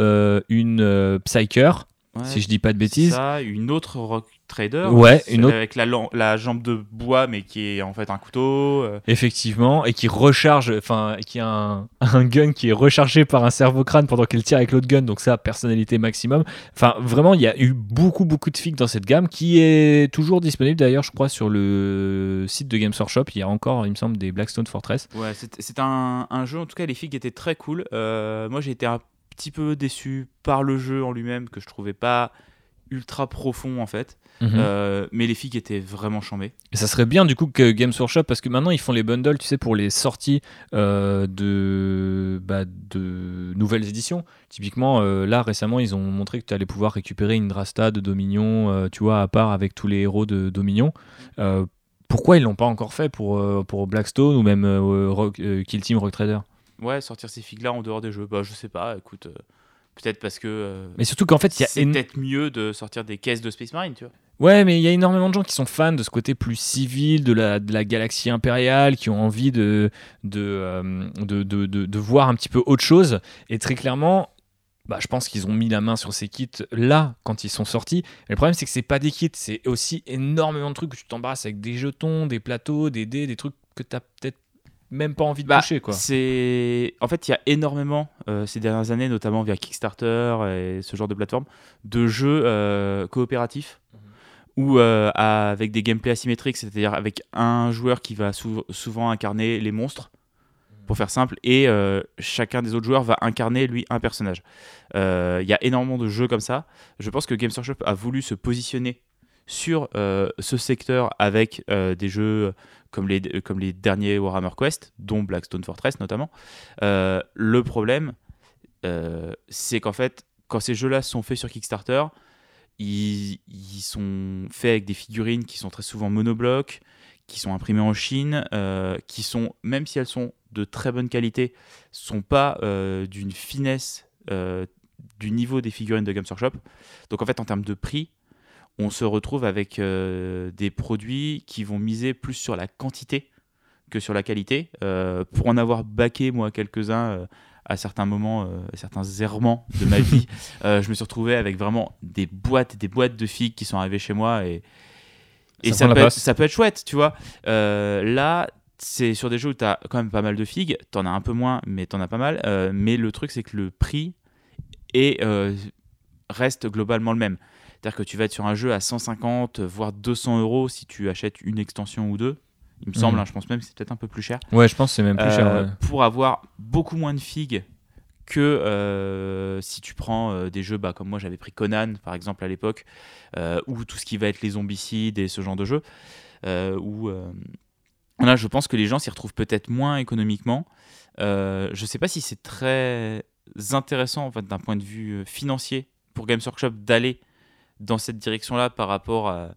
une Psyker, Ouais. si je dis pas de bêtises. Ça, une autre Rock Trader. Ouais, une autre- Avec la, jambe de bois, mais qui est en fait un couteau. euh. Effectivement, et qui recharge, enfin, qui a un, [LAUGHS] un gun qui est rechargé par un cerveau-crâne pendant qu'elle tire avec l'autre gun, donc ça, personnalité maximum. Enfin, vraiment, il y a eu beaucoup, beaucoup de figues dans cette gamme, qui est toujours disponible d'ailleurs, je crois, sur le site de Games Workshop. Il y a encore, il me semble, des Blackstone Fortress. Ouais, c'est un, un jeu, en tout cas, les figues étaient très cool. Euh, moi, j'ai été un petit peu déçu par le jeu en lui-même, que je trouvais pas ultra profond en fait. Mhm. Euh, mais les figues étaient vraiment chambées. Et ça serait bien du coup que Games Workshop, parce que maintenant ils font les bundles, tu sais, pour les sorties euh, de, bah, de nouvelles éditions. Typiquement, euh, là récemment, ils ont montré que tu allais pouvoir récupérer une Drasta de Dominion, tu vois, à part avec tous les héros de Dominion. Pourquoi ils l'ont pas encore fait pour, pour Blackstone ou même Rock- Kill Team Rock Trader? Ouais, sortir ces figues-là en dehors des jeux, bah je sais pas, écoute, euh, peut-être parce que euh, Mais surtout qu'en fait, il y a c'est éno- peut-être mieux de sortir des caisses de Space Marine, tu vois. Ouais, mais il y a énormément de gens qui sont fans de ce côté plus civil de la, de la galaxie impériale, qui ont envie de, de, euh, de, de, de- de voir un petit peu autre chose. Et très clairement, bah, je pense qu'ils ont mis la main sur ces kits là quand ils sont sortis. Mais le problème, c'est que c'est pas des kits, c'est aussi énormément de trucs que tu t'embarrasses avec des jetons, des plateaux, des dés, des trucs que tu peut-être même pas envie de Bah, toucher. Quoi. C'est en fait il y a énormément euh, ces dernières années, notamment via Kickstarter et ce genre de plateforme, de jeux euh, coopératifs ou euh, avec des gameplays asymétriques, c'est-à-dire avec un joueur qui va sou- souvent incarner les monstres, pour faire simple, et chacun des autres joueurs va incarner lui un personnage. Il y a énormément de jeux comme ça. Je pense que Games Workshop a voulu se positionner sur euh, ce secteur avec euh, des jeux comme les, comme les derniers Warhammer Quest, dont Blackstone Fortress notamment. Euh, le problème, c'est qu'en fait, quand ces jeux-là sont faits sur Kickstarter, ils, sont faits avec des figurines qui sont très souvent monoblocs, qui sont imprimées en Chine, qui sont, même si elles sont de très bonne qualité, sont pas d'une finesse du niveau des figurines de Games Workshop. Donc en fait, en termes de prix, on se retrouve avec euh, des produits qui vont miser plus sur la quantité que sur la qualité. Euh, pour en avoir baqué, moi, quelques-uns euh, à certains moments, à certains errements de ma vie, [LAUGHS] je me suis retrouvé avec vraiment des boîtes et des boîtes de figues qui sont arrivées chez moi et, et Ça peut être, place. ça peut être chouette, tu vois. Là, c'est sur des jeux où tu as quand même pas mal de figues, t'en as un peu moins, mais t'en as pas mal. Mais le truc, c'est que le prix est, reste globalement le même. C'est-à-dire que tu vas être sur un jeu à 150, voire 200 euros si tu achètes une extension ou deux. Il me semble, Mhm. hein, je pense même que c'est peut-être un peu plus cher. Ouais, je pense que c'est même plus cher. Euh, ouais. Pour avoir beaucoup moins de figues que euh, si tu prends euh, des jeux bah, comme moi j'avais pris Conan par exemple à l'époque, ou tout ce qui va être les zombicides et ce genre de jeux, où là je pense que les gens s'y retrouvent peut-être moins économiquement. Je sais pas si c'est très intéressant en fait, d'un point de vue financier pour Games Workshop d'aller dans cette direction-là par rapport à,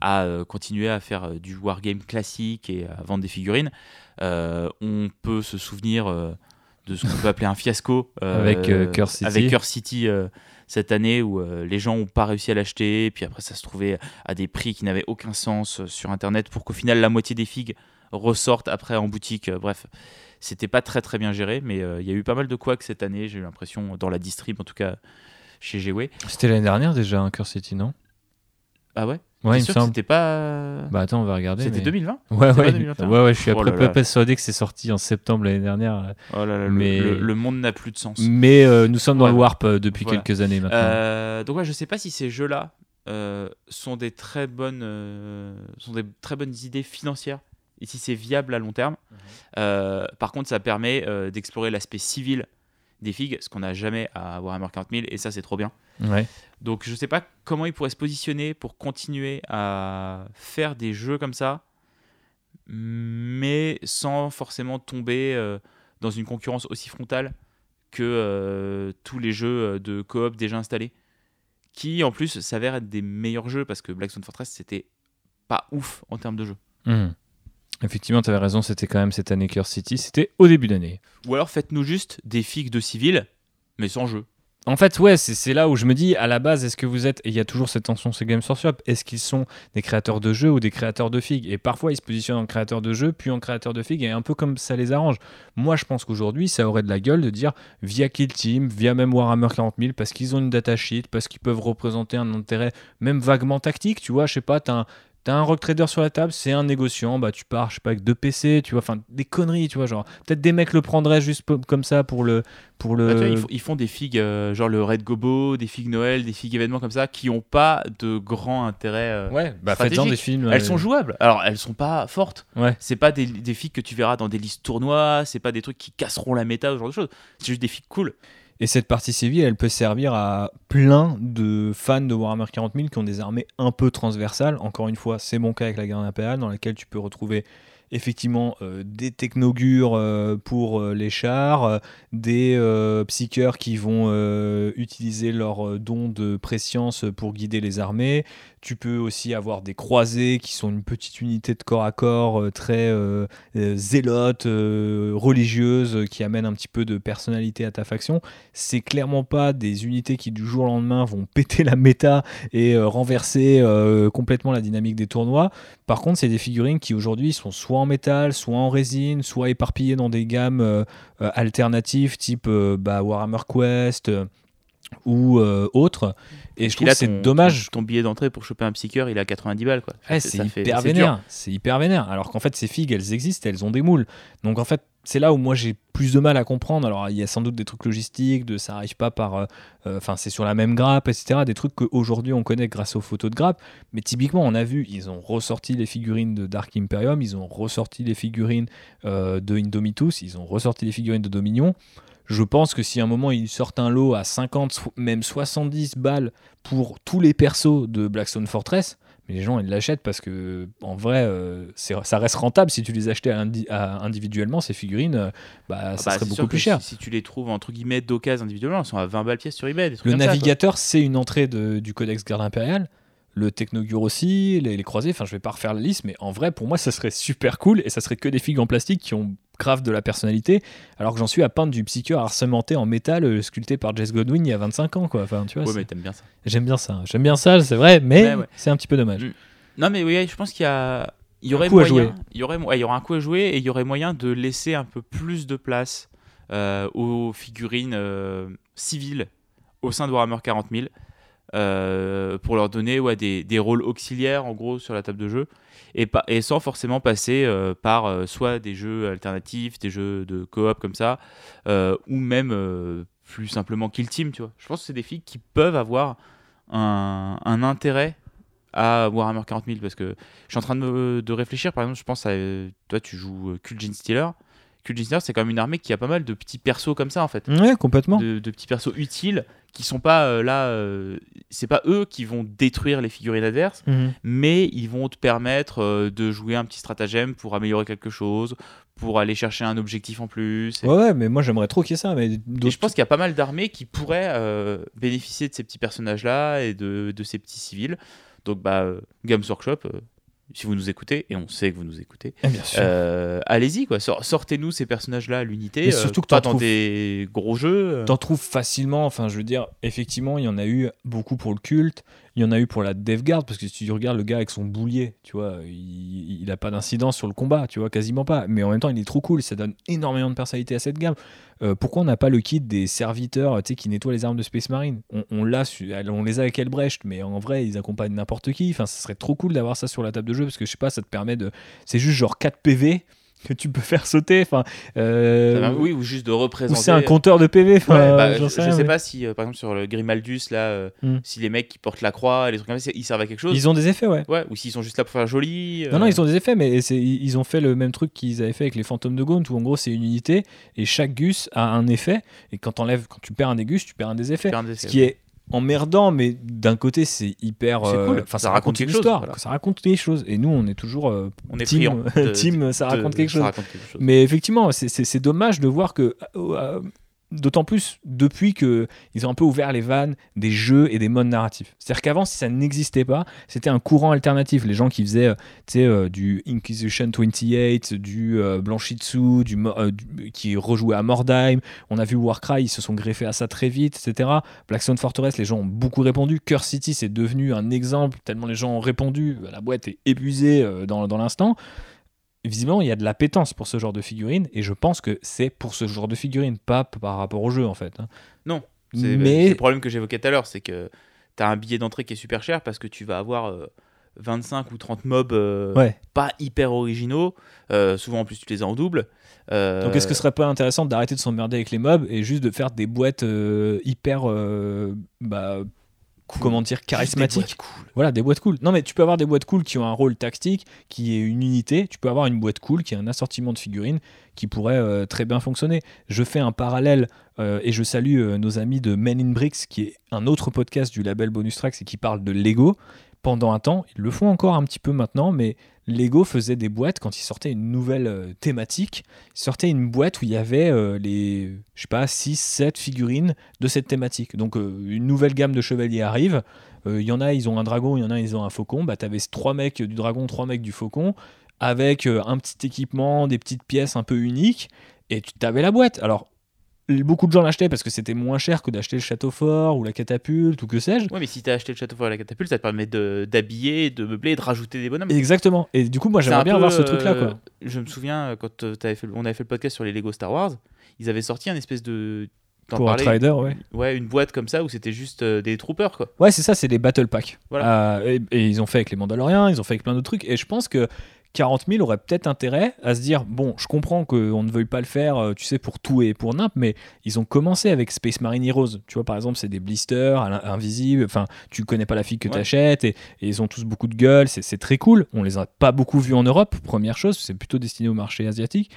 à, euh, continuer à faire euh, du wargame classique et à vendre des figurines. Euh, on peut se souvenir de ce qu'on peut appeler un fiasco [LAUGHS] Avec, Curse City. avec Curse City cette année où les gens n'ont pas réussi à l'acheter, et puis après ça se trouvait à des prix qui n'avaient aucun sens sur Internet pour qu'au final la moitié des figues ressortent après en boutique. Bref, c'était pas très très bien géré, mais euh, il y a eu pas mal de couacs cette année, j'ai eu l'impression, dans la distrib en tout cas chez GW. C'était l'année dernière déjà, un Curse City, non? Ah ouais? Ouais, il me sûr semble. c'était pas. Bah attends, on va regarder. C'était mais- 2020 Ouais, ouais, 2021? ouais, ouais, je suis Oh là peu là. persuadé que c'est sorti en septembre l'année dernière. Oh là là, Mais- le, le monde n'a plus de sens. Mais euh, nous sommes dans Ouais. le warp euh, depuis Voilà. quelques années maintenant. Euh, donc ouais, je sais pas si ces jeux-là euh, sont des très bonnes, euh, sont des très bonnes idées financières et si c'est viable à long terme. Mhm. Euh, par contre, ça permet euh, d'explorer l'aspect civil des figues, ce qu'on n'a jamais à Warhammer 40 000 et ça c'est trop bien. Ouais. Donc je sais pas comment ils pourraient se positionner pour continuer à faire des jeux comme ça, mais sans forcément tomber euh, dans une concurrence aussi frontale que euh, tous les jeux de coop déjà installés, qui en plus s'avèrent être des meilleurs jeux parce que Blackstone Fortress c'était pas ouf en termes de jeu. Mhm. Effectivement, tu avais raison, c'était quand même cette année Curse City, c'était au début d'année. Ou alors faites-nous juste des figues de civils, mais sans jeu. En fait, ouais, c'est c'est là où je me dis, à la base, est-ce que vous êtes, et il y a toujours cette tension chez Games Workshop, est-ce qu'ils sont des créateurs de jeux ou des créateurs de figues? Et parfois, ils se positionnent en créateurs de jeux, puis en créateurs de figues, et un peu comme ça les arrange. Moi, je pense qu'aujourd'hui, ça aurait de la gueule de dire, via Kill Team, via même Warhammer 40 000, parce qu'ils ont une datasheet, parce qu'ils peuvent représenter un intérêt même vaguement tactique, tu vois, je sais pas, t'as un... T'as un rock trader sur la table, c'est un négociant, bah tu pars, je sais pas, avec deux PC, tu vois, enfin des conneries, tu vois, genre peut-être des mecs le prendraient juste comme ça pour le pour le Bah, vois, ils, font, ils font des figues, euh, genre le Red Gobo, des figues Noël, des figues événements comme ça, qui ont pas de grand intérêt. euh, Ouais, bah faites-en des films. Elles euh, sont jouables. Alors, elles sont pas fortes. Ouais. C'est pas des, des figues que tu verras dans des listes tournois. C'est pas des trucs qui casseront la méta, ce genre de choses. C'est juste des figues cool. Et cette partie civile, elle peut servir à plein de fans de Warhammer 40 000 qui ont des armées un peu transversales. Encore une fois, c'est mon cas avec la garde impériale, dans laquelle tu peux retrouver effectivement euh, des technogures euh, pour euh, les chars, des psycheurs qui vont utiliser leurs euh, dons de préscience pour guider les armées. Tu peux aussi avoir des croisés qui sont une petite unité de corps à corps euh, très euh, euh, zélote, religieuse, qui amène un petit peu de personnalité à ta faction. C'est clairement pas des unités qui du jour au lendemain vont [LAUGHS] péter la méta et renverser complètement la dynamique des tournois. Par contre, c'est des figurines qui aujourd'hui sont soit en métal, soit en résine, soit éparpillées dans des gammes alternatives type bah, Warhammer Quest ou euh, autres. Et je trouve que c'est dommage Ton, ton billet d'entrée pour choper un psycheur, il est à 90 balles. Quoi. Ouais, Ça c'est fait- hyper dur. vénère. C'est hyper vénère. Alors qu'en fait, ces figues, elles existent, elles ont des moules. Donc en fait, c'est là où moi j'ai plus de mal à comprendre. Alors il y a sans doute des trucs logistiques, de ça arrive pas par. euh, euh, Enfin, c'est sur la même grappe, etc. Des trucs qu'aujourd'hui on connaît grâce aux photos de grappe. Mais typiquement, on a vu, ils ont ressorti les figurines de Dark Imperium, ils ont ressorti les figurines euh, de Indomitus, ils ont ressorti les figurines de Dominion. Je pense que si à un moment ils sortent un lot à 50, so- même 70 balles pour tous les persos de Blackstone Fortress, mais les gens ils l'achètent parce que en vrai euh, ça reste rentable si tu les achetais à indi- à- individuellement ces figurines euh, bah, Ah ça bah, serait beaucoup plus cher. Si, si tu les trouves entre guillemets d'occasion individuellement, elles sont à 20 balles pièce sur eBay. Des trucs Le comme navigateur c'est une entrée de- du codex garde impérial. Le Technogure aussi, les, les croisés, enfin je vais pas refaire la liste, mais en vrai pour moi ça serait super cool et ça serait que des figues en plastique qui ont grave de la personnalité, alors que j'en suis à peindre du psycheur arcementé en métal euh, sculpté par Jess Godwin il y a 25 ans quoi. Enfin tu vois, Ouais, c'est- mais t'aimes bien ça. j'aime bien ça, j'aime bien ça, c'est vrai, mais ouais. c'est un petit peu dommage. Mm. Non, mais oui, je pense qu'il y a. Il y aurait coup à moyen, jouer. il y aurait, ouais, il y aura un coup à jouer et il y aurait moyen de laisser un peu plus de place euh, aux figurines euh, civiles au sein de Warhammer 40 000 euh, pour leur donner ouais, des, des rôles auxiliaires en gros sur la table de jeu et, et sans forcément passer euh, par euh, soit des jeux alternatifs, des jeux de coop comme ça euh, ou même plus simplement Kill Team. Tu vois. Je pense que c'est des filles qui peuvent avoir un, un intérêt à Warhammer 40 000 parce que je suis en train de, réfléchir. Par exemple, je pense à toi, tu joues Kul'jin Stealer. Kul'jin Stealer, c'est quand même une armée qui a pas mal de petits persos comme ça en fait, Ouais, complètement. de, de petits persos utiles qui sont pas euh, là. euh, c'est pas eux qui vont détruire les figurines adverses, Mhm. mais ils vont te permettre euh, de jouer un petit stratagème pour améliorer quelque chose, pour aller chercher un objectif en plus. Et- Ouais, ouais, mais moi j'aimerais trop qu'il y ait ça. Mais et je pense qu'il y a pas mal d'armées qui pourraient euh, bénéficier de ces petits personnages-là et de, de ces petits civils. Donc, bah, Games Workshop, si vous nous écoutez, et on sait que vous nous écoutez, Eh euh, allez-y, quoi. Sor- Sortez-nous ces personnages-là à l'unité. Surtout euh, que pas t'en dans trouves- des gros jeux. euh. T'en trouves facilement, enfin je veux dire, effectivement, il y en a eu beaucoup pour le culte, il y en a eu pour la Death Guard, parce que si tu regardes le gars avec son boulier, tu vois, il, il a pas d'incidence sur le combat, tu vois, quasiment pas. Mais en même temps, il est trop cool, ça donne énormément de personnalité à cette gamme. euh, pourquoi on n'a pas le kit des serviteurs tu sais, qui nettoient les armes de Space Marine? On, l'a on les a avec Elbrecht mais en vrai ils accompagnent n'importe qui enfin ça serait trop cool d'avoir ça sur la table de jeu parce que je sais pas ça te permet de c'est juste genre 4 PV que tu peux faire sauter enfin euh, oui, ou juste de ou représenter. c'est un compteur de PV Ouais, bah, je, sais je sais pas si, euh, par exemple, sur le Grimaldus, là, euh, Hmm. si les mecs qui portent la croix, les trucs comme ça, ils servent à quelque chose. ils ont des effets ouais Ouais, ou s'ils sont juste là pour faire joli. Non, non, euh, ils ont des effets, mais ils ont fait le même truc qu'ils avaient fait avec les fantômes de Gaunt, où en gros c'est une unité et chaque gus a un effet. Et quand, tu perds un des gus, tu perds un des effets. un des- Ce qui est emmerdant, mais d'un côté c'est hyper. C'est euh, cool. Enfin, Ça ça, raconte raconte quelque une chose, histoire. voilà. Ça raconte des choses. Et nous, on est toujours euh, On est team, de- [LAUGHS] team, ça de- raconte quelque ça chose. raconte quelque chose. Mais effectivement, c'est- dommage de voir que, euh, d'autant plus depuis que ils ont un peu ouvert les vannes des jeux et des modes narratifs. C'est-à-dire qu'avant, si ça n'existait pas, c'était un courant alternatif. Les gens qui faisaient, euh, euh, du Inquisition 28, du euh, Blanchitsu, du, qui rejouaient à Mordheim. On a vu Warcry, ils se sont greffés à ça très vite, etc. Blackstone Fortress, les gens ont beaucoup répondu. Curse City, c'est devenu un exemple tellement les gens ont répondu. La boîte est épuisée dans l'instant visiblement, il y a de l'appétence pour ce genre de figurines, et je pense que c'est pour ce genre de figurines, pas par rapport au jeu, en fait. hein. Non, C'est c'est Mais le problème que j'évoquais tout à l'heure, c'est que tu as un billet d'entrée qui est super cher parce que tu vas avoir euh, 25 ou 30 mobs euh, ouais. pas hyper originaux. Euh, souvent en plus tu les as en double. Euh, Donc, est-ce que ce serait pas intéressant d'arrêter de s'emmerder avec les mobs et juste de faire des boîtes euh, hyper, euh, bah, cool. comment dire, charismatiques boîtes cool. Voilà, des boîtes cool. Non, mais tu peux avoir des boîtes cool qui ont un rôle tactique, qui est une unité. Tu peux avoir une boîte cool qui est un assortiment de figurines qui pourrait euh, très bien fonctionner. Je fais un parallèle euh, et je salue euh, nos amis de Men in Bricks, qui est un autre podcast du label Bonus Tracks et qui parle de Lego. Pendant un temps, ils le font encore un petit peu maintenant, mais Lego faisait des boîtes quand ils sortaient une nouvelle euh, thématique. Ils sortaient une boîte où il y avait euh, les, je sais pas, 6, 7 figurines de cette thématique. Donc euh, une nouvelle gamme de chevaliers arrive. Il y en a, ils ont un dragon, il y en a, ils ont un faucon. Bah, tu avais trois mecs du dragon, trois mecs du faucon, avec un petit équipement, des petites pièces un peu uniques, et tu avais la boîte. Alors, beaucoup de gens l'achetaient parce que c'était moins cher que d'acheter le château fort ou la catapulte ou que sais-je. Ouais, mais si t'as acheté le château fort et la catapulte, ça te permet d'habiller, de meubler, de rajouter des bonhommes. Exactement. Et du coup, moi, j'aimerais un bien avoir ce truc-là. euh, Quoi. Je me souviens euh, quand euh, t'avais fait, on avait fait le podcast sur les Lego Star Wars, ils avaient sorti un espèce de. Pour parlais, Outrider, ouais. Ouais, une boîte comme ça où c'était juste euh, des troopers quoi. Ouais, c'est ça, c'est les Battle Packs. Voilà. Euh, et, et ils ont fait avec les Mandaloriens, ils ont fait avec plein d'autres trucs. Et je pense que 40 000 aurait peut-être intérêt à se dire bon, je comprends qu'on ne veuille pas le faire, euh, tu sais, pour tout et pour nimp, mais ils ont commencé avec Space Marine Heroes. Tu vois, par exemple, c'est des blisters invisibles. Enfin, tu connais pas la fille que Ouais. tu achètes et, et ils ont tous beaucoup de gueule. C'est c'est très cool. On les a pas beaucoup vus en Europe, première chose, c'est plutôt destiné au marché asiatique.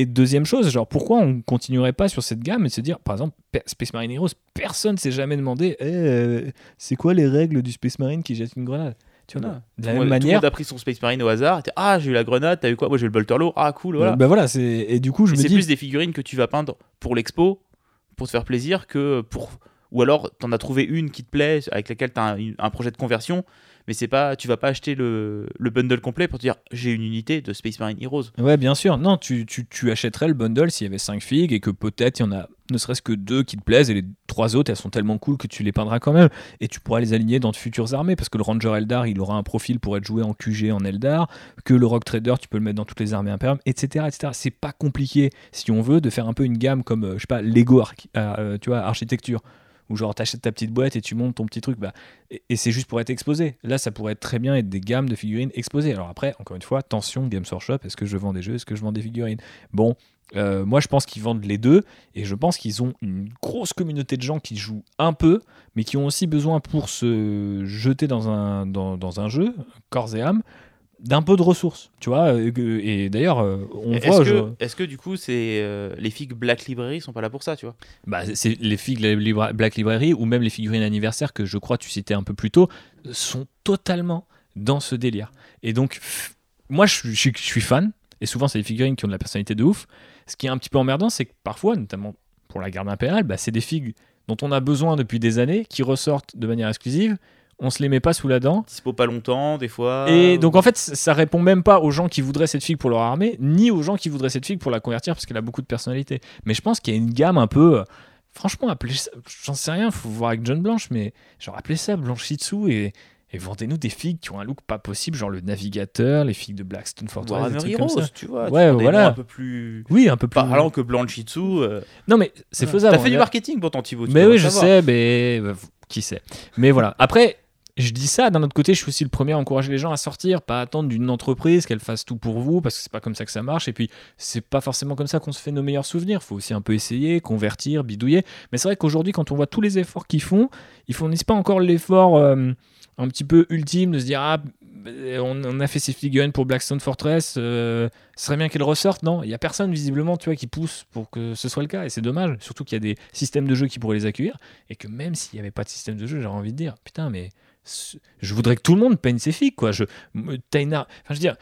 Et deuxième chose, genre pourquoi on continuerait pas sur cette gamme et se dire, par exemple, Space Marine Heroes, personne s'est jamais demandé, Eh, euh, c'est quoi les règles du Space Marine qui jette une grenade? Tu vois, Voilà. de la même monde- Tout le manière. monde a pris son Space Marine au hasard. Ah, j'ai eu la grenade, t'as eu quoi? Moi j'ai eu le bolter lourd. Ah, cool, voilà. Ben voilà, c'est et du coup je Et me c'est dis, plus des figurines que tu vas peindre pour l'expo, pour te faire plaisir, que pour. Ou alors, t'en as trouvé une qui te plaît, avec laquelle t'as un, un projet de conversion, mais c'est pas, tu vas pas acheter le, le bundle complet pour te dire j'ai une unité de Space Marine Heroes. ouais bien sûr, non, tu, tu, tu achèterais le bundle s'il y avait 5 figues et que peut-être il y en a ne serait-ce que deux qui te plaisent et les trois autres elles sont tellement cool que tu les peindras quand même et tu pourras les aligner dans de futures armées parce que le Ranger Eldar il aura un profil pour être joué en QG en Eldar, que le Rock Trader tu peux le mettre dans toutes les armées impériales, etc. etc. C'est pas compliqué si on veut de faire un peu une gamme comme, euh, je sais pas, Lego archi- euh, tu vois, architecture où genre t'achètes ta petite boîte et tu montes ton petit truc bah, et, c'est juste pour être exposé. Là ça pourrait très bien être des gammes de figurines exposées. Alors après encore une fois tension Games Workshop est-ce que je vends des jeux est-ce que je vends des figurines? Bon euh, moi je pense qu'ils vendent les deux et je pense qu'ils ont une grosse communauté de gens qui jouent un peu mais qui ont aussi besoin pour se jeter dans un jeu corps et âme d'un peu de ressources tu vois et, que- et d'ailleurs euh, on Est-ce voit que, je- est-ce que du coup, c'est euh, les figues Black Library sont pas là pour ça, tu vois? Bah, c'est les figues Libra- Black Library ou même les figurines anniversaires que je crois tu citais un peu plus tôt sont totalement dans ce délire. Et donc, moi je suis fan, et souvent c'est des figurines qui ont de la personnalité de ouf. Ce qui est un petit peu emmerdant, c'est que parfois, notamment pour la garde impériale, bah, c'est des figues dont on a besoin depuis des années qui ressortent de manière exclusive. On se les met pas sous la dent. Dispo pas longtemps, des fois. Et donc en fait, ça répond même pas aux gens qui voudraient cette figue pour leur armée, ni aux gens qui voudraient cette figue pour la convertir parce qu'elle a beaucoup de personnalité. Mais je pense qu'il y a une gamme un peu. euh, Franchement, appelez ça, j'en sais rien, faut voir avec John Blanche, mais genre appelez ça Blanchitsu et, et vendez-nous des figues qui ont un look pas possible, genre le navigateur, les figues de Blackstone Fortress, des trucs comme ça. tu vois. Ouais, tu voilà. un peu plus Oui, un peu plus. parlant que Blanchitsu. euh, Non, mais c'est voilà. faisable. T'as fait du marketing pour ton Thibaut. Mais oui, je savoir. sais, mais euh, qui sait. Mais voilà. Après, je dis ça, d'un autre côté, je suis aussi le premier à encourager les gens à sortir, pas attendre d'une entreprise qu'elle fasse tout pour vous, parce que c'est pas comme ça que ça marche. Et puis, c'est pas forcément comme ça qu'on se fait nos meilleurs souvenirs. faut aussi un peu essayer, convertir, bidouiller. Mais c'est vrai qu'aujourd'hui, quand on voit tous les efforts qu'ils font, ils fournissent pas encore l'effort euh, un petit peu ultime de se dire Ah, on, on a fait ces figurines pour Blackstone Fortress, euh, ce serait bien qu'elles ressortent. Non, il y a personne visiblement, tu vois, qui pousse pour que ce soit le cas, et c'est dommage. Surtout qu'il y a des systèmes de jeu qui pourraient les accueillir, et que même s'il n'y avait pas de système de jeu, j'aurais envie de dire Putain, mais je voudrais que tout le monde peigne ses figues, quoi. Je, dire.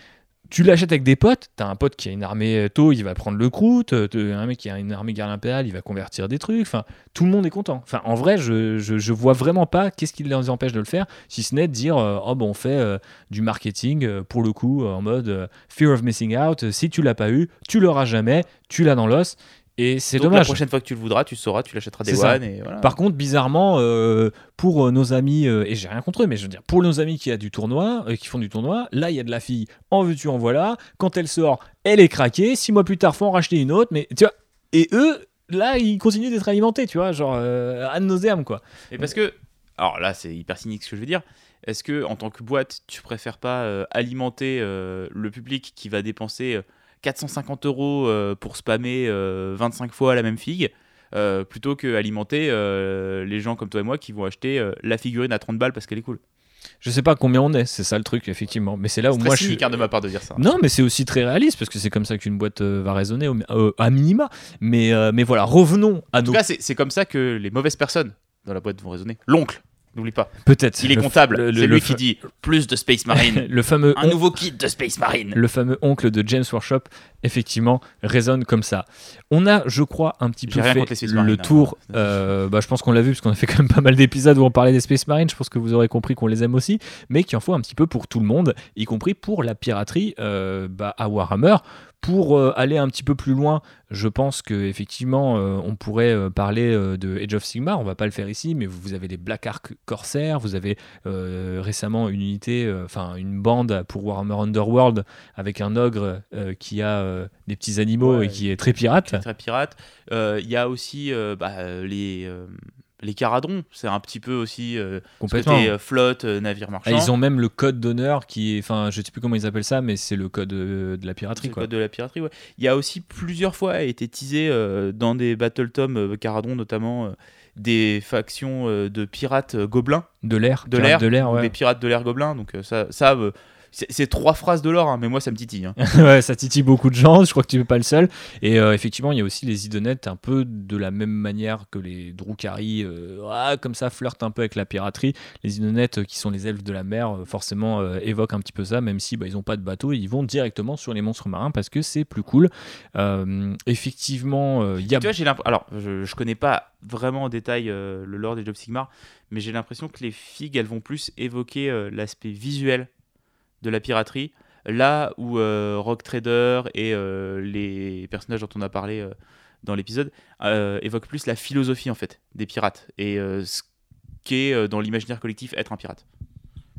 Tu l'achètes avec des potes, t'as un pote qui a une armée euh, taux, il va prendre le croûte, euh, un mec qui a une armée garde impériale, il va convertir des trucs, enfin, tout le monde est content. Enfin, en vrai, je, je, je vois vraiment pas qu'est-ce qui les empêche de le faire, si ce n'est de dire, euh, oh, bon, on fait du marketing, pour le coup, en mode fear of missing out, si tu l'as pas eu, tu l'auras jamais, tu l'as dans l'os, et c'est Donc, La dommage. prochaine fois que tu le voudras, tu sauras, tu l'achèteras des one et voilà. Par contre, bizarrement, euh, pour euh, nos amis, euh, et j'ai rien contre eux, mais je veux dire, pour nos amis qui, a du tournoi, euh, qui font du tournoi, là, il y a de la fille en veux-tu, en voilà. Quand elle sort, elle est craquée. Six mois plus tard, faut en racheter une autre. Mais tu vois, et eux, là, ils continuent d'être alimentés, tu vois, genre ad nauseam, quoi. Et parce que, alors là, c'est hyper cynique ce que je veux dire. Est-ce que, en tant que boîte, tu préfères pas alimenter le public qui va dépenser 450 euros euh, pour spammer euh, 25 fois la même figue euh, plutôt que alimenter euh, les gens comme toi et moi qui vont acheter euh, la figurine à 30 balles parce qu'elle est cool. Je sais pas combien on est, c'est ça le truc, effectivement. Mais c'est là où moi je suis. de ma part de dire ça. Non, mais c'est aussi très réaliste parce que c'est comme ça qu'une boîte euh, va raisonner au- euh, à minima. Mais, euh, mais voilà, revenons à En nos. tout cas, c'est comme ça que les mauvaises personnes dans la boîte vont raisonner. L'oncle, n'oublie pas. Peut-être. Il est Le- comptable. le- le- C'est lui qui dit plus de Space Marine. [LAUGHS] Le fameux Un nouveau kit de Space Marine. le fameux oncle de James Workshop, effectivement, résonne comme ça. On a, je crois, un petit peu fait le hein. tour. [LAUGHS] euh, bah, je pense qu'on l'a vu, parce qu'on a fait quand même pas mal d'épisodes où on parlait des Space Marines. Je pense que vous aurez compris qu'on les aime aussi, mais qu'il en faut un petit peu pour tout le monde, y compris pour la piraterie euh, bah, à Warhammer. Pour euh, aller un petit peu plus loin, je pense que effectivement, euh, on pourrait euh, parler de Age of Sigmar. On va pas le faire ici, mais vous, vous avez les Black Ark Corsair, vous avez récemment une unité, enfin une bande pour Warhammer Underworld avec un ogre qui a euh, des petits animaux Ouais. et qui est très pirate. Très pirate. Euh, Il y a aussi euh, bah, les, les caradrons. C'est un petit peu aussi euh, Complètement. côté euh, flotte, euh, navire marchand. Ah, ils ont même le code d'honneur qui est, enfin, je sais plus comment ils appellent ça, mais c'est le code de la piraterie, le quoi. code de la piraterie, ouais. Il y a aussi plusieurs fois été teasé dans des Battle Tom Caradron, notamment des factions de pirates gobelins, De l'air, de l'air, de l'air, ouais. des pirates de l'air gobelins. Donc ça, ça c'est trois phrases de l'or, hein, mais moi ça me titille. hein. [LAUGHS] ouais, ça titille beaucoup de gens, je crois que tu n'es pas le seul. Et euh, effectivement, il y a aussi les idonettes un peu de la même manière que les Drukhari, euh, ah, comme ça, flirtent un peu avec la piraterie. Les idonettes, euh, qui sont les elfes de la mer, forcément euh, évoquent un petit peu ça, même si bah, ils n'ont pas de bateau, ils vont directement sur les monstres marins parce que c'est plus cool. Effectivement, il y a. Tu vois, j'ai l'imp- Alors, je, je connais pas vraiment en détail le lore des Job Sigmar, mais j'ai l'impression que les figues, elles vont plus évoquer l'aspect visuel de la piraterie, là où euh, Rock Trader et euh, les personnages dont on a parlé euh, dans l'épisode évoquent plus la philosophie en fait des pirates et ce qu'est dans l'imaginaire collectif être un pirate.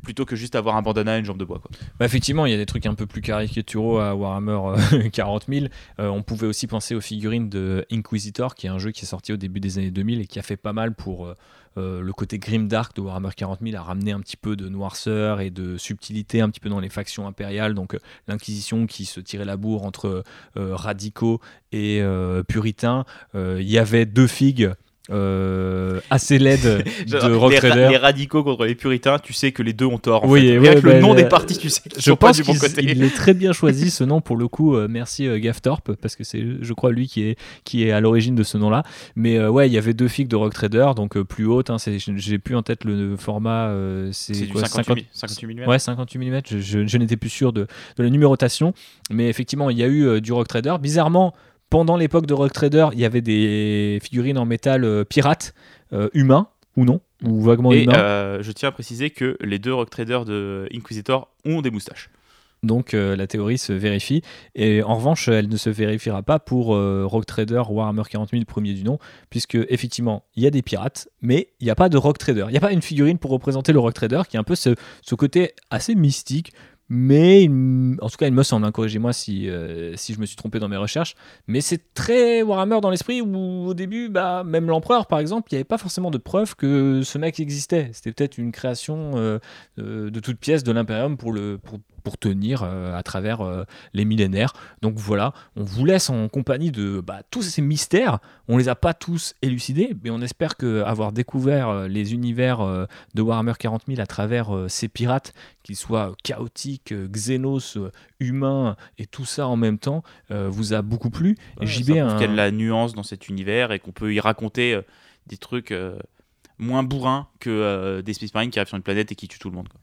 Plutôt que juste avoir un bandana et une jambe de bois. Quoi. Bah, effectivement, il y a des trucs un peu plus caricaturaux à Warhammer euh, [LAUGHS] 40 000. Euh, on pouvait aussi penser aux figurines de Inquisitor, qui est un jeu qui est sorti au début des années 2000 et qui a fait pas mal pour euh, euh, le côté grimdark de Warhammer 40 000, à ramener un petit peu de noirceur et de subtilité un petit peu dans les factions impériales. Donc euh, l'Inquisition qui se tirait la bourre entre euh, radicaux et euh, puritains. Euh, Il y avait deux figues. Euh, assez laides [LAUGHS] de Rock les, ra- Trader. les radicaux contre les puritains, tu sais que les deux ont tort. En Oui, fait. et ouais, le bah, nom le- des partis, tu sais qu'ils Je sont pas du bon côté. il est très bien choisi [LAUGHS] ce nom pour le coup. euh, merci euh, Gaftorp parce que c'est, je crois, lui qui est qui est à l'origine de ce nom-là. Mais euh, ouais, il y avait deux figues de Rock Trader, donc plus hautes. hein, j'ai plus en tête le format. c'est, quoi, 58, 58 mm. Ouais, 58 mm. Je, je- je n'étais plus sûr de, de la numérotation. Mais effectivement, il y a eu du Rock Trader. Bizarrement, pendant l'époque de Rock Trader, il y avait des figurines en métal euh, pirates, euh, humains ou non, ou vaguement Et humains? euh, je tiens à préciser que les deux rock traders de Inquisitor ont des moustaches. Donc euh, la théorie se vérifie. Et en revanche, elle ne se vérifiera pas pour euh, Rock Trader Warhammer 40 000 premier du nom, puisque effectivement, il y a des pirates, mais il n'y a pas de Rock Trader. Il n'y a pas une figurine pour représenter le Rock Trader, qui est un peu ce, ce côté assez mystique. Mais en tout cas, il me semble, hein, corrigez-moi si, euh, si je me suis trompé dans mes recherches, mais c'est très Warhammer dans l'esprit où au début, bah, même l'empereur par exemple, il n'y avait pas forcément de preuve que ce mec existait. C'était peut-être une création euh, euh, de toute pièce de l'Imperium pour, pour, pour tenir à travers les millénaires. Donc voilà, on vous laisse en compagnie de bah, tous ces mystères. On les a pas tous élucidés, mais on espère que avoir découvert les univers de Warhammer 40 000 à travers ces pirates, qu'ils soient chaotiques, euh, xénos, euh, humains et tout ça en même temps, euh, vous a beaucoup plu. Et Ouais, JB prouve un- qu'il y a de la nuance dans cet univers et qu'on peut y raconter euh, des trucs euh, moins bourrins que des Space Marines qui arrivent sur une planète et qui tuent tout le monde. quoi.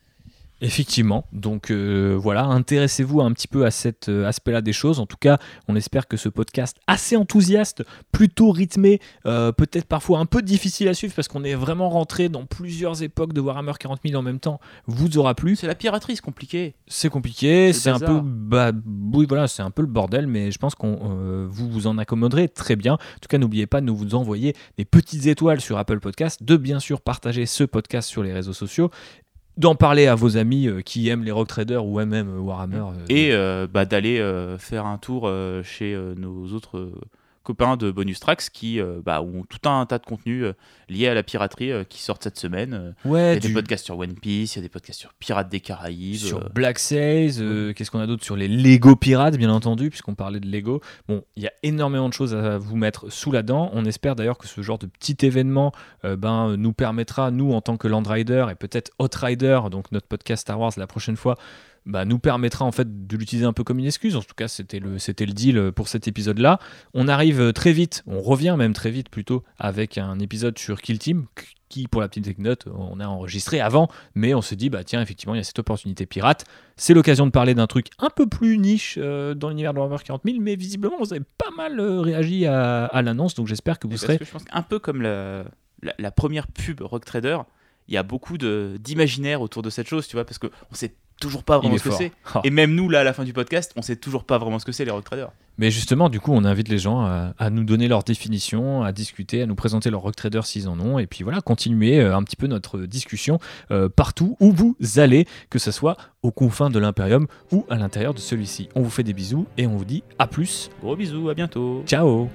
Effectivement, donc euh, voilà, intéressez-vous un petit peu à cet euh, aspect-là des choses. En tout cas, on espère que ce podcast assez enthousiaste, plutôt rythmé, euh, peut-être parfois un peu difficile à suivre parce qu'on est vraiment rentré dans plusieurs époques de Warhammer 40 000 en même temps, vous aura plu. C'est la piraterie, c'est compliqué. C'est compliqué, C'est un peu, bah, oui, voilà, c'est un peu le bordel, mais je pense qu'on vous vous en accommoderez très bien. En tout cas, n'oubliez pas de nous vous envoyer des petites étoiles sur Apple Podcast, de bien sûr partager ce podcast sur les réseaux sociaux, d'en parler à vos amis euh, qui aiment les rock traders ou même euh, Warhammer. euh, Et bah, d'aller faire un tour chez nos autres copains de Bonus Tracks qui euh, bah, ont tout un tas de contenus euh, liés à la piraterie euh, qui sortent cette semaine. Il y a du- des podcasts sur One Piece, il y a des podcasts sur Pirates des Caraïbes. sur Black Sails, qu'est-ce qu'on a d'autre sur les Lego pirates, bien entendu, puisqu'on parlait de Lego. Bon, il y a énormément de choses à vous mettre sous la dent. On espère d'ailleurs que ce genre de petit événement ben, nous permettra, nous, en tant que Land Rider et peut-être Hot Rider, donc notre podcast Star Wars la prochaine fois, bah, nous permettra en fait de l'utiliser un peu comme une excuse. En tout cas, c'était le, c'était le deal pour cet épisode-là. On arrive euh, très vite, on revient même très vite plutôt avec un épisode sur Kill Team qui, pour la petite anecdote, on a enregistré avant, mais on se dit, bah tiens, effectivement, il y a cette opportunité pirate. C'est l'occasion de parler d'un truc un peu plus niche euh, dans l'univers de Warhammer 40 000, mais visiblement, vous avez pas mal euh, réagi à, à l'annonce, donc j'espère que vous Et parce serez... que je pense qu'un peu comme la, la, la première pub Rock Trader, il y a beaucoup d'imaginaire autour de cette chose, tu vois, parce qu'on sait toujours pas vraiment ce que c'est. Ah. [LAUGHS] Et même nous, là, à la fin du podcast, on sait toujours pas vraiment ce que c'est les Rock Traders. Mais justement, du coup, on invite les gens à, à nous donner leur définition, à discuter, à nous présenter leur rock trader s'ils en ont, et puis voilà, continuer euh, un petit peu notre discussion euh, partout où vous allez, que ce soit aux confins de l'Imperium ou à l'intérieur de celui-ci. On vous fait des bisous et on vous dit à plus. Gros bisous, à bientôt. Ciao